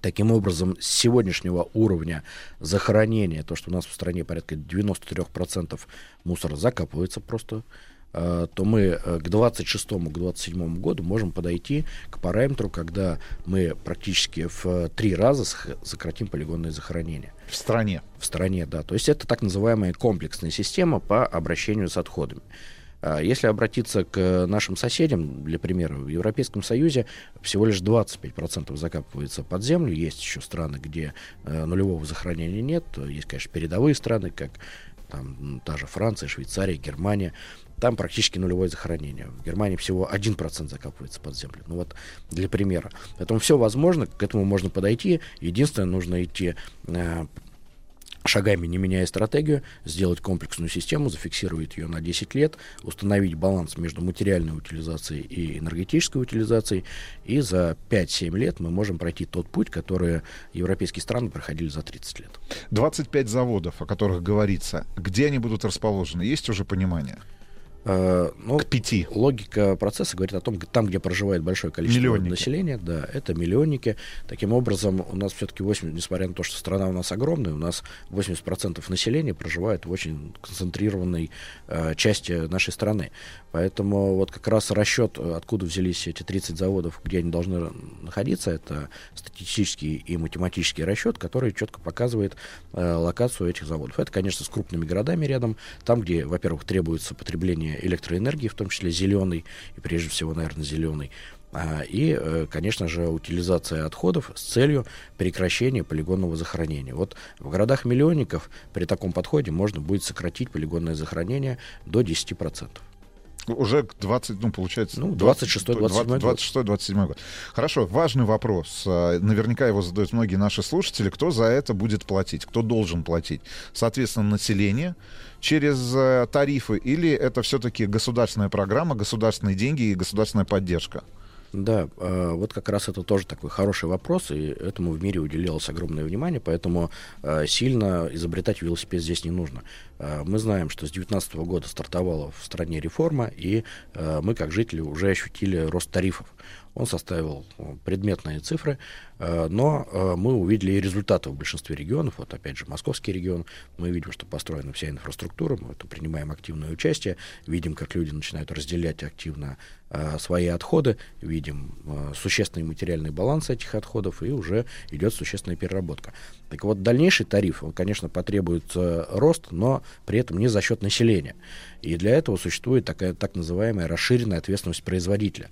Speaker 15: Таким образом, с сегодняшнего уровня захоронения, то, что у нас в стране порядка 93% мусора закапывается просто, э, то мы э, к 26 к 27 году можем подойти к параметру, когда мы практически в три раза сократим полигонное захоронение.
Speaker 14: В стране?
Speaker 15: В стране, да. То есть это так называемая комплексная система по обращению с отходами. А если обратиться к нашим соседям, для примера, в Европейском Союзе всего лишь 25% закапывается под землю. Есть еще страны, где э, нулевого захоронения нет. Есть, конечно, передовые страны, как там, та же Франция, Швейцария, Германия. Там практически нулевое захоронение. В Германии всего 1% закапывается под землю. Ну вот для примера. Поэтому все возможно, к этому можно подойти. Единственное, нужно идти э, шагами, не меняя стратегию, сделать комплексную систему, зафиксировать ее на 10 лет, установить баланс между материальной утилизацией и энергетической утилизацией, и за 5-7 лет мы можем пройти тот путь, который европейские страны проходили за 30 лет.
Speaker 14: 25 заводов, о которых говорится, где они будут расположены, есть уже понимание?
Speaker 15: Э, ну, к пяти. Логика процесса говорит о том, там, где проживает большое количество миллионники. населения, да, это миллионники. Таким образом, у нас все-таки 80, несмотря на то, что страна у нас огромная, у нас 80% населения проживает в очень концентрированной э, части нашей страны. Поэтому вот как раз расчет, откуда взялись эти 30 заводов, где они должны находиться, это статистический и математический расчет, который четко показывает э, локацию этих заводов. Это, конечно, с крупными городами рядом, там, где, во-первых, требуется потребление электроэнергии, в том числе зеленой, и прежде всего, наверное, зеленой, а, и, э, конечно же, утилизация отходов с целью прекращения полигонного захоронения. Вот в городах-миллионников при таком подходе можно будет сократить полигонное захоронение до 10%.
Speaker 14: Уже к 20, ну, получается...
Speaker 15: Ну, 26-27
Speaker 14: 26-27 год. Хорошо, важный вопрос. А, наверняка его задают многие наши слушатели. Кто за это будет платить? Кто должен платить? Соответственно, население через э, тарифы или это все-таки государственная программа, государственные деньги и государственная поддержка?
Speaker 15: Да, э, вот как раз это тоже такой хороший вопрос, и этому в мире уделялось огромное внимание, поэтому э, сильно изобретать велосипед здесь не нужно. Э, мы знаем, что с 2019 года стартовала в стране реформа, и мы, как жители, уже ощутили рост тарифов он составил э, предметные цифры, э, но э, мы увидели и результаты в большинстве регионов. Вот опять же, московский регион, мы видим, что построена вся инфраструктура, мы это принимаем активное участие, видим, как люди начинают разделять активно свои отходы, видим существенный материальный баланс этих отходов, и уже идет существенная переработка. Так вот, дальнейший тариф, он, конечно, потребует рост, но при этом не за счет населения. И для этого существует такая так называемая расширенная ответственность производителя.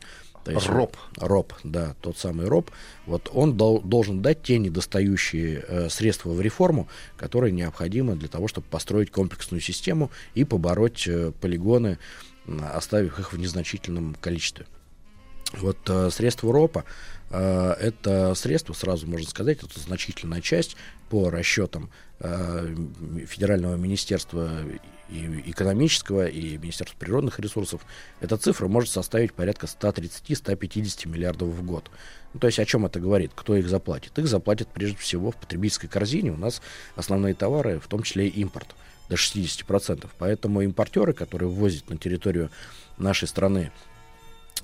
Speaker 14: То есть, РОП.
Speaker 15: РОП, да, тот самый РОП. Вот он дол, должен дать те недостающие э, средства в реформу, которые необходимы для того, чтобы построить комплексную систему и побороть э, полигоны, оставив их в незначительном количестве. Вот э, средства РОПа э, это средства, сразу можно сказать, это значительная часть по расчетам э, Федерального министерства и экономического, и Министерства природных ресурсов, эта цифра может составить порядка 130-150 миллиардов в год. Ну, то есть о чем это говорит? Кто их заплатит? Их заплатят прежде всего в потребительской корзине. У нас основные товары, в том числе и импорт, до 60%. Поэтому импортеры, которые ввозят на территорию нашей страны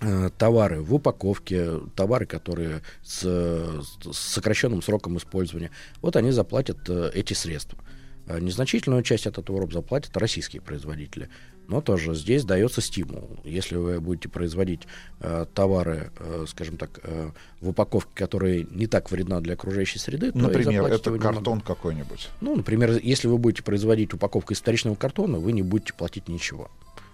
Speaker 15: э, товары в упаковке, товары, которые с, с сокращенным сроком использования, вот они заплатят э, эти средства. Э, Незначительную часть от этого РОП заплатят российские производители. Но тоже здесь дается стимул. Если вы будете производить э, товары, э, скажем так, э, в упаковке, которые не так вредна для окружающей среды, то
Speaker 14: Например, это картон какой-нибудь.
Speaker 15: Ну, например, если вы будете производить упаковку из вторичного картона, вы не будете платить ничего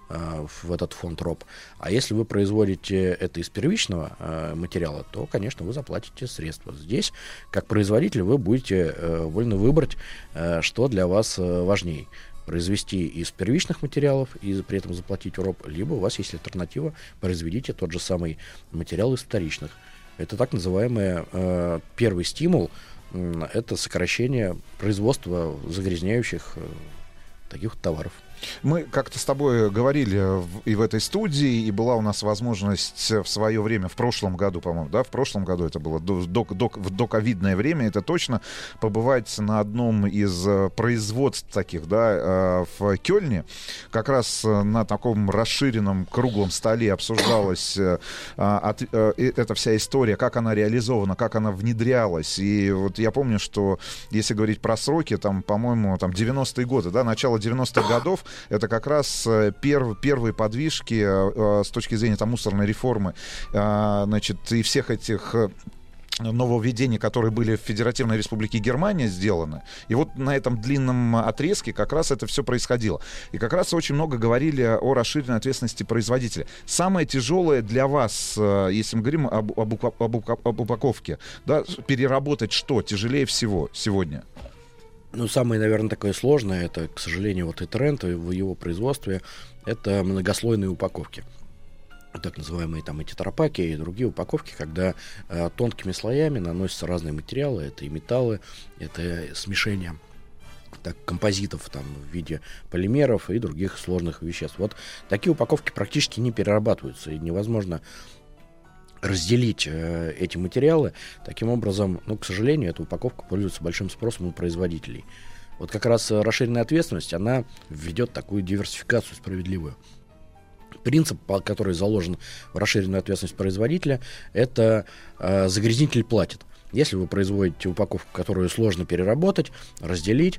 Speaker 15: в этот фонд РОП. А если вы производите это из первичного э, материала, то, конечно, вы заплатите средства. Здесь, как производитель, вы будете э, вольны выбрать, э, что для вас э, важнее. Произвести из первичных материалов и при этом заплатить РОП, либо у вас есть альтернатива, произведите тот же самый материал из вторичных. Это так называемый э, первый стимул, м, это сокращение производства загрязняющих э, таких товаров.
Speaker 14: Мы как-то с тобой говорили и в этой студии, и была у нас возможность в свое время, в прошлом году, по-моему, да, в прошлом году это было до, до, до- в доковидное время, это точно, побывать на одном из э, производств таких, да, э, в Кёльне. Как раз э, на таком расширенном круглом столе обсуждалась а, от- эта вся история, как она реализована, как она внедрялась. И вот я помню, что если говорить про сроки, там, по-моему, там 90-е годы, да, начало 90-х годов, это как раз э, перв- первые подвижки э, э, с точки зрения там, мусорной реформы, э, значит, и всех этих э, нововведений, которые были в Федеративной Республике Германия сделаны. И вот на этом длинном отрезке как раз это все происходило. И как раз очень много говорили о расширенной ответственности производителя. Самое тяжелое для вас, если мы говорим об, об об об упаковке, да, переработать что тяжелее всего сегодня?
Speaker 15: Ну, самое, наверное, такое сложное, это, к сожалению, вот и тренд в его производстве, это многослойные упаковки. Так называемые там и тетрапаки, и другие упаковки, когда э, тонкими слоями наносятся разные материалы, это и металлы, это смешение так, композитов там, в виде полимеров и других сложных веществ. Вот такие упаковки практически не перерабатываются, и невозможно разделить э, эти материалы. Таким образом, ну, к сожалению, эта упаковка пользуется большим спросом у производителей. Вот как раз э, расширенная ответственность, она введет такую диверсификацию справедливую. Принцип, который заложен в расширенную ответственность производителя, это э, загрязнитель платит. Если вы производите упаковку, которую сложно переработать, разделить,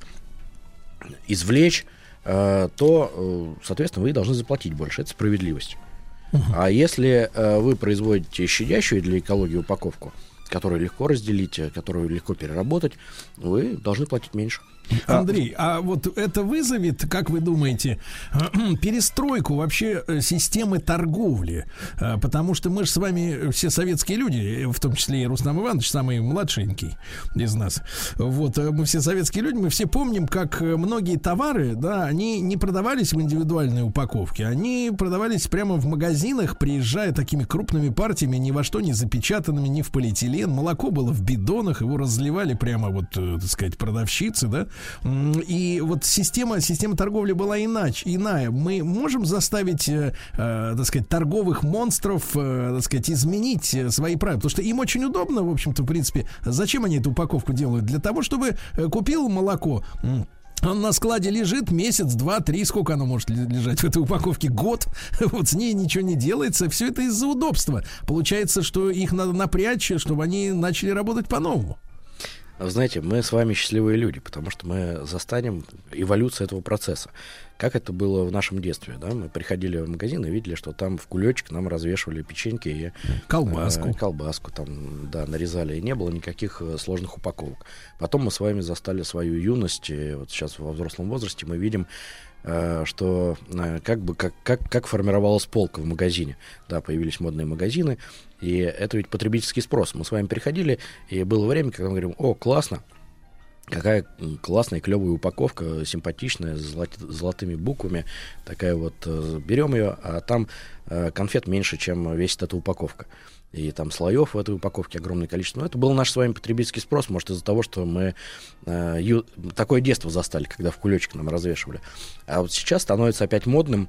Speaker 15: извлечь, э, то, э, соответственно, вы должны заплатить больше. Это справедливость. А если э, вы производите щадящую для экологии упаковку, которую легко разделить, э, которую легко переработать, вы должны платить меньше.
Speaker 2: Андрей, а вот это вызовет, как вы думаете, [clears throat] перестройку вообще э, системы торговли? А, Потому что мы же с вами все советские люди, в том числе и Рустам Иванович, самый младшенький из нас. Вот, э, мы все советские люди, мы все помним, как э, многие товары, да, они не продавались в индивидуальной упаковке, они продавались прямо в магазинах, приезжая такими крупными партиями, ни во что не запечатанными, ни в полиэтилен. Молоко было в бидонах, его разливали прямо вот, э, так сказать, продавщицы, да. И вот система, система торговли была иначе, иная. Мы можем заставить, э, э, так сказать, торговых монстров, э, так сказать, изменить э, свои правила, потому что им очень удобно, в общем-то, в принципе. Зачем они эту упаковку делают? Для того, чтобы э, купил молоко. он на складе лежит месяц, два, три, сколько оно может ле- лежать в этой упаковке? Год. [laughs] Вот с ней ничего не делается. Все это из-за удобства. Получается, что их надо напрячь, чтобы они начали работать по-новому.
Speaker 15: Знаете, мы с вами счастливые люди, потому что мы застанем эволюцию этого процесса. Как это было в нашем детстве, да? Мы приходили в магазин и видели, что там в кулечек нам развешивали печеньки и...
Speaker 2: Колбаску.
Speaker 15: э, колбаску там, да, нарезали. И не было никаких э, сложных упаковок. Потом мы с вами застали свою юность. И вот сейчас во взрослом возрасте мы видим, э, что э, как бы как, как, как формировалась полка в магазине. Да, появились модные магазины, и это ведь потребительский спрос. Мы с вами приходили, и было время, когда мы говорим, о, классно, Какая классная, клевая упаковка, симпатичная, с золоти- золотыми буквами. Такая вот, э, берем ее, а там э, конфет меньше, чем весит эта упаковка. И там слоев в этой упаковке огромное количество. Но это был наш с вами потребительский спрос, может, из-за того, что мы э, ю- такое детство застали, когда в кулечек нам развешивали. А вот сейчас становится опять модным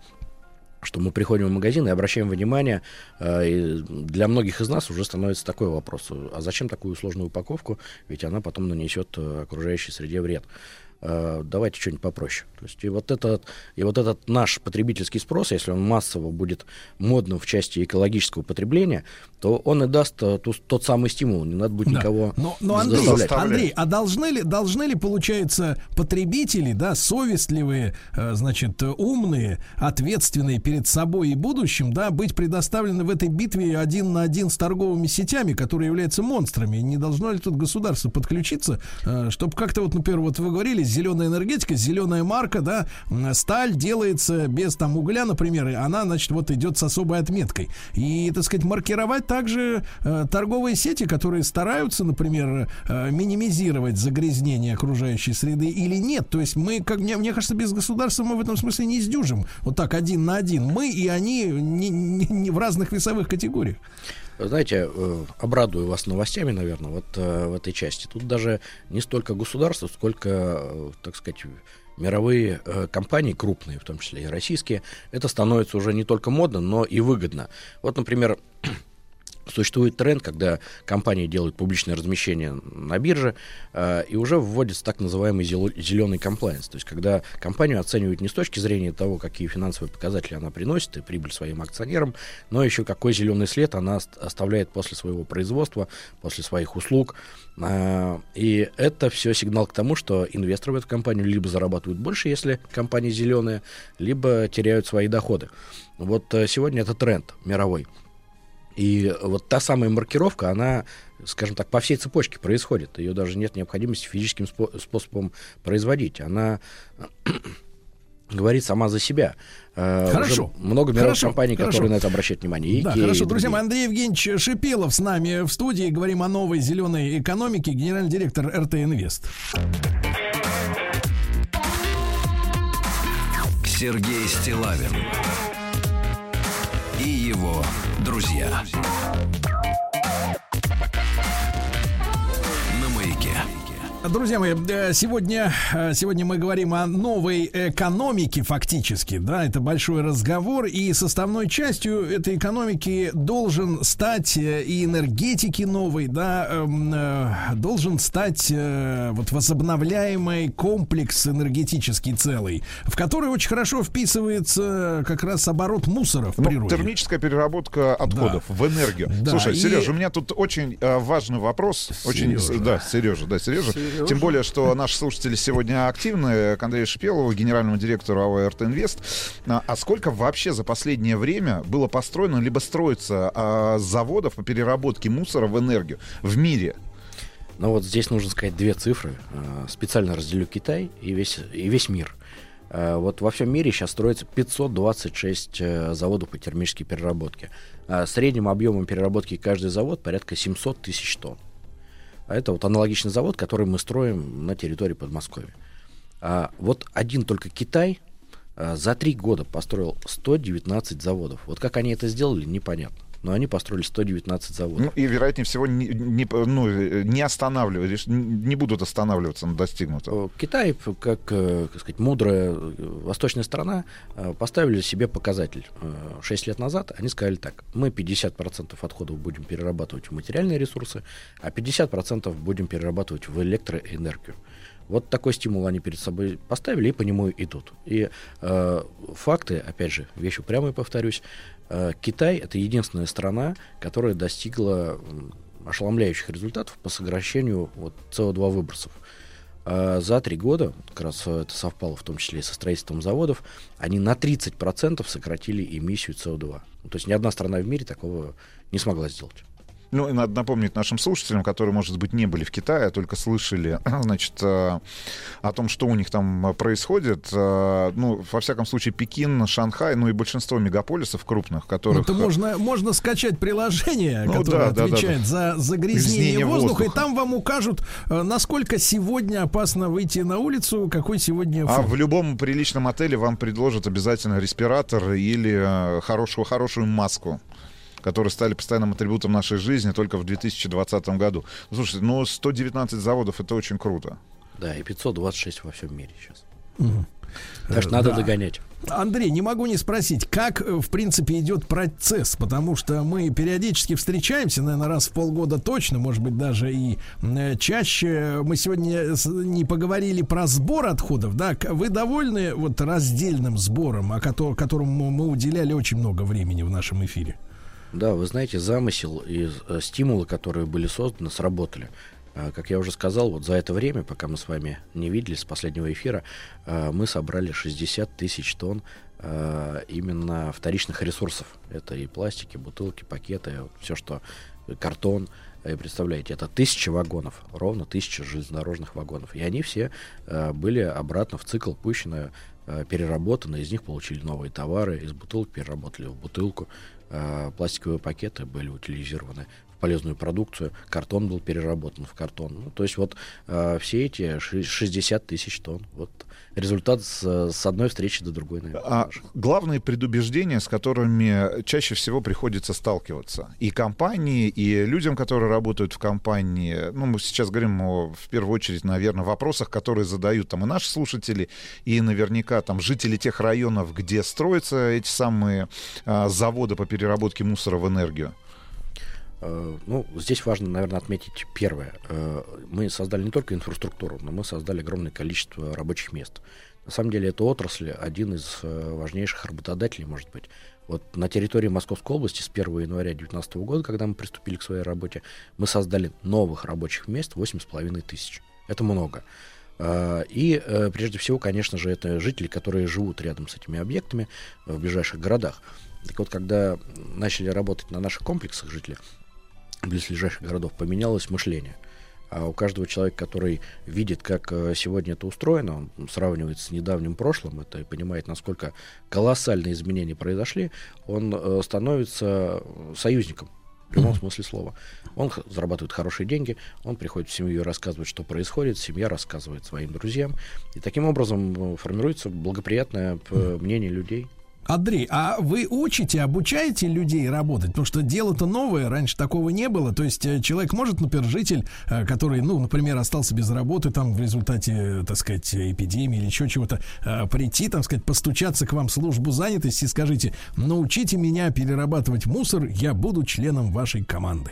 Speaker 15: что мы приходим в магазин и обращаем внимание, э, и для многих из нас уже становится такой вопрос, а зачем такую сложную упаковку, ведь она потом нанесет э, окружающей среде вред. Э, давайте что-нибудь попроще. То есть и вот, этот, и вот этот наш потребительский спрос, если он массово будет модным в части экологического потребления, то он и даст э, ту, тот самый стимул. Не надо будет
Speaker 2: Да.
Speaker 15: никого
Speaker 2: Но, но Андрей. Андрей, а должны ли, должны ли, получается, потребители, да, совестливые, э, значит, умные, ответственные перед собой и будущим, да, быть предоставлены в этой битве один на один с торговыми сетями, которые являются монстрами? Не должно ли тут государство подключиться, чтобы как-то, вот, например, вот вы говорили, зеленая энергетика, зеленая марка, да, сталь делается без там угля, например, и она, значит, вот идет с особой отметкой. И, так сказать, маркировать также э, торговые сети, которые стараются, например, э, минимизировать загрязнение окружающей среды или нет. То есть мы, как мне, мне кажется, без государства мы в этом смысле не сдюжим. Вот так один на один. Мы и они не, не- не в разных весовых категориях.
Speaker 15: Знаете, э, обрадую вас новостями, наверное, вот э, в этой части. Тут даже не столько государство, сколько, э, так сказать, мировые компании, крупные, в том числе и российские, это становится уже не только модно, но и выгодно. Вот, например, Существует тренд, когда компании делают публичное размещение на бирже э, и уже вводится так называемый зеленый комплайенс. То есть, когда компанию оценивают не с точки зрения того, какие финансовые показатели она приносит и прибыль своим акционерам, но еще какой зеленый след она ост- оставляет после своего производства, после своих услуг. Э, и это все сигнал к тому, что инвесторы в эту компанию либо зарабатывают больше, если компания зеленая, либо теряют свои доходы. Вот э, сегодня это тренд мировой. И вот та самая маркировка, она, скажем так, по всей цепочке происходит. Ее даже нет необходимости физическим спо- способом производить. Она [clears throat] говорит сама за себя. Э,
Speaker 2: Хорошо.
Speaker 15: уже много мировых
Speaker 2: Хорошо.
Speaker 15: компаний,
Speaker 2: Хорошо.
Speaker 15: которые на это обращают внимание. И
Speaker 2: Да,
Speaker 15: Ikea, и
Speaker 2: хорошо, друзья мои, Андрей Евгеньевич Шипилов с нами в студии. Говорим о новой зеленой экономике. Генеральный директор РТ Инвест.
Speaker 1: Сергей Стилавин и его друзья.
Speaker 2: Друзья мои, э, сегодня, э, сегодня мы говорим о новой экономике фактически, да, это большой разговор, и составной частью этой экономики должен стать э, и энергетики новой, да, эм, должен стать вот возобновляемый комплекс энергетический целый, в который очень хорошо вписывается как раз оборот мусора в
Speaker 14: Ну,
Speaker 2: природе.
Speaker 14: термическая переработка отходов в энергию.
Speaker 2: Да,
Speaker 14: Слушай,
Speaker 2: и-
Speaker 14: Сережа, у меня тут очень важный вопрос. Очень,
Speaker 2: Сережа.
Speaker 14: да, Сережа, да, Сережа.
Speaker 2: Сережа.
Speaker 14: Тем более, что наши слушатели сегодня активны. К Андрею Шипелову, генеральному директору АО «РТ Инвест». А а сколько вообще за последнее время было построено либо строится а, заводов по переработке мусора в энергию в мире?
Speaker 15: Но вот здесь нужно сказать две цифры. Э, Специально разделю Китай и весь, и весь мир. Вот во всем мире сейчас строится 526 э, заводов по термической переработке. А Средним объемом переработки каждый завод порядка 700 тысяч тонн. А это вот аналогичный завод, который мы строим на территории Подмосковья. А вот один только Китай а, за три года построил 119 заводов. Вот как они это сделали, непонятно. Но они построили 119 заводов.
Speaker 14: Ну, и, вероятнее всего, не, не, ну, э, не останавливались, не будут останавливаться на достигнутом.
Speaker 15: Китай, п- как, э, как сказать, мудрая э, восточная страна, э, поставили себе показатель. Э, Шесть лет назад они сказали так, мы 50% отходов будем перерабатывать в материальные ресурсы, а 50% будем перерабатывать в электроэнергию. Вот такой стимул они перед собой поставили и по нему идут. И э, факты, опять же, вещь упрямая, повторюсь, э, Китай это единственная страна, которая достигла ошеломляющих результатов по сокращению вот, CO2 выбросов. А за три года, как раз э, это совпало в том числе и со строительством заводов, они на 30% сократили эмиссию CO2. Ну, то есть ни одна страна в мире такого не смогла сделать.
Speaker 14: Ну, и надо напомнить нашим слушателям, которые, может быть, не были в Китае, а только слышали, [clears throat] значит, э, о том, что у них там э, происходит. Э, Ну, во всяком случае, Пекин, Шанхай, ну и большинство мегаполисов крупных, которых...
Speaker 2: Это можно, можно скачать приложение,
Speaker 14: Ну
Speaker 2: которое
Speaker 14: да, да, да,
Speaker 2: отвечает
Speaker 14: да.
Speaker 2: за загрязнение
Speaker 14: Загрязнение
Speaker 2: воздуха, и
Speaker 14: воздуха.
Speaker 2: там вам укажут, насколько сегодня опасно выйти на улицу, какой сегодня
Speaker 14: А
Speaker 2: фон.
Speaker 14: в любом приличном отеле вам предложат обязательно респиратор или э, хорошую, хорошую маску которые стали постоянным атрибутом нашей жизни только в 2020 году. Ну, Слушайте, ну 119 заводов это очень круто.
Speaker 15: Да, и 526 во всем мире сейчас.
Speaker 2: Мгм.
Speaker 15: Так что надо догонять.
Speaker 2: Андрей, не могу не спросить, как, э, в принципе, идет процесс, потому что мы периодически встречаемся, наверное, раз в полгода точно, может быть, даже и э, чаще. Мы сегодня не поговорили про сбор отходов, да? Вы довольны вот раздельным сбором, о которому мы уделяли очень много времени в нашем эфире?
Speaker 15: Да, вы знаете, замысел и э, стимулы, которые были созданы, сработали. А, как я уже сказал, вот за это время, пока мы с вами не виделись с последнего эфира, а, мы собрали 60 тысяч тонн а, именно вторичных ресурсов. Это и пластики, бутылки, пакеты, все, что картон. И представляете, это тысячи вагонов, ровно тысяча железнодорожных вагонов. И они все были обратно в цикл пущены, переработаны, из них получили новые товары, из бутылок переработали в бутылку, пластиковые пакеты были утилизированы полезную продукцию, картон был переработан в картон. Ну, то есть вот э, все эти 60 тысяч тонн. Вот результат с, с одной встречи до другой. Наверное,
Speaker 14: а главные предубеждения, с которыми чаще всего приходится сталкиваться и компании, и людям, которые работают в компании. Ну, мы сейчас говорим о, в первую очередь, наверное, вопросах, которые задают там и наши слушатели, и наверняка там жители тех районов, где строятся эти самые а, заводы по переработке мусора в энергию.
Speaker 15: Э, ну, здесь важно, наверное, отметить первое. Э, мы создали не только инфраструктуру, но мы создали огромное количество рабочих мест. На самом деле, эта отрасль один из э, важнейших работодателей, может быть. Вот на территории Московской области с 1 января 2019 года, когда мы приступили к своей работе, мы создали новых рабочих мест 8,5 тысяч. Это много. И прежде всего, конечно же, это жители, которые живут рядом с этими объектами в ближайших городах. Так вот, когда начали работать на наших комплексах жители, близлежащих городов поменялось мышление. А у каждого человека, который видит, как э, сегодня это устроено, он сравнивает с недавним прошлым это и понимает, насколько колоссальные изменения произошли, он э, становится союзником в прямом смысле слова. Он зарабатывает хорошие деньги, он приходит в семью и рассказывает, что происходит, семья рассказывает своим друзьям. И таким образом э, формируется благоприятное мнение людей
Speaker 2: Андрей, а вы учите, обучаете людей работать? Потому что дело-то новое, раньше такого не было. То есть э, человек может, например, житель, э, который, ну, например, остался без работы там в результате, так сказать, эпидемии или еще чего-то, э, прийти, там сказать, постучаться к вам в службу занятости и скажите, научите меня перерабатывать мусор, я буду членом вашей команды.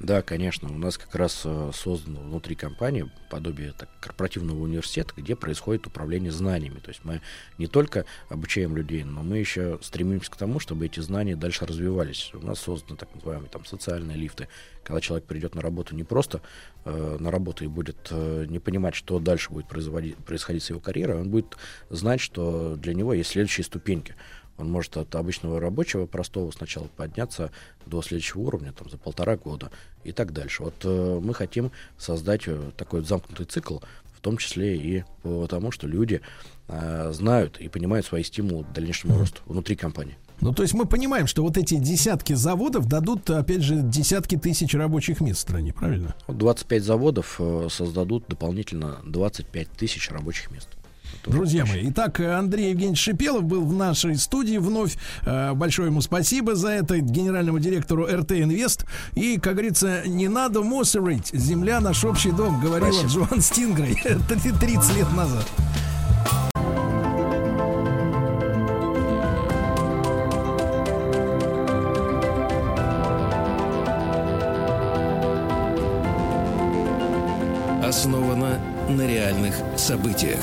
Speaker 15: Да, конечно. У нас как раз э, создано внутри компании подобие так, корпоративного университета, где происходит управление знаниями. То есть мы не только обучаем людей, но мы еще стремимся к тому, чтобы эти знания дальше развивались. У нас созданы так называемые там, социальные лифты, когда человек придет на работу не просто э, на работу и будет э, не понимать, что дальше будет происходить с его карьерой, он будет знать, что для него есть следующие ступеньки. Он может от обычного рабочего простого сначала подняться до следующего уровня там, за полтора года и так дальше. Вот э, мы хотим создать э, такой замкнутый цикл, в том числе и потому, что люди э, знают и понимают свои стимулы к дальнейшему росту внутри компании.
Speaker 2: Ну, то есть мы понимаем, что вот эти десятки заводов дадут, опять же, десятки тысяч рабочих мест в стране, правильно?
Speaker 15: 25 заводов э, создадут дополнительно 25 тысяч рабочих мест.
Speaker 2: Друзья мои, итак, Андрей Евгеньевич Шипелов был в нашей студии вновь. Э, большое ему спасибо за это, генеральному директору РТ Инвест. И, как говорится, не надо мусорить. Земля наш общий дом, говорила спасибо. Джоан Стингрей [laughs] 30 лет назад.
Speaker 1: основана на реальных событиях.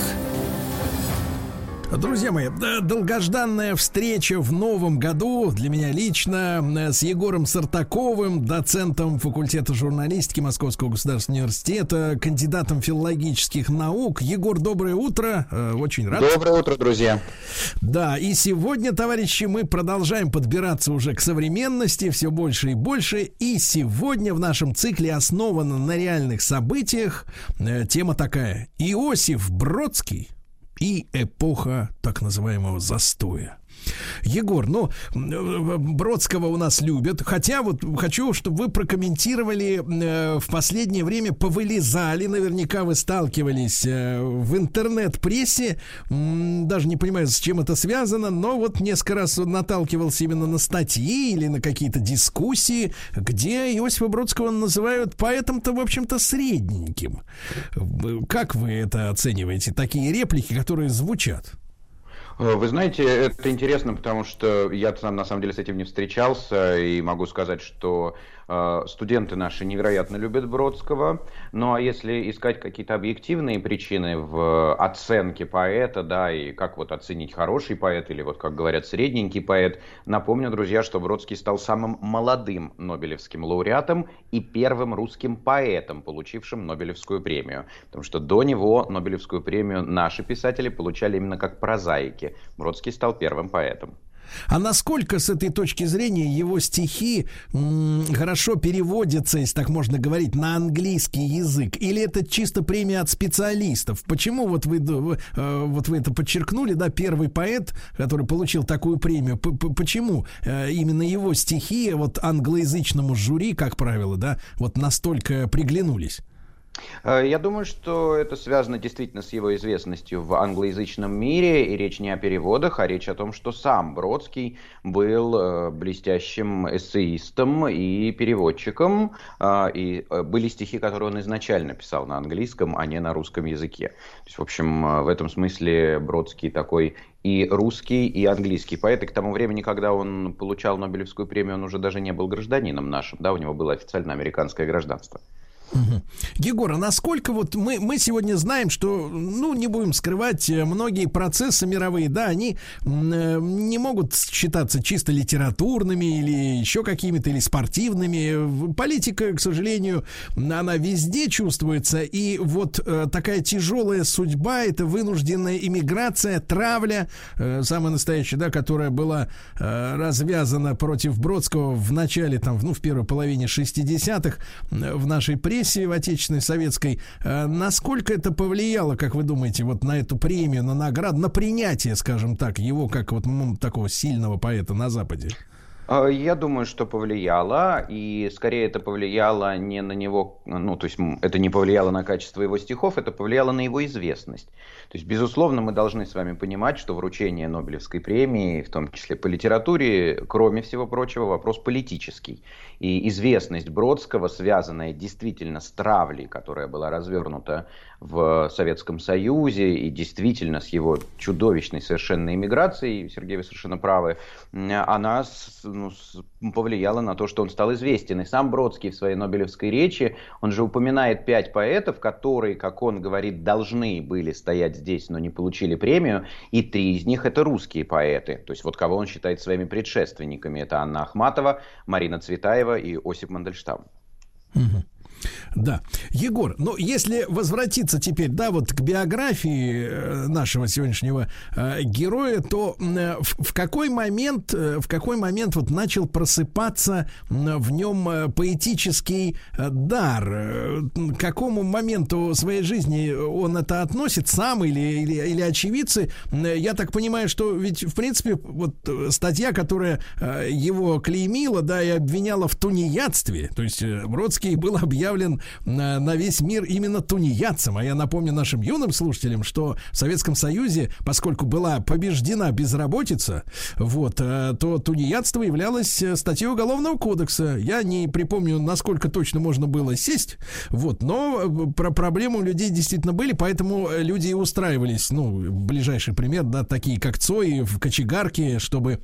Speaker 2: Друзья мои, долгожданная встреча в новом году для меня лично э, с Егором Сартаковым, доцентом факультета журналистики Московского государственного университета, кандидатом филологических наук. Егор, доброе утро. Э, очень рад.
Speaker 16: Доброе утро, друзья.
Speaker 2: Да, и сегодня, товарищи, мы продолжаем подбираться уже к современности все больше и больше. И сегодня в нашем цикле основано на реальных событиях э, тема такая. Иосиф Бродский и эпоха так называемого застоя. Егор, ну, э, Бродского у нас любят, хотя вот хочу, чтобы вы прокомментировали, э, в последнее время повылезали, наверняка вы сталкивались э, в интернет-прессе, даже не понимаю, с чем это связано, но вот несколько раз наталкивался именно на статьи или на какие-то дискуссии, где Иосифа Бродского называют поэтом-то, в общем-то, средненьким. Как вы это оцениваете, такие реплики, которые звучат?
Speaker 16: Э, Вы знаете, это интересно, потому что я сам на самом деле с этим не встречался, и могу сказать, что студенты наши невероятно любят Бродского. Ну а если искать какие-то объективные причины в оценке поэта, да, и как вот оценить хороший поэт или вот, как говорят, средненький поэт, напомню, друзья, что Бродский стал самым молодым Нобелевским лауреатом и первым русским поэтом, получившим Нобелевскую премию. Потому что до него Нобелевскую премию наши писатели получали именно как прозаики. Бродский стал первым поэтом.
Speaker 2: А насколько с этой точки зрения его стихи м, хорошо переводятся, если так можно говорить, на английский язык? Или это чисто премия от специалистов? Почему вот вы, вы, э, вот вы это подчеркнули, да, первый поэт, который получил такую премию, почему э, именно его стихи вот англоязычному жюри, как правило, да, вот настолько приглянулись?
Speaker 16: Э, Я думаю, что это связано действительно с его известностью в англоязычном мире, и речь не о переводах, а речь о том, что сам Бродский был э, блестящим эссеистом и переводчиком, э, и были стихи, которые он изначально писал на английском, а не на русском языке. То есть, в общем, в этом смысле Бродский такой и русский, и английский поэт. И к тому времени, когда он получал Нобелевскую премию, он уже даже не был гражданином нашим, да, у него было официально американское гражданство.
Speaker 2: Угу. Егор, а насколько вот мы, мы сегодня знаем, что, ну, не будем скрывать, э, многие процессы мировые, да, они э, не могут считаться чисто литературными или еще какими-то, или спортивными. Политика, к сожалению, она везде чувствуется, и вот э, такая тяжелая судьба, это вынужденная иммиграция, травля, э, самая настоящая, да, которая была э, развязана против Бродского в начале, там, ну, в первой половине 60-х э, в нашей прессе, в отечественной советской, э, насколько это повлияло, как вы думаете, вот на эту премию, на награду, на принятие, скажем так, его как вот такого сильного поэта на Западе?
Speaker 16: А, Я думаю, что повлияло, и скорее это повлияло не на него, ну, то есть это не повлияло на качество его стихов, это повлияло на его известность. То есть, безусловно, мы должны с вами понимать, что вручение Нобелевской премии, в том числе по литературе, кроме всего прочего, вопрос политический. И известность Бродского, связанная действительно с травлей, которая была развернута в Советском Союзе, и действительно с его чудовищной совершенно иммиграцией, Сергей, вы совершенно правы, она ну, повлияла на то, что он стал известен. И сам Бродский в своей Нобелевской речи, он же упоминает пять поэтов, которые, как он говорит, должны были стоять здесь, но не получили премию, и три из них это русские поэты. То есть вот кого он считает своими предшественниками. Это Анна Ахматова, Марина Цветаева и Осип Мандельштам.
Speaker 2: Да. Егор, ну если возвратиться теперь, да, вот к биографии э, нашего сегодняшнего э, героя, то э, в, в какой момент, э, в какой момент вот начал просыпаться м, в нем э, поэтический э, дар? Э, К какому моменту своей жизни он это относит сам или, или, или очевидцы? Э, Я так понимаю, что ведь, в принципе, вот э, статья, которая э, его клеймила, да, и обвиняла в тунеядстве, то есть э, Бродский был объявлен на, на весь мир именно тунеядцем. А я напомню нашим юным слушателям, что в Советском Союзе, поскольку была побеждена безработица, вот, э, то тунеядство являлось э, статьей Уголовного кодекса. Я не припомню, насколько точно можно было сесть, вот, но э, про проблемы у людей действительно были, поэтому э, люди и устраивались, ну, ближайший пример, да, такие как Цой в кочегарке, чтобы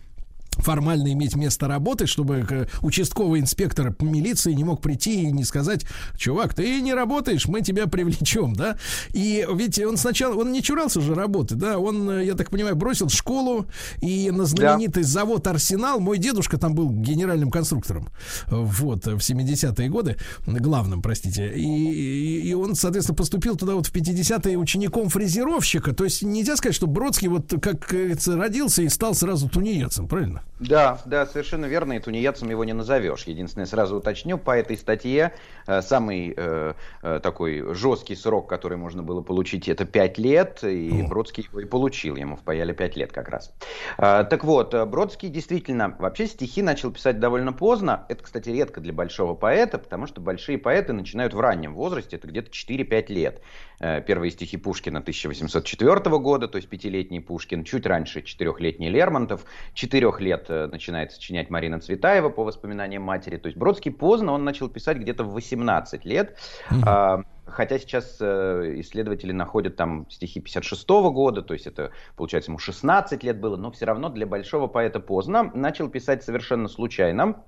Speaker 2: формально иметь место работы, чтобы э, участковый инспектор милиции не мог прийти и не сказать, чувак, ты не работаешь, мы тебя привлечем, да? И ведь он сначала, он не чурался же работы, да? Он, э, я так понимаю, бросил школу и на знаменитый завод «Арсенал», мой дедушка там был генеральным конструктором, вот, в 70-е годы, главным, простите, и, и, и он, соответственно, поступил туда вот в 50-е учеником фрезеровщика, то есть нельзя сказать, что Бродский вот, как говорится, родился и стал сразу тунеядцем, правильно?
Speaker 16: Да, да, совершенно верно, и тунеядцем его не назовешь. Единственное, сразу уточню, по этой статье э, самый э, э, такой жесткий срок, который можно было получить, это 5 лет, и О. Бродский его и получил, ему впаяли 5 лет как раз. Э, так вот, э, Бродский действительно, вообще стихи начал писать довольно поздно, это, кстати, редко для большого поэта, потому что большие поэты начинают в раннем возрасте, это где-то 4-5 лет. Э, первые стихи Пушкина 1804 года, то есть пятилетний Пушкин, чуть раньше четырехлетний Лермонтов, четырех лет э, начинает сочинять Марина Цветаева по воспоминаниям матери. То есть Бродский поздно, он начал писать где-то в 18 лет. Mm-hmm. Хотя сейчас э, исследователи находят там стихи 56 года, то есть это, получается, ему 16 лет было, но все равно для большого поэта поздно. Начал писать совершенно случайно.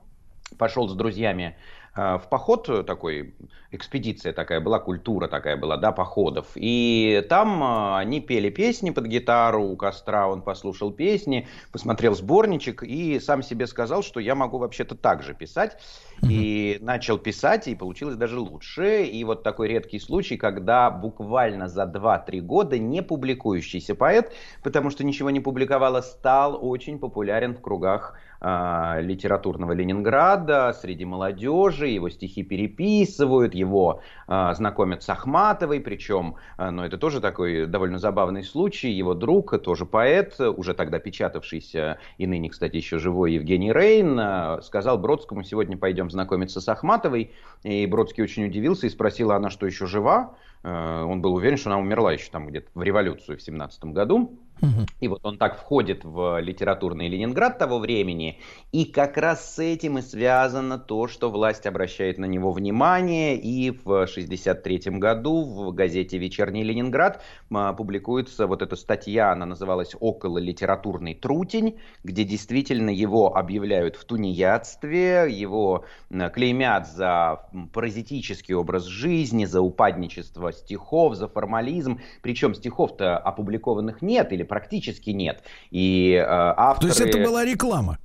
Speaker 16: Пошел с друзьями в поход э, такой, экспедиция такая была, культура такая была, да, походов. И там э, они пели песни под гитару у костра, он послушал песни, посмотрел сборничек и сам себе сказал, что я могу вообще-то так же писать. И начал писать, и получилось даже лучше. И вот такой редкий случай, когда буквально за 2-3 года не публикующийся поэт, потому что ничего не публиковало, стал очень популярен в кругах литературного Ленинграда, среди молодежи, его стихи переписывают, его э, знакомят с Ахматовой, причем, э, ну это тоже такой довольно забавный случай, его друг, тоже поэт, уже тогда печатавшийся и ныне, кстати, еще живой Евгений Рейн, э, сказал Бродскому, сегодня пойдем знакомиться с Ахматовой, и Бродский очень удивился и спросил, она что, еще жива? Э, он был уверен, что она умерла еще там где-то в революцию в 17 году. И вот он так входит в литературный Ленинград того времени, и как раз с этим и связано то, что власть обращает на него внимание, и в 1963 году в газете «Вечерний Ленинград» а, публикуется вот эта статья, она называлась «Около литературный трутень», где действительно его объявляют в тунеядстве, его клеймят за паразитический образ жизни, за упадничество стихов, за формализм, причем стихов-то опубликованных нет или практически нет. И э, авторы...
Speaker 2: То есть это была реклама?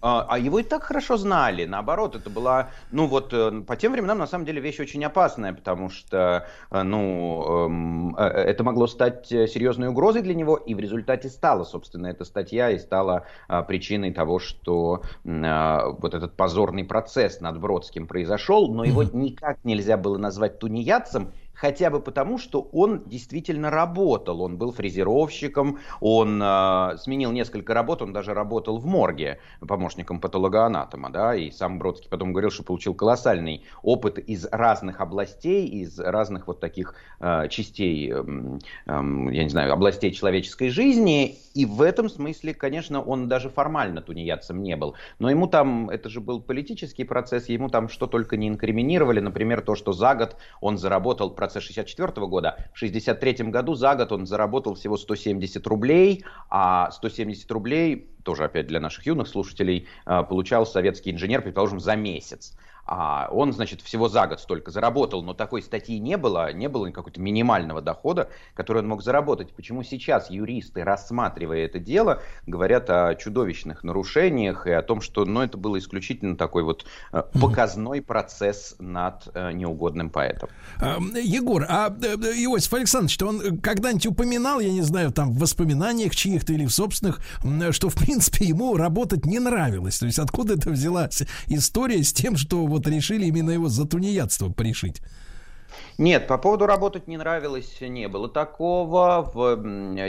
Speaker 16: А, а его и так хорошо знали. Наоборот, это была, ну вот, э, по тем временам, на самом деле, вещь очень опасная, потому что, э, ну, эм, э, это могло стать серьезной угрозой для него, и в результате стала, собственно, эта статья и стала причиной того, что вот этот позорный процесс над Бродским произошел, но его никак нельзя было назвать тунеядцем, хотя бы потому, что он действительно работал. Он был фрезеровщиком, он э, сменил несколько работ, он даже работал в морге помощником патологоанатома, да, и сам Бродский потом говорил, что получил колоссальный опыт из разных областей, из разных вот таких э, частей, э, э, я не знаю, областей человеческой жизни, и в этом смысле, конечно, он даже формально тунеядцем не был, но ему там, это же был политический процесс, ему там что только не инкриминировали, например, то, что за год он заработал процесс конце 64 года. В 63 году за год он заработал всего 170 рублей, а 170 рублей, тоже опять для наших юных слушателей, э, получал советский инженер, предположим, за месяц. А он, значит, всего за год столько заработал, но такой статьи не было, не было какого-то минимального дохода, который он мог заработать. Почему сейчас юристы, рассматривая это дело, говорят о чудовищных нарушениях и о том, что ну, это было исключительно такой вот э, показной процесс над э, неугодным поэтом.
Speaker 2: А, Егор, а э, Иосиф Александрович, что он когда-нибудь упоминал, я не знаю, там в воспоминаниях чьих-то или в собственных, что в принципе ему работать не нравилось. То есть откуда это взялась история с тем, что вот решили именно его за тунеядство пришить.
Speaker 16: Нет, по поводу работать не нравилось, не было такого. В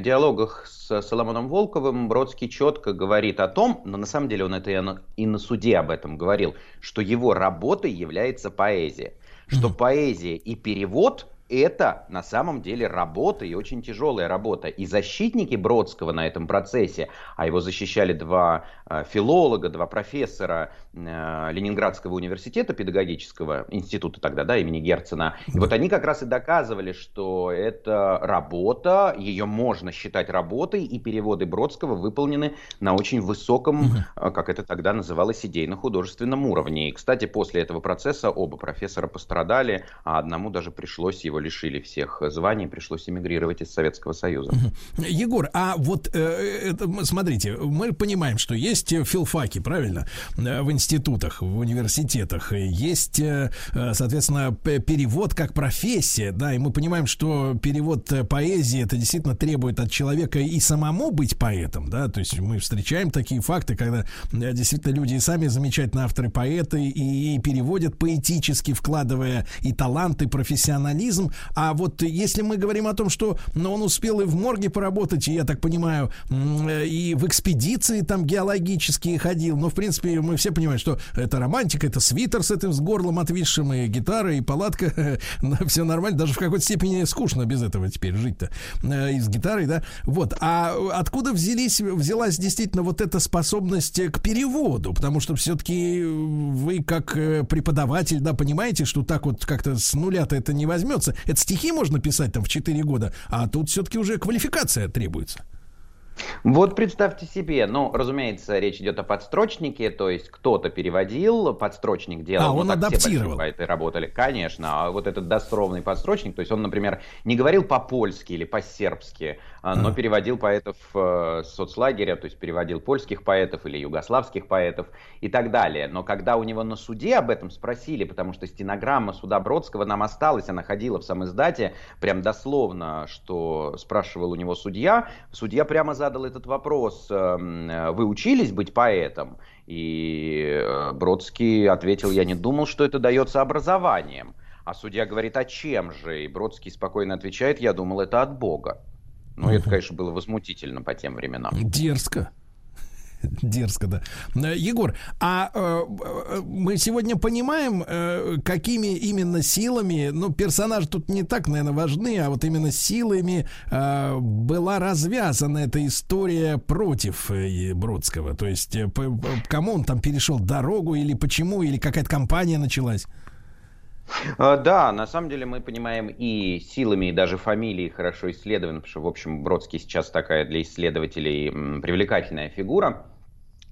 Speaker 16: диалогах с Соломоном Волковым Бродский четко говорит о том, но на самом деле он это и на, и на суде об этом говорил, что его работой является поэзия. Что mm-hmm. поэзия и перевод это на самом деле работа и очень тяжелая работа. И защитники Бродского на этом процессе, а его защищали два э, филолога, два профессора э, Ленинградского университета педагогического института тогда, да, имени Герцена. И вот они как раз и доказывали, что это работа, ее можно считать работой, и переводы Бродского выполнены на очень высоком, э, как это тогда называлось, идейно-художественном уровне. И, кстати, после этого процесса оба профессора пострадали, а одному даже пришлось его лишили всех званий, пришлось эмигрировать из Советского Союза.
Speaker 2: Егор, а вот э, это, смотрите, мы понимаем, что есть филфаки, правильно, э, в институтах, в университетах, есть, э, соответственно, перевод как профессия, да, и мы понимаем, что перевод поэзии это действительно требует от человека и самому быть поэтом, да, то есть мы встречаем такие факты, когда действительно люди и сами замечательные авторы, поэты, и, переводят поэтически, вкладывая и талант, и профессионализм, а вот если мы говорим о том, что ну, он успел и в морге поработать, и, я так понимаю, и в экспедиции там геологические ходил, но, в принципе, мы все понимаем, что это романтика, это свитер с этим, с горлом отвисшим, и гитара, и палатка, [laughs] все нормально, даже в какой-то степени скучно без этого теперь жить-то, э, и с гитарой, да, вот, а откуда взялись, взялась действительно вот эта способность к переводу, потому что все-таки вы как э, преподаватель, да, понимаете, что так вот как-то с нуля-то это не возьмется, это стихи можно писать там в 4 года, а тут все-таки уже квалификация требуется.
Speaker 16: Вот представьте себе, ну, разумеется, речь идет о подстрочнике, то есть кто-то переводил, подстрочник делал.
Speaker 2: А, он
Speaker 16: ну,
Speaker 2: адаптировал.
Speaker 16: Все поэты работали, конечно. А вот этот дословный подстрочник, то есть он, например, не говорил по-польски или по-сербски, а, но переводил поэтов э, соцлагеря, то есть переводил польских поэтов или югославских поэтов и так далее. Но когда у него на суде об этом спросили, потому что стенограмма суда Бродского нам осталась, она ходила в самом издате, прям дословно, что спрашивал у него судья, судья прямо задал этот вопрос, эм, вы учились быть поэтом? И э, Бродский ответил, я не думал, что это дается образованием. А судья говорит, а чем же? И Бродский спокойно отвечает, я думал, это от Бога. Ну, это, конечно, было возмутительно по тем временам.
Speaker 2: Дерзко. Дерзко, да. Э, Егор, а э, э, мы сегодня понимаем, э, какими именно силами, ну, персонажи тут не так, наверное, важны, а вот именно силами э, была развязана эта история против э, Бродского. То есть, э, по, кому он там перешел дорогу, или почему, или какая-то компания началась?
Speaker 16: А, да, на самом деле мы понимаем и силами, и даже фамилии хорошо исследованы, потому что, в общем, Бродский сейчас такая для исследователей привлекательная фигура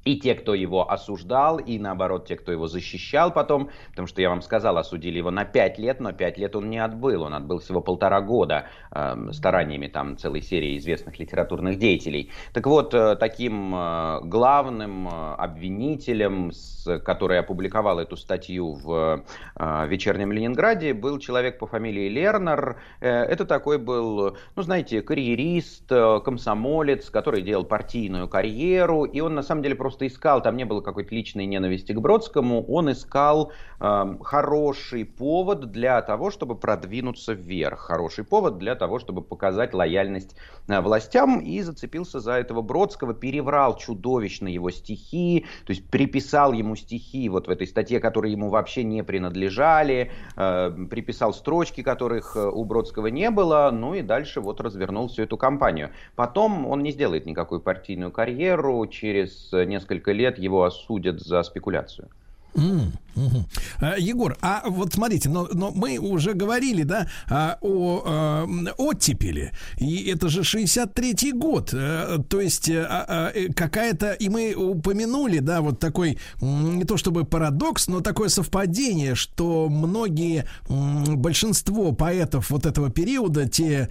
Speaker 16: и те, кто его осуждал, и наоборот, те, кто его защищал потом, потому что я вам сказал, осудили его на 5 лет, но 5 лет он не отбыл, он отбыл всего полтора года э, стараниями там целой серии известных литературных деятелей. Так вот, э, таким э, главным э, обвинителем, с, который опубликовал эту статью в э, «Вечернем Ленинграде», был человек по фамилии Лернер. Э, это такой был, ну, знаете, карьерист, э, комсомолец, который делал партийную карьеру, и он на самом деле просто просто искал, там не было какой-то личной ненависти к Бродскому, он искал э, хороший повод для того, чтобы продвинуться вверх, хороший повод для того, чтобы показать лояльность э, властям, и зацепился за этого Бродского, переврал чудовищно его стихи, то есть приписал ему стихи вот в этой статье, которые ему вообще не принадлежали, э, приписал строчки, которых э, у Бродского не было, ну и дальше вот развернул всю эту кампанию. Потом он не сделает никакую партийную карьеру, через несколько несколько лет его осудят за спекуляцию.
Speaker 2: Mm, mm-hmm. Егор, а вот смотрите, но, но мы уже говорили, да, а, о, э, оттепели, и это же 63-й год, э, то есть а, какая-то, и мы упомянули, да, вот такой, не то чтобы парадокс, но такое совпадение, что многие, большинство поэтов вот этого периода, те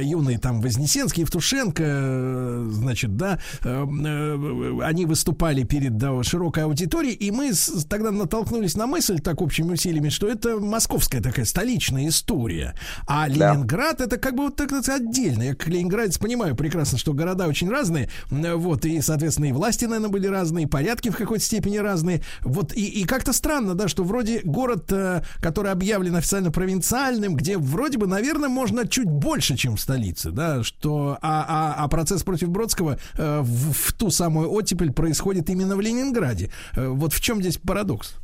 Speaker 2: юные там Вознесенский, Евтушенко, значит, да, они выступали перед да, широкой аудиторией, и мы с тогда натолкнулись на мысль так общими усилиями, что это московская такая столичная история. А Ленинград да. это как бы вот так сказать, отдельно. Я как ленинградец понимаю прекрасно, что города очень разные. Вот, и, соответственно, и власти, наверное, были разные, и порядки в какой-то степени разные. Вот, и, и как-то странно, да, что вроде город, э, который объявлен официально провинциальным, где вроде бы, наверное, можно чуть больше, чем в столице, да, что, а, а, а процесс против Бродского э, в, в ту самую оттепель происходит именно в Ленинграде. Э, вот в чем здесь парадокс? Парадокс?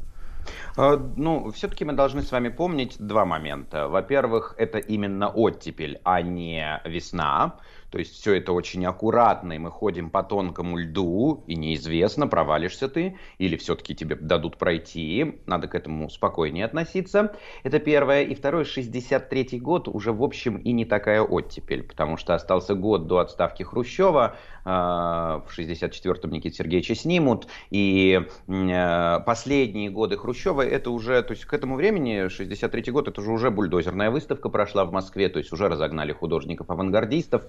Speaker 16: А, ну, все-таки мы должны с вами помнить два момента. Во-первых, это именно оттепель, а не весна. То есть все это очень аккуратно, и мы ходим по тонкому льду, и неизвестно, провалишься ты, или все-таки тебе дадут пройти. Надо к этому спокойнее относиться. Это первое. И второе, 63 год уже, в общем, и не такая оттепель, потому что остался год до отставки Хрущева, а, в 64-м Никита Сергеевича снимут, и э, последние годы Хрущева, это уже, то есть к этому времени, 63-й год, это же уже бульдозерная выставка прошла в Москве, то есть уже разогнали художников-авангардистов,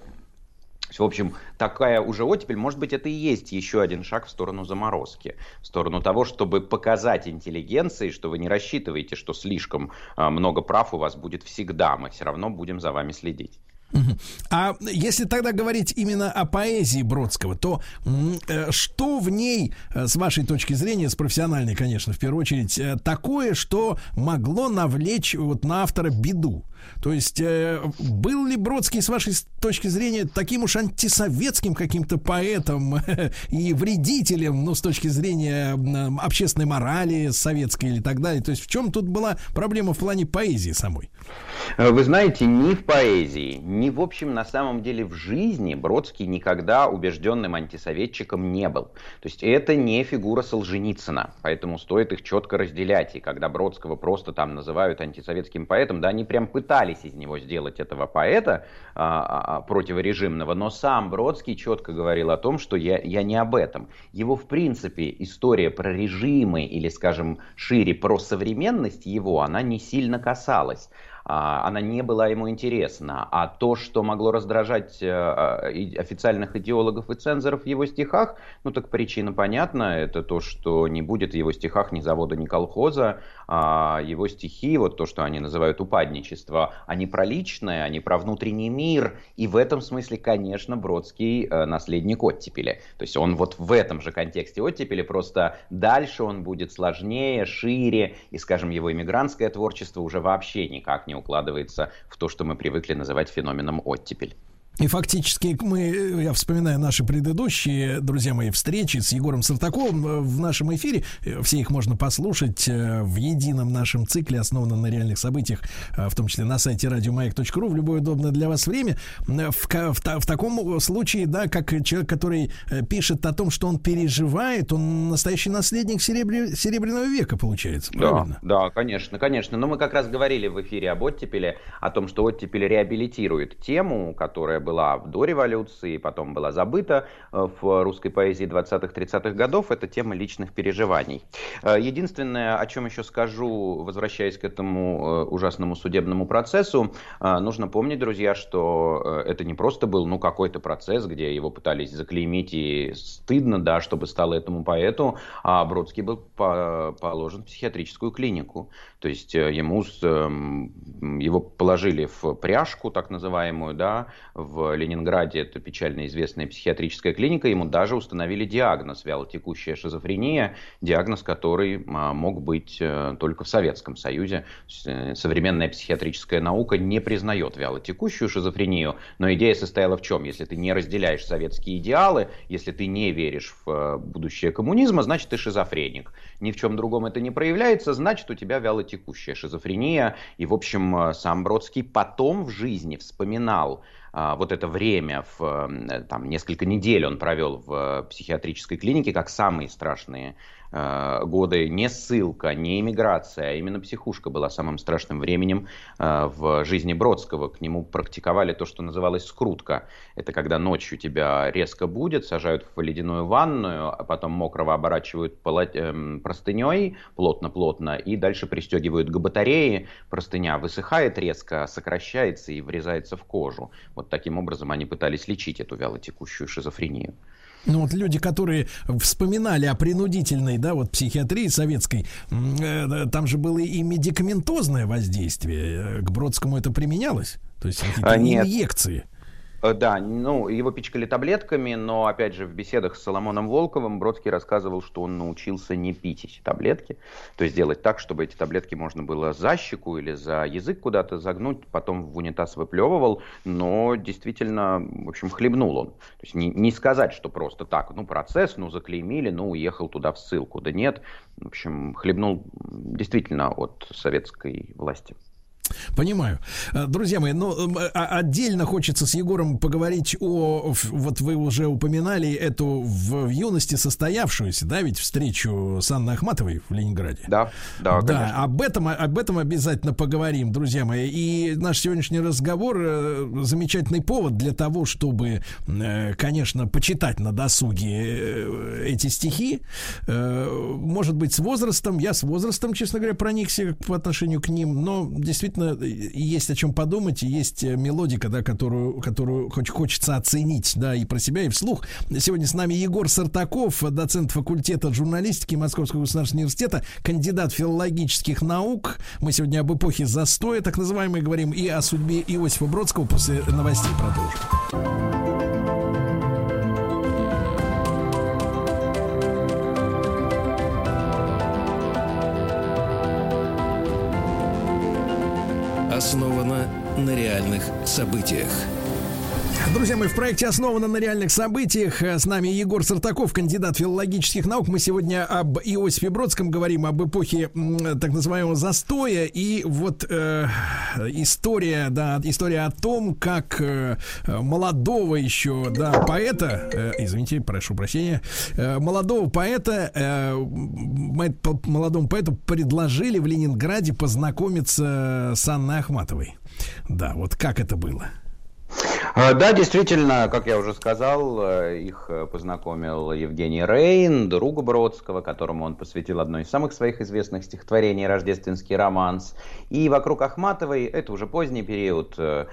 Speaker 16: в общем, такая уже оттепель, может быть, это и есть еще один шаг в сторону заморозки, в сторону того, чтобы показать интеллигенции, что вы не рассчитываете, что слишком а, много прав у вас будет всегда, мы все равно будем за вами следить.
Speaker 2: А если тогда говорить именно о поэзии Бродского, то э, что в ней, э, с вашей точки зрения, с профессиональной, конечно, в первую очередь, э, такое, что могло навлечь вот на автора беду? То есть э, был ли Бродский, с вашей точки зрения, таким уж антисоветским каким-то поэтом [laughs] и вредителем, ну, с точки зрения общественной морали советской или так далее? То есть в чем тут была проблема в плане поэзии самой?
Speaker 16: Э, вы знаете, ни в поэзии, ни в общем на самом деле в жизни Бродский никогда убежденным антисоветчиком не был. То есть это не фигура Солженицына, поэтому стоит их четко разделять. И когда Бродского просто там называют антисоветским поэтом, да, они прям пытаются пытались из него сделать этого поэта а, а, а, противорежимного, но сам Бродский четко говорил о том, что я, я не об этом. Его, в принципе, история про режимы или, скажем, шире про современность его, она не сильно касалась. А, она не была ему интересна. А то, что могло раздражать э, э, официальных идеологов и цензоров в его стихах, ну так причина понятна, это то, что не будет в его стихах ни завода, ни колхоза, а его стихи, вот то, что они называют упадничество, они про личное, они про внутренний мир, и в этом смысле, конечно, Бродский э, наследник оттепели. То есть он вот в этом же контексте оттепели, просто дальше он будет сложнее, шире, и, скажем, его иммигрантское творчество уже вообще никак не не укладывается в то, что мы привыкли называть феноменом оттепель.
Speaker 2: И фактически мы, я вспоминаю наши предыдущие, друзья мои, встречи с Егором Сартаковым э, в нашем эфире. Э, все их можно послушать э, в едином нашем цикле, основанном на реальных событиях, в том числе на сайте радиомаяк.ру в любое удобное для вас время. В, в, в таком случае, да, как человек, который пишет о том, что он переживает, он настоящий наследник серебря, Серебряного века, получается, правильно?
Speaker 16: Да, да, конечно, конечно. Но мы как раз говорили в эфире об оттепеле, о том, что оттепель реабилитирует тему, которая была до революции, потом была забыта э, в русской поэзии 20-30-х годов, это тема личных переживаний. Э, единственное, о чем еще скажу, возвращаясь к этому э, ужасному судебному процессу, нужно помнить, друзья, что это не просто был ну, какой-то процесс, где его пытались заклеймить и стыдно, да, чтобы стало этому поэту, а Бродский был положен в психиатрическую клинику. То есть ему, эм, его положили в пряжку, так называемую, да, в Ленинграде, это печально известная психиатрическая клиника, ему даже установили диагноз вялотекущая шизофрения, диагноз, который а, мог быть э, только в Советском Союзе. Э, современная психиатрическая наука не признает вялотекущую шизофрению, но идея состояла в чем? Если ты не разделяешь советские идеалы, если ты не веришь в э, будущее коммунизма, значит ты шизофреник. Ни в чем другом это не проявляется, значит у тебя вялотекущая шизофрения. И, в общем, сам Бродский потом в жизни вспоминал а, вот это время, в, э, там, несколько недель он провел в психиатрической клинике, как самые страшные Э, годы не ссылка, не иммиграция, а именно психушка была самым страшным временем э, в жизни Бродского. К нему практиковали то, что называлось скрутка. Это когда ночью тебя резко будет, сажают в ледяную ванную, а потом мокрого оборачивают эм, простыней плотно-плотно и дальше пристегивают к батарее. Простыня высыхает резко, сокращается и врезается в кожу. Вот таким образом они пытались лечить эту вялотекущую шизофрению.
Speaker 2: Ну вот люди, которые вспоминали о принудительной, да, вот психиатрии советской, э, там же было и медикаментозное воздействие. К Бродскому это применялось? То есть какие-то а, инъекции?
Speaker 16: Э, да, ну, его пичкали таблетками, но, опять же, в беседах с Соломоном Волковым Бродский рассказывал, что он научился не пить эти таблетки, то есть делать так, чтобы эти таблетки можно было за щеку или за язык куда-то загнуть, потом в унитаз выплевывал, но действительно, в общем, хлебнул он. То есть не, не сказать, что просто так, ну, процесс, ну, заклеймили, ну, уехал туда в ссылку. Да нет, в общем, хлебнул действительно от советской власти.
Speaker 2: Понимаю. Э, друзья мои, ну, а, отдельно хочется с Егором поговорить о, вот вы уже упоминали эту в, юности состоявшуюся, да, ведь встречу с Анной Ахматовой в Ленинграде.
Speaker 16: Да, да,
Speaker 2: Да, конечно. об этом, об этом обязательно поговорим, друзья мои. И наш сегодняшний разговор э, замечательный повод для того, чтобы, э, конечно, почитать на досуге эти стихи. Может быть, с возрастом, я с возрастом, честно говоря, проникся по отношению к ним, но действительно действительно есть о чем подумать, и есть э, мелодика, да, которую, которую хоть хочется оценить, да, и про себя, и вслух. Сегодня с нами Егор Сартаков, доцент факультета журналистики Московского государственного университета, кандидат филологических наук. Мы сегодня об эпохе застоя, так называемой, говорим, и о судьбе Иосифа Бродского. После новостей продолжим.
Speaker 1: Основано на реальных событиях.
Speaker 2: Друзья мои, в проекте основано на реальных событиях. С нами Егор Сартаков, кандидат филологических наук. Мы сегодня об Иосифе Бродском говорим, об эпохе так называемого застоя. И вот э, история, да, история о том, как э, молодого еще, да, поэта, э, извините, прошу прощения, э, молодого поэта, э, молодому поэту предложили в Ленинграде познакомиться с Анной Ахматовой. Да, вот как это было?
Speaker 16: А, да, действительно, как я уже сказал, э, их э, познакомил Евгений Рейн, друг Бродского, которому он посвятил одно из самых своих известных стихотворений «Рождественский романс». И вокруг Ахматовой, это уже поздний период э,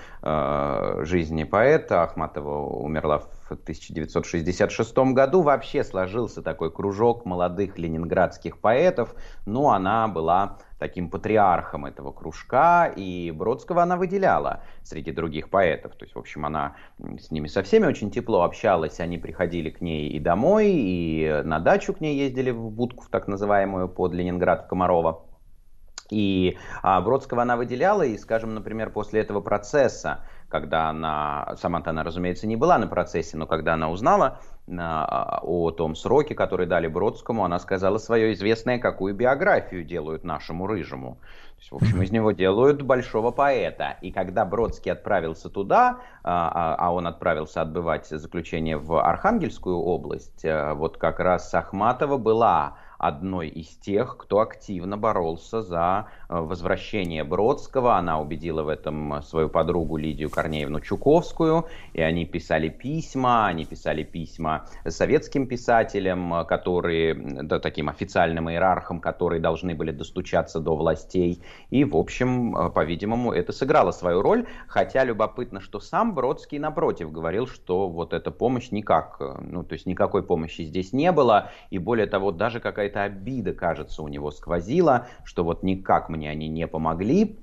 Speaker 16: жизни поэта, Ахматова умерла в 1966 году, вообще сложился такой кружок молодых ленинградских поэтов, но она была таким патриархом этого кружка, и Бродского она выделяла среди других поэтов. То есть, в общем, она с ними со всеми очень тепло общалась, они приходили к ней и домой, и на дачу к ней ездили в будку, в так называемую, под Ленинград в Комарова. И а, Бродского она выделяла, и, скажем, например, после этого процесса, когда она, сама-то она, разумеется, не была на процессе, но когда она узнала а, о том сроке, который дали Бродскому, она сказала свое известное, какую биографию делают нашему Рыжему. То есть, в общем, из него делают большого поэта. И когда Бродский отправился туда, а, а, а он отправился отбывать заключение в Архангельскую область, вот как раз Ахматова была одной из тех, кто активно боролся за э, возвращение Бродского. Она убедила в этом свою подругу Лидию Корнеевну Чуковскую, и они писали письма, они писали письма советским писателям, которые, да, таким официальным иерархам, которые должны были достучаться до властей. И, в общем, э, по-видимому, это сыграло свою роль, хотя любопытно, что сам Бродский, напротив, говорил, что вот эта помощь никак, э, ну, то есть никакой помощи здесь не было, и более того, даже какая-то какая-то обида, кажется, у него сквозила, что вот никак мне они не помогли,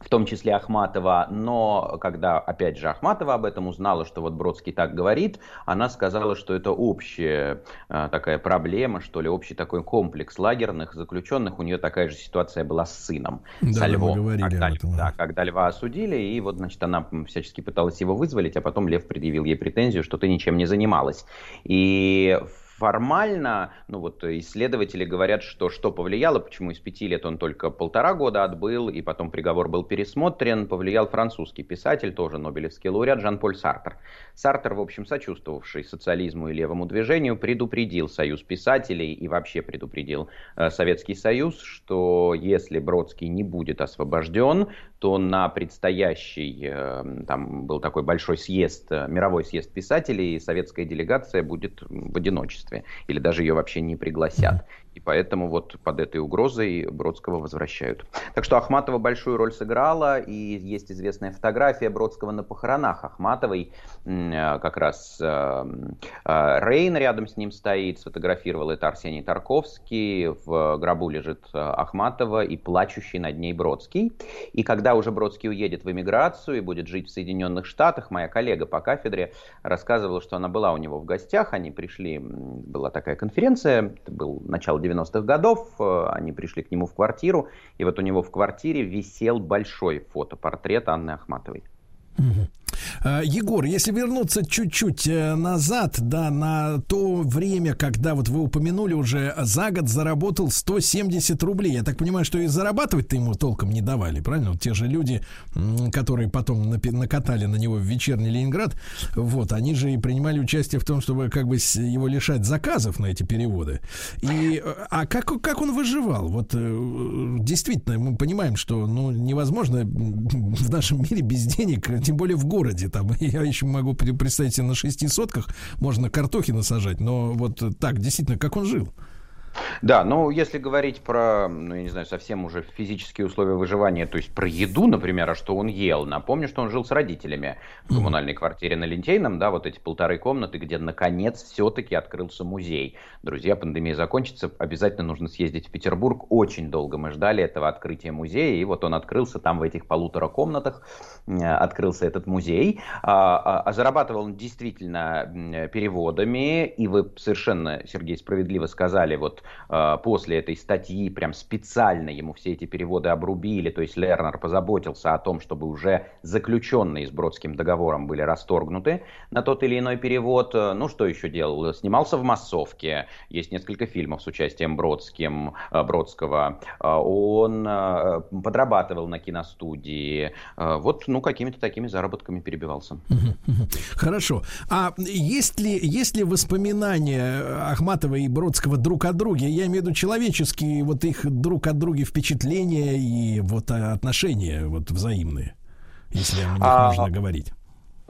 Speaker 16: в том числе Ахматова, но когда, опять же, Ахматова об этом узнала, что вот Бродский так говорит, она сказала, что это общая э, такая проблема, что ли, общий такой комплекс лагерных заключенных, у нее такая же ситуация была с сыном,
Speaker 2: да,
Speaker 16: со Львом,
Speaker 2: говорили
Speaker 16: когда,
Speaker 2: об этом.
Speaker 16: Да, когда Льва осудили, и вот, значит, она всячески пыталась его вызволить, а потом Лев предъявил ей претензию, что ты ничем не занималась. И формально, ну вот исследователи говорят, что что повлияло, почему из пяти лет он только полтора года отбыл, и потом приговор был пересмотрен, повлиял французский писатель, тоже Нобелевский лауреат Жан-Поль Сартер. Сартер, в общем, сочувствовавший социализму и левому движению, предупредил Союз писателей и вообще предупредил э, Советский Союз, что если Бродский не будет освобожден, то на предстоящий, э, там был такой большой съезд, э, мировой съезд писателей, советская делегация будет в одиночестве, или даже ее вообще не пригласят. И поэтому вот под этой угрозой Бродского возвращают. Так что Ахматова большую роль сыграла, и есть известная фотография Бродского на похоронах Ахматовой. Э, как раз э, э, Рейн рядом с ним стоит, сфотографировал это Арсений Тарковский. В гробу лежит Ахматова и плачущий над ней Бродский. И когда уже Бродский уедет в эмиграцию и будет жить в Соединенных Штатах, моя коллега по кафедре рассказывала, что она была у него в гостях, они пришли, была такая конференция, это был начало 90-х годов, э, они пришли к нему в квартиру, и вот у него в квартире висел большой фотопортрет Анны Ахматовой.
Speaker 2: Егор, если вернуться чуть-чуть э, назад, да, на то время, когда вот вы упомянули уже, за год заработал 170 рублей. Я так понимаю, что и зарабатывать-то ему толком не давали, правильно? Вот те же люди, которые потом накатали на него в вечерний Ленинград, вот, они же и принимали участие в том, чтобы как бы его лишать заказов на эти переводы. И, э, а как, как он выживал? Вот э, действительно, мы понимаем, что ну, невозможно в нашем мире без денег, тем более в городе. Там, [laughs] я еще могу представить себе на шести сотках можно картохи насажать, но вот так, действительно, как он жил?
Speaker 16: Да, ну если говорить про, ну я не знаю, совсем уже физические условия выживания, то есть про еду, например, а что он ел. Напомню, что он жил с родителями в коммунальной квартире на Лентейном, да, вот эти полторы комнаты, где наконец все-таки открылся музей. Друзья, пандемия закончится, обязательно нужно съездить в Петербург. Очень долго мы ждали этого открытия музея, и вот он открылся там в этих полутора комнатах, открылся этот музей. А, а, а зарабатывал он действительно переводами, и вы совершенно, Сергей, справедливо сказали, вот э, после этой статьи прям специально ему все эти переводы обрубили, то есть Лернер позаботился о том, чтобы уже заключенные с Бродским договором были расторгнуты на тот или иной перевод. Ну, что еще делал? Снимался в массовке, есть несколько фильмов с участием Бродским, э, Бродского. Э, он э, подрабатывал на киностудии. Э, вот, ну, какими-то такими заработками перебивался.
Speaker 2: Хорошо. А есть ли, есть ли воспоминания Ахматова и Бродского друг о друге? Друге. Я имею в виду человеческие, вот их друг от друга впечатления и вот отношения вот взаимные, если о них а, можно говорить.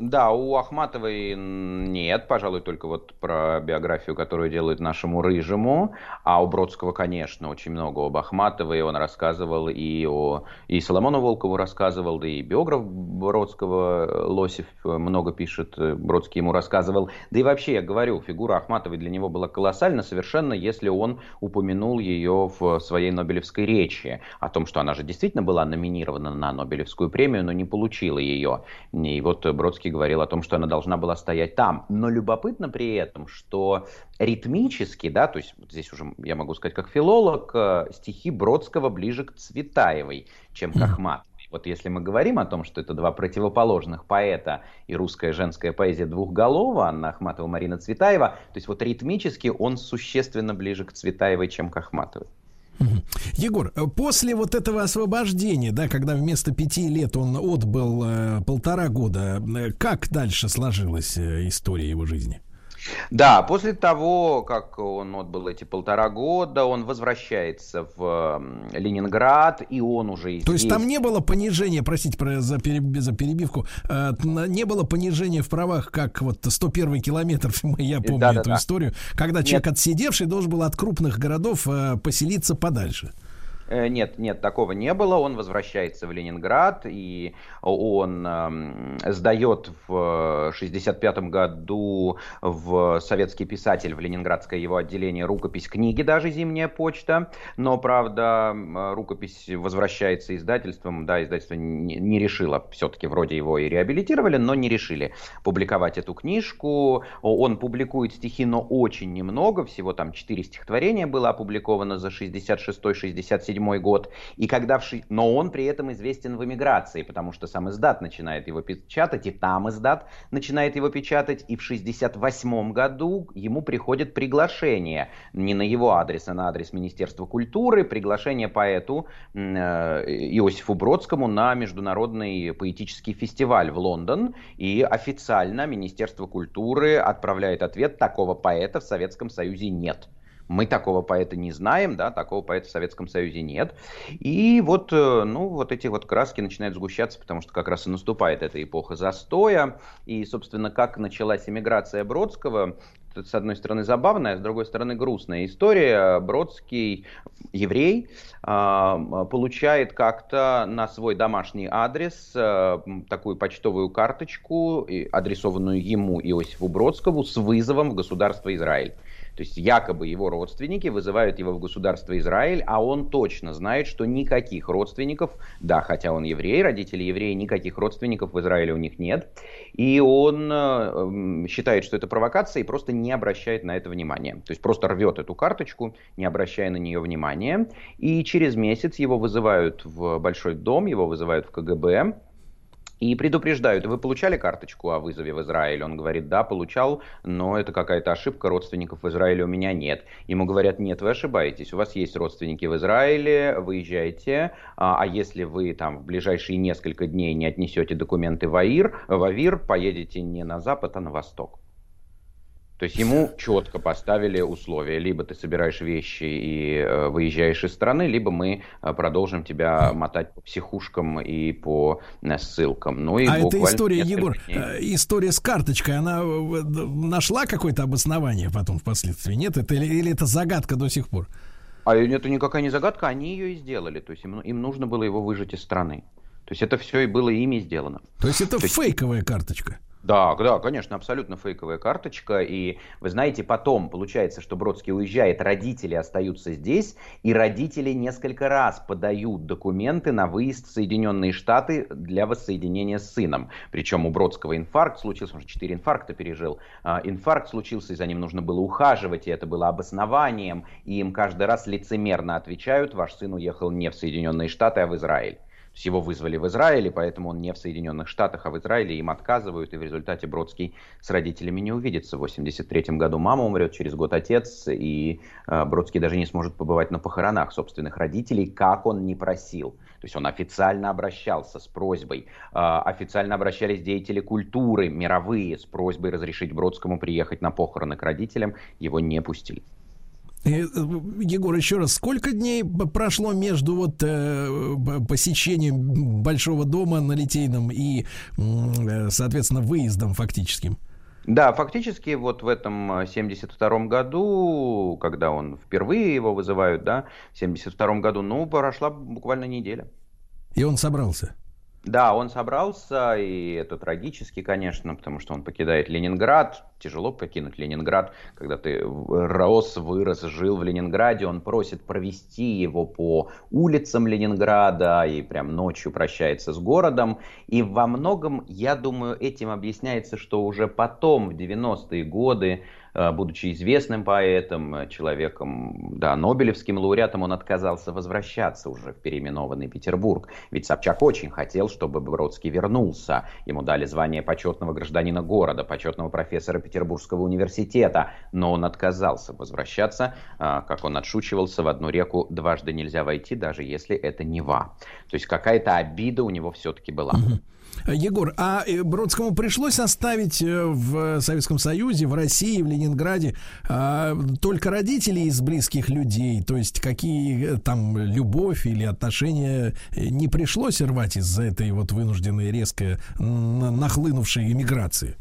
Speaker 16: Да, у Ахматовой нет, пожалуй, только вот про биографию, которую делает нашему Рыжему, а у Бродского, конечно, очень много об Ахматовой, он рассказывал и о и Соломону Волкову рассказывал, да и биограф Бродского Лосев много пишет, Бродский ему рассказывал, да и вообще, я говорю, фигура Ахматовой для него была колоссальна совершенно, если он упомянул ее в своей Нобелевской речи, о том, что она же действительно была номинирована на Нобелевскую премию, но не получила ее, и вот Бродский говорил о том, что она должна была стоять там. Но любопытно при этом, что ритмически, да, то есть вот здесь уже я могу сказать как филолог, э, стихи Бродского ближе к Цветаевой, чем к Ахматовой. Вот если мы говорим о том, что это два противоположных поэта и русская женская поэзия двухголова, Анна Ахматова, Марина Цветаева, то есть вот ритмически он существенно ближе к Цветаевой, чем к Ахматовой.
Speaker 2: Егор, э, после вот этого освобождения, да, когда вместо пяти лет он отбыл э, полтора года, э, как дальше сложилась э, история его жизни?
Speaker 16: Да, после того, как он отбыл эти полтора года, он возвращается в Ленинград, и он уже
Speaker 2: здесь... То есть там не было понижения, простите про, за, переб, за перебивку, э, не было понижения в правах, как вот 101 километр, [laughs] я помню да, эту да, историю, когда Нет. человек отсидевший должен был от крупных городов э, поселиться подальше.
Speaker 16: Э, нет, нет, такого не было. Он возвращается в Ленинград, и он э, сдает в 1965 году в советский писатель в ленинградское его отделение рукопись книги «Даже зимняя почта». Но, правда, рукопись возвращается издательством. Да, издательство не, решило, все-таки вроде его и реабилитировали, но не решили публиковать эту книжку. Он публикует стихи, но очень немного, всего там четыре стихотворения было опубликовано за 66-67 1937 год, и когда в ши... но он при этом известен в эмиграции, потому что сам издат начинает его печатать, и там издат начинает его печатать, и в 1968 году ему приходит приглашение не на его адрес, а на адрес Министерства культуры, приглашение поэту э, Иосифу Бродскому на международный поэтический фестиваль в Лондон, и официально Министерство культуры отправляет ответ, такого поэта в Советском Союзе нет. Мы такого поэта не знаем, да, такого поэта в Советском Союзе нет. И вот, э, ну, вот эти вот краски начинают сгущаться, потому что как раз и наступает эта эпоха застоя. И, собственно, как началась эмиграция Бродского, это, с одной стороны, забавная, с другой стороны, грустная история. Бродский, еврей, а, получает как-то на свой домашний адрес э, такую почтовую карточку, адресованную ему, Иосифу Бродскому, с вызовом в государство Израиль. То есть якобы его родственники вызывают его в государство Израиль, а он точно знает, что никаких родственников, да, хотя он еврей, родители евреи, никаких родственников в Израиле у них нет. И он э, считает, что это провокация и просто не обращает на это внимания. То есть просто рвет эту карточку, не обращая на нее внимания. И через месяц его вызывают в большой дом, его вызывают в КГБ. И предупреждают, вы получали карточку о вызове в Израиль? Он говорит, да, получал, но это какая-то ошибка, родственников в Израиле у меня нет. Ему говорят, нет, вы ошибаетесь, у вас есть родственники в Израиле, выезжайте, а, а если вы там в ближайшие несколько дней не отнесете документы в АИР, в АВИР, поедете не на запад, а на восток. То есть ему четко поставили условия. Либо ты собираешь вещи и э, выезжаешь из страны, либо мы э, продолжим тебя мотать по психушкам и по э, ссылкам. Ну, и
Speaker 2: а эта история, Егор,
Speaker 16: дней.
Speaker 2: э, история с карточкой, она нашла какое-то обоснование потом впоследствии? Нет? Это, или, или это загадка до сих пор?
Speaker 16: А это никакая не загадка, они ее и сделали. То есть им, им нужно было его выжать из страны. То есть это все и было ими сделано.
Speaker 2: То есть это фейковая карточка?
Speaker 16: Да, да, конечно, абсолютно фейковая карточка. И вы знаете, потом получается, что Бродский уезжает, родители остаются здесь, и родители несколько раз подают документы на выезд в Соединенные Штаты для воссоединения с сыном. Причем у Бродского инфаркт случился, он же 4 инфаркта пережил. А, Инфаркт случился, и за ним нужно было ухаживать, и это было обоснованием. И им каждый раз лицемерно отвечают, ваш сын уехал не в Соединенные Штаты, а в Израиль. Есть его вызвали в Израиле, поэтому он не в Соединенных Штатах, а в Израиле. Им отказывают, и в результате Бродский с родителями не увидится. В 83 году мама умрет, через год отец, и э, Бродский даже не сможет побывать на похоронах собственных родителей, как он не просил. То есть он официально обращался с просьбой. Э, официально обращались деятели культуры мировые с просьбой разрешить Бродскому приехать на похороны к родителям. Его не пустили.
Speaker 2: Э, Егор, еще раз, сколько дней прошло между вот э, посещением Большого дома на Литейном и, э, соответственно, выездом фактическим?
Speaker 16: Да, фактически вот в этом 72 году, когда он впервые его вызывают, да, в 72 году, ну, прошла буквально неделя.
Speaker 2: И он собрался?
Speaker 16: Да, он собрался, и это трагически, конечно, потому что он покидает Ленинград. Тяжело покинуть Ленинград, когда ты рос, вырос, жил в Ленинграде. Он просит провести его по улицам Ленинграда и прям ночью прощается с городом. И во многом, я думаю, этим объясняется, что уже потом, в 90-е годы, будучи известным поэтом, э, человеком, да, Нобелевским лауреатом, он отказался возвращаться уже в переименованный Петербург. Ведь Собчак очень хотел, чтобы Бродский вернулся. Ему дали звание почетного гражданина города, почетного профессора Петербургского университета, но он отказался возвращаться, а, как он отшучивался, в одну реку дважды нельзя войти, даже если это Нева. То есть какая-то обида у него все-таки была.
Speaker 2: Егор, а э, Бродскому пришлось оставить э, в Советском Союзе, в России, в Ленинграде а, только родителей из близких людей, то есть какие э, там любовь или отношения не пришлось рвать из-за этой вот вынужденной резко нахлынувшей иммиграции?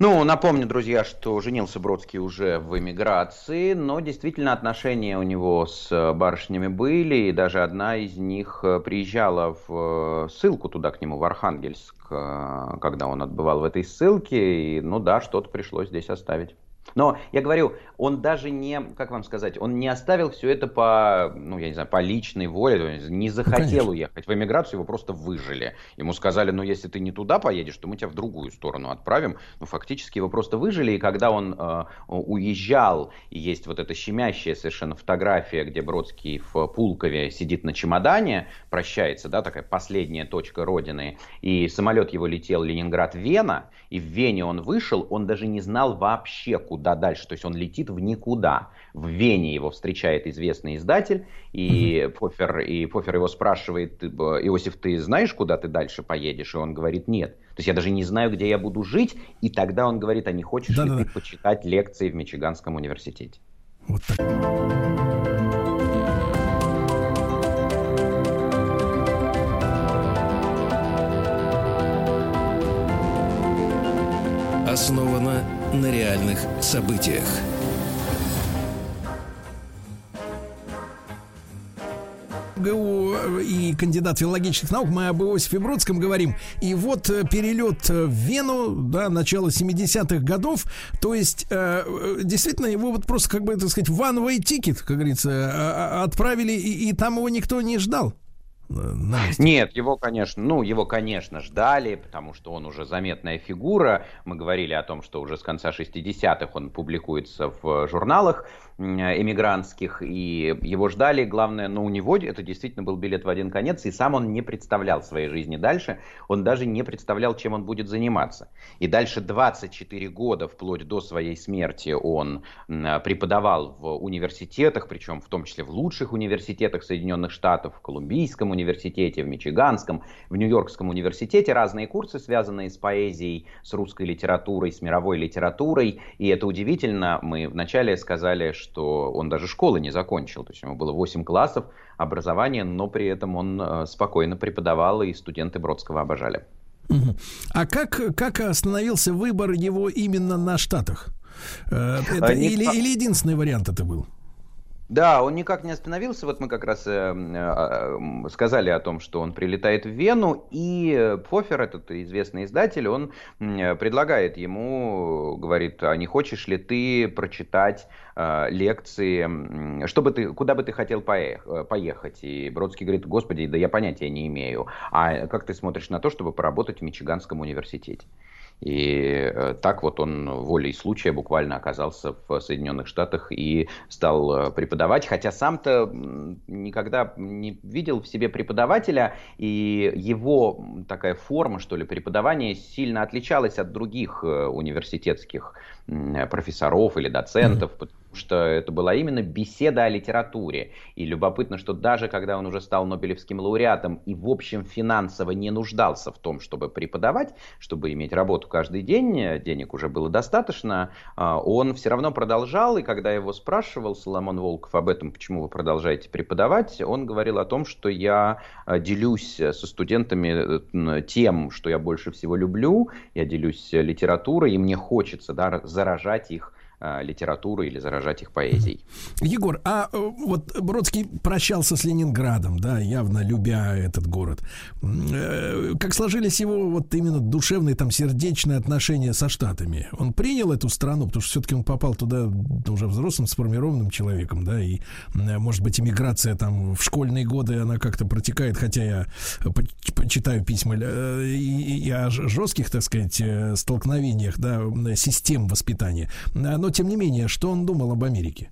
Speaker 16: Ну, напомню, друзья, что женился Бродский уже в эмиграции, но действительно отношения у него с э, барышнями были, и даже одна из них э, приезжала в э, ссылку туда к нему, в Архангельск, когда он отбывал в этой ссылке, и, ну да, что-то пришлось здесь оставить. Но я говорю, он даже не, как вам сказать, он не оставил все это по, ну, я не знаю, по личной воле, не захотел
Speaker 2: конечно.
Speaker 16: уехать в эмиграцию, его просто выжили. Ему сказали, ну, если ты не туда поедешь, то мы тебя в другую сторону отправим. Ну, фактически его просто выжили, и когда он э, уезжал, и есть вот эта щемящая совершенно фотография, где Бродский в Пулкове сидит на чемодане, прощается, да, такая последняя точка родины, и самолет его летел Ленинград-Вена, и в Вене он вышел, он даже не знал вообще, куда дальше, то есть он летит в никуда. В Вене его встречает известный издатель, и Пофер, и Пофер его спрашивает, «Ты, б, Иосиф, ты знаешь, куда ты дальше поедешь? И он говорит, нет. То есть я даже не знаю, где я буду жить, и тогда он говорит, а не хочешь ли ты почитать лекции в Мичиганском университете?
Speaker 1: Основано на реальных событиях.
Speaker 2: ГУ и кандидат филологических наук. Мы об Иосифе Бродском говорим. И вот э, перелет в Вену, да, начало 70-х годов. То есть, э, э, действительно, его вот просто, как бы, так сказать, one-way ticket, как говорится, э, э, отправили, и, и там его никто не ждал. На месте?
Speaker 16: Нет, его, конечно, ну, его, конечно, ждали, потому что он уже заметная фигура. Мы говорили о том, что уже с конца 60-х он публикуется в журналах эмигрантских, и его ждали, главное, но у него это действительно был билет в один конец, и сам он не представлял своей жизни дальше, он даже не представлял, чем он будет заниматься. И дальше 24 года, вплоть до своей смерти, он преподавал в университетах, причем в том числе в лучших университетах Соединенных Штатов, в Колумбийском университете, в Мичиганском, в Нью-Йоркском университете, разные курсы, связанные с поэзией, с русской литературой, с мировой литературой, и это удивительно, мы вначале сказали, что он даже школы не закончил, то есть у него было 8 классов образования, но при этом он э, спокойно преподавал, и студенты Бродского обожали.
Speaker 2: А как, как остановился выбор его именно на Штатах? Э, это, или, или единственный вариант это был?
Speaker 16: Да, он никак не остановился. Вот мы как раз э, э, сказали о том, что он прилетает в Вену, и Пфофер, этот известный издатель, он э, предлагает ему, говорит, а не хочешь ли ты прочитать э, лекции, чтобы ты, куда бы ты хотел поех- поехать? И Бродский говорит, господи, да я понятия не имею. А как ты смотришь на то, чтобы поработать в Мичиганском университете? И э, так вот он волей случая буквально оказался в Соединенных Штатах и стал э, преподавать, хотя сам-то никогда не видел в себе преподавателя, и его такая форма, что ли, преподавания сильно отличалась от других э, университетских профессоров или доцентов, mm-hmm что это была именно беседа о литературе. И любопытно, что даже когда он уже стал Нобелевским лауреатом и, в общем, финансово не нуждался в том, чтобы преподавать, чтобы иметь работу каждый день, денег уже было достаточно, а, он все равно продолжал, и когда его спрашивал Соломон Волков об этом, почему вы продолжаете преподавать, он говорил о том, что я а, делюсь со студентами тем, что я больше всего люблю, я делюсь литературой, и мне хочется да, заражать их литературы или заражать их поэзией.
Speaker 2: Егор, а э, вот Бродский прощался с Ленинградом, да, явно любя этот город. Э, как сложились его вот именно душевные, там, сердечные отношения со Штатами? Он принял эту страну, потому что все-таки он попал туда уже взрослым, сформированным человеком, да, и, может быть, иммиграция там в школьные годы, она как-то протекает, хотя я почитаю письма э, и, и о жестких, так сказать, столкновениях, да, систем воспитания. Но тем не менее, что он думал об Америке?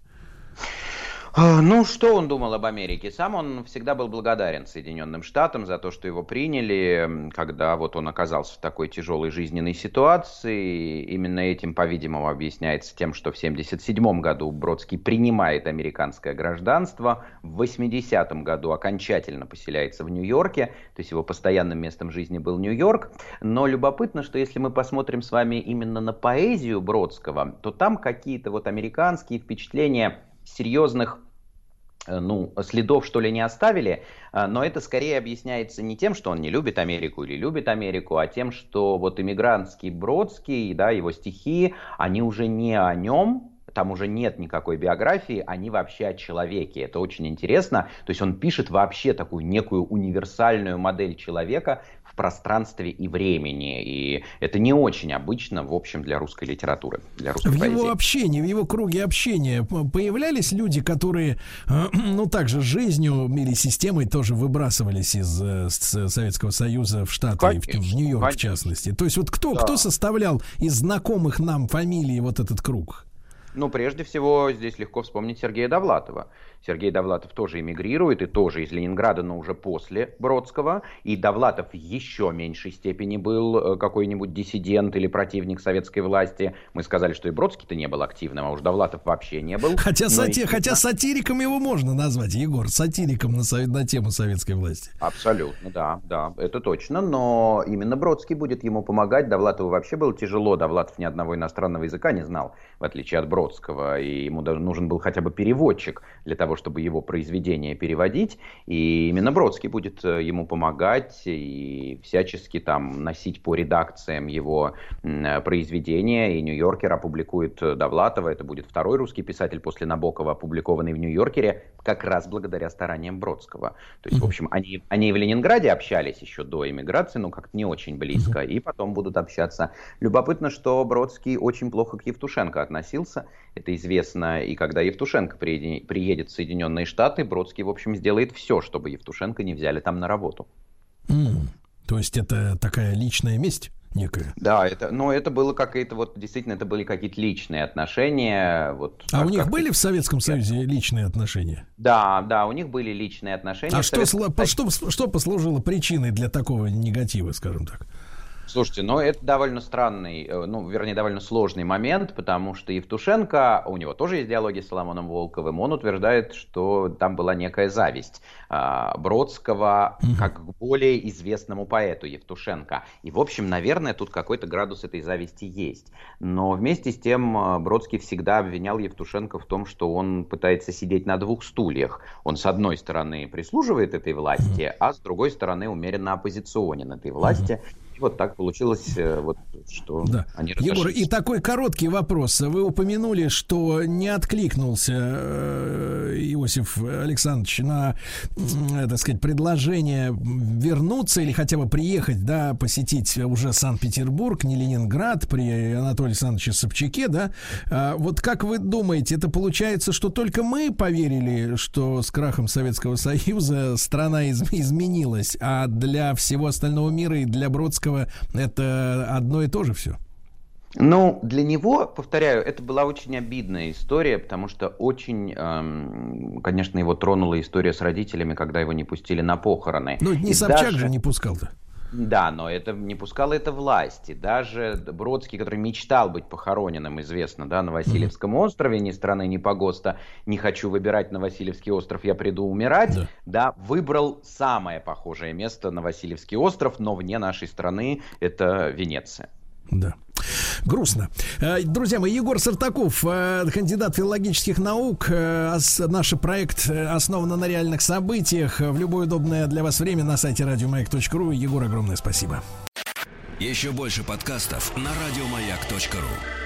Speaker 16: А, ну, что он думал об Америке? Сам он всегда был благодарен Соединенным Штатам за то, что его приняли, когда вот он оказался в такой тяжелой жизненной ситуации. Именно этим, по-видимому, объясняется тем, что в 1977 году Бродский принимает американское гражданство, в 80-м году окончательно поселяется в Нью-Йорке, то есть его постоянным местом жизни был Нью-Йорк. Но любопытно, что если мы посмотрим с вами именно на поэзию Бродского, то там какие-то вот американские впечатления серьезных э, ну, следов, что ли, не оставили, э, но это скорее объясняется не тем, что он не любит Америку или любит Америку, а тем, что вот иммигрантский Бродский, да, его стихи, они уже не о нем, там уже нет никакой биографии, они вообще о человеке. Это очень интересно. То есть он пишет вообще такую некую универсальную модель человека, в пространстве и времени. И это не очень обычно, в общем, для русской литературы, для русской
Speaker 2: В
Speaker 16: поэзии.
Speaker 2: его общении, в его круге общения появлялись люди, которые, э, [clears throat] ну, также жизнью или системой тоже выбрасывались из э, Советского Союза в Штаты, конечно, в, в Нью-Йорк в частности. То есть вот кто, да. кто составлял из знакомых нам фамилий вот этот круг?
Speaker 16: Ну, прежде всего, здесь легко вспомнить Сергея Довлатова. Сергей Довлатов тоже эмигрирует, и тоже из Ленинграда, но уже после Бродского. И Довлатов в еще меньшей степени был э, какой-нибудь диссидент или противник советской власти. Мы сказали, что и Бродский-то не был активным, а уж Довлатов вообще не был.
Speaker 2: Хотя, сати... и... Хотя сатириком его можно назвать, Егор, сатириком на, совет... на тему советской власти.
Speaker 16: Абсолютно, да, да, это точно. Но именно Бродский будет ему помогать. Довлатову вообще было тяжело. Довлатов ни одного иностранного языка не знал, в отличие от Бродского. И ему даже нужен был хотя бы переводчик для того, того, чтобы его произведение переводить. И именно Бродский будет э, ему помогать и всячески там носить по редакциям его произведения. И Нью-Йоркер опубликует э, Довлатова. Это будет второй русский писатель после Набокова, опубликованный в Нью-Йоркере, как раз благодаря стараниям Бродского. То есть, в общем, они, они в Ленинграде общались еще до эмиграции, но как-то не очень близко, и потом будут общаться. Любопытно, что Бродский очень плохо к Евтушенко относился, Это известно. И когда Евтушенко приедет в Соединенные Штаты, Бродский, в общем, сделает все, чтобы Евтушенко не взяли там на работу.
Speaker 2: Mm. То есть это такая личная месть? некая.
Speaker 16: Да, это, но это было какие-то вот действительно это были какие-то личные отношения. Вот,
Speaker 2: а у них были в Советском Союзе личные отношения?
Speaker 16: Да, да, у них были личные отношения.
Speaker 2: А что, что, что послужило причиной для такого негатива, скажем так?
Speaker 16: Слушайте, ну это довольно странный, э, ну, вернее, довольно сложный момент, потому что Евтушенко, у него тоже есть диалоги с Соломоном Волковым, он утверждает, что там была некая зависть а, Бродского как к более известному поэту Евтушенко. И, в общем, наверное, тут какой-то градус этой зависти есть. Но вместе с тем э, Бродский всегда обвинял Евтушенко в том, что он пытается сидеть на двух стульях. Он, с одной стороны, прислуживает этой власти, а с другой стороны, умеренно оппозиционен этой власти. Вот так получилось, э, вот, что
Speaker 2: да. они разошлись. Егор, и такой короткий вопрос. Вы упомянули, что не откликнулся э, Иосиф Александрович на, так сказать, предложение вернуться или хотя бы приехать, да, посетить уже Санкт-Петербург, не Ленинград, при Анатолии Александровиче Собчаке, да. А вот как вы думаете, это получается, что только мы поверили, что с крахом Советского Союза страна из изменилась, а для всего остального мира и для Бродского Достоевского это одно и то же все.
Speaker 16: Ну, для него, повторяю, это была очень обидная история, потому что очень, эм, конечно, его тронула история с родителями, когда его не пустили на похороны.
Speaker 2: Ну, не и Собчак даже... же не пускал-то.
Speaker 16: Да, но это не пускало это власти. Даже Бродский, который мечтал быть похороненным, известно, да, на Васильевском mm-hmm. острове, ни страны, ни погоста, не хочу выбирать на Васильевский остров, я приду умирать, да. да, выбрал самое похожее место на Васильевский остров, но вне нашей страны, это Венеция.
Speaker 2: Да. Грустно. Э, друзья мои, Егор Сартаков, э, кандидат филологических наук. Э, наш проект основан на реальных событиях. В любое удобное для вас время на сайте радиомаяк.ру. Егор, огромное спасибо.
Speaker 1: Еще больше подкастов на радиомаяк.ру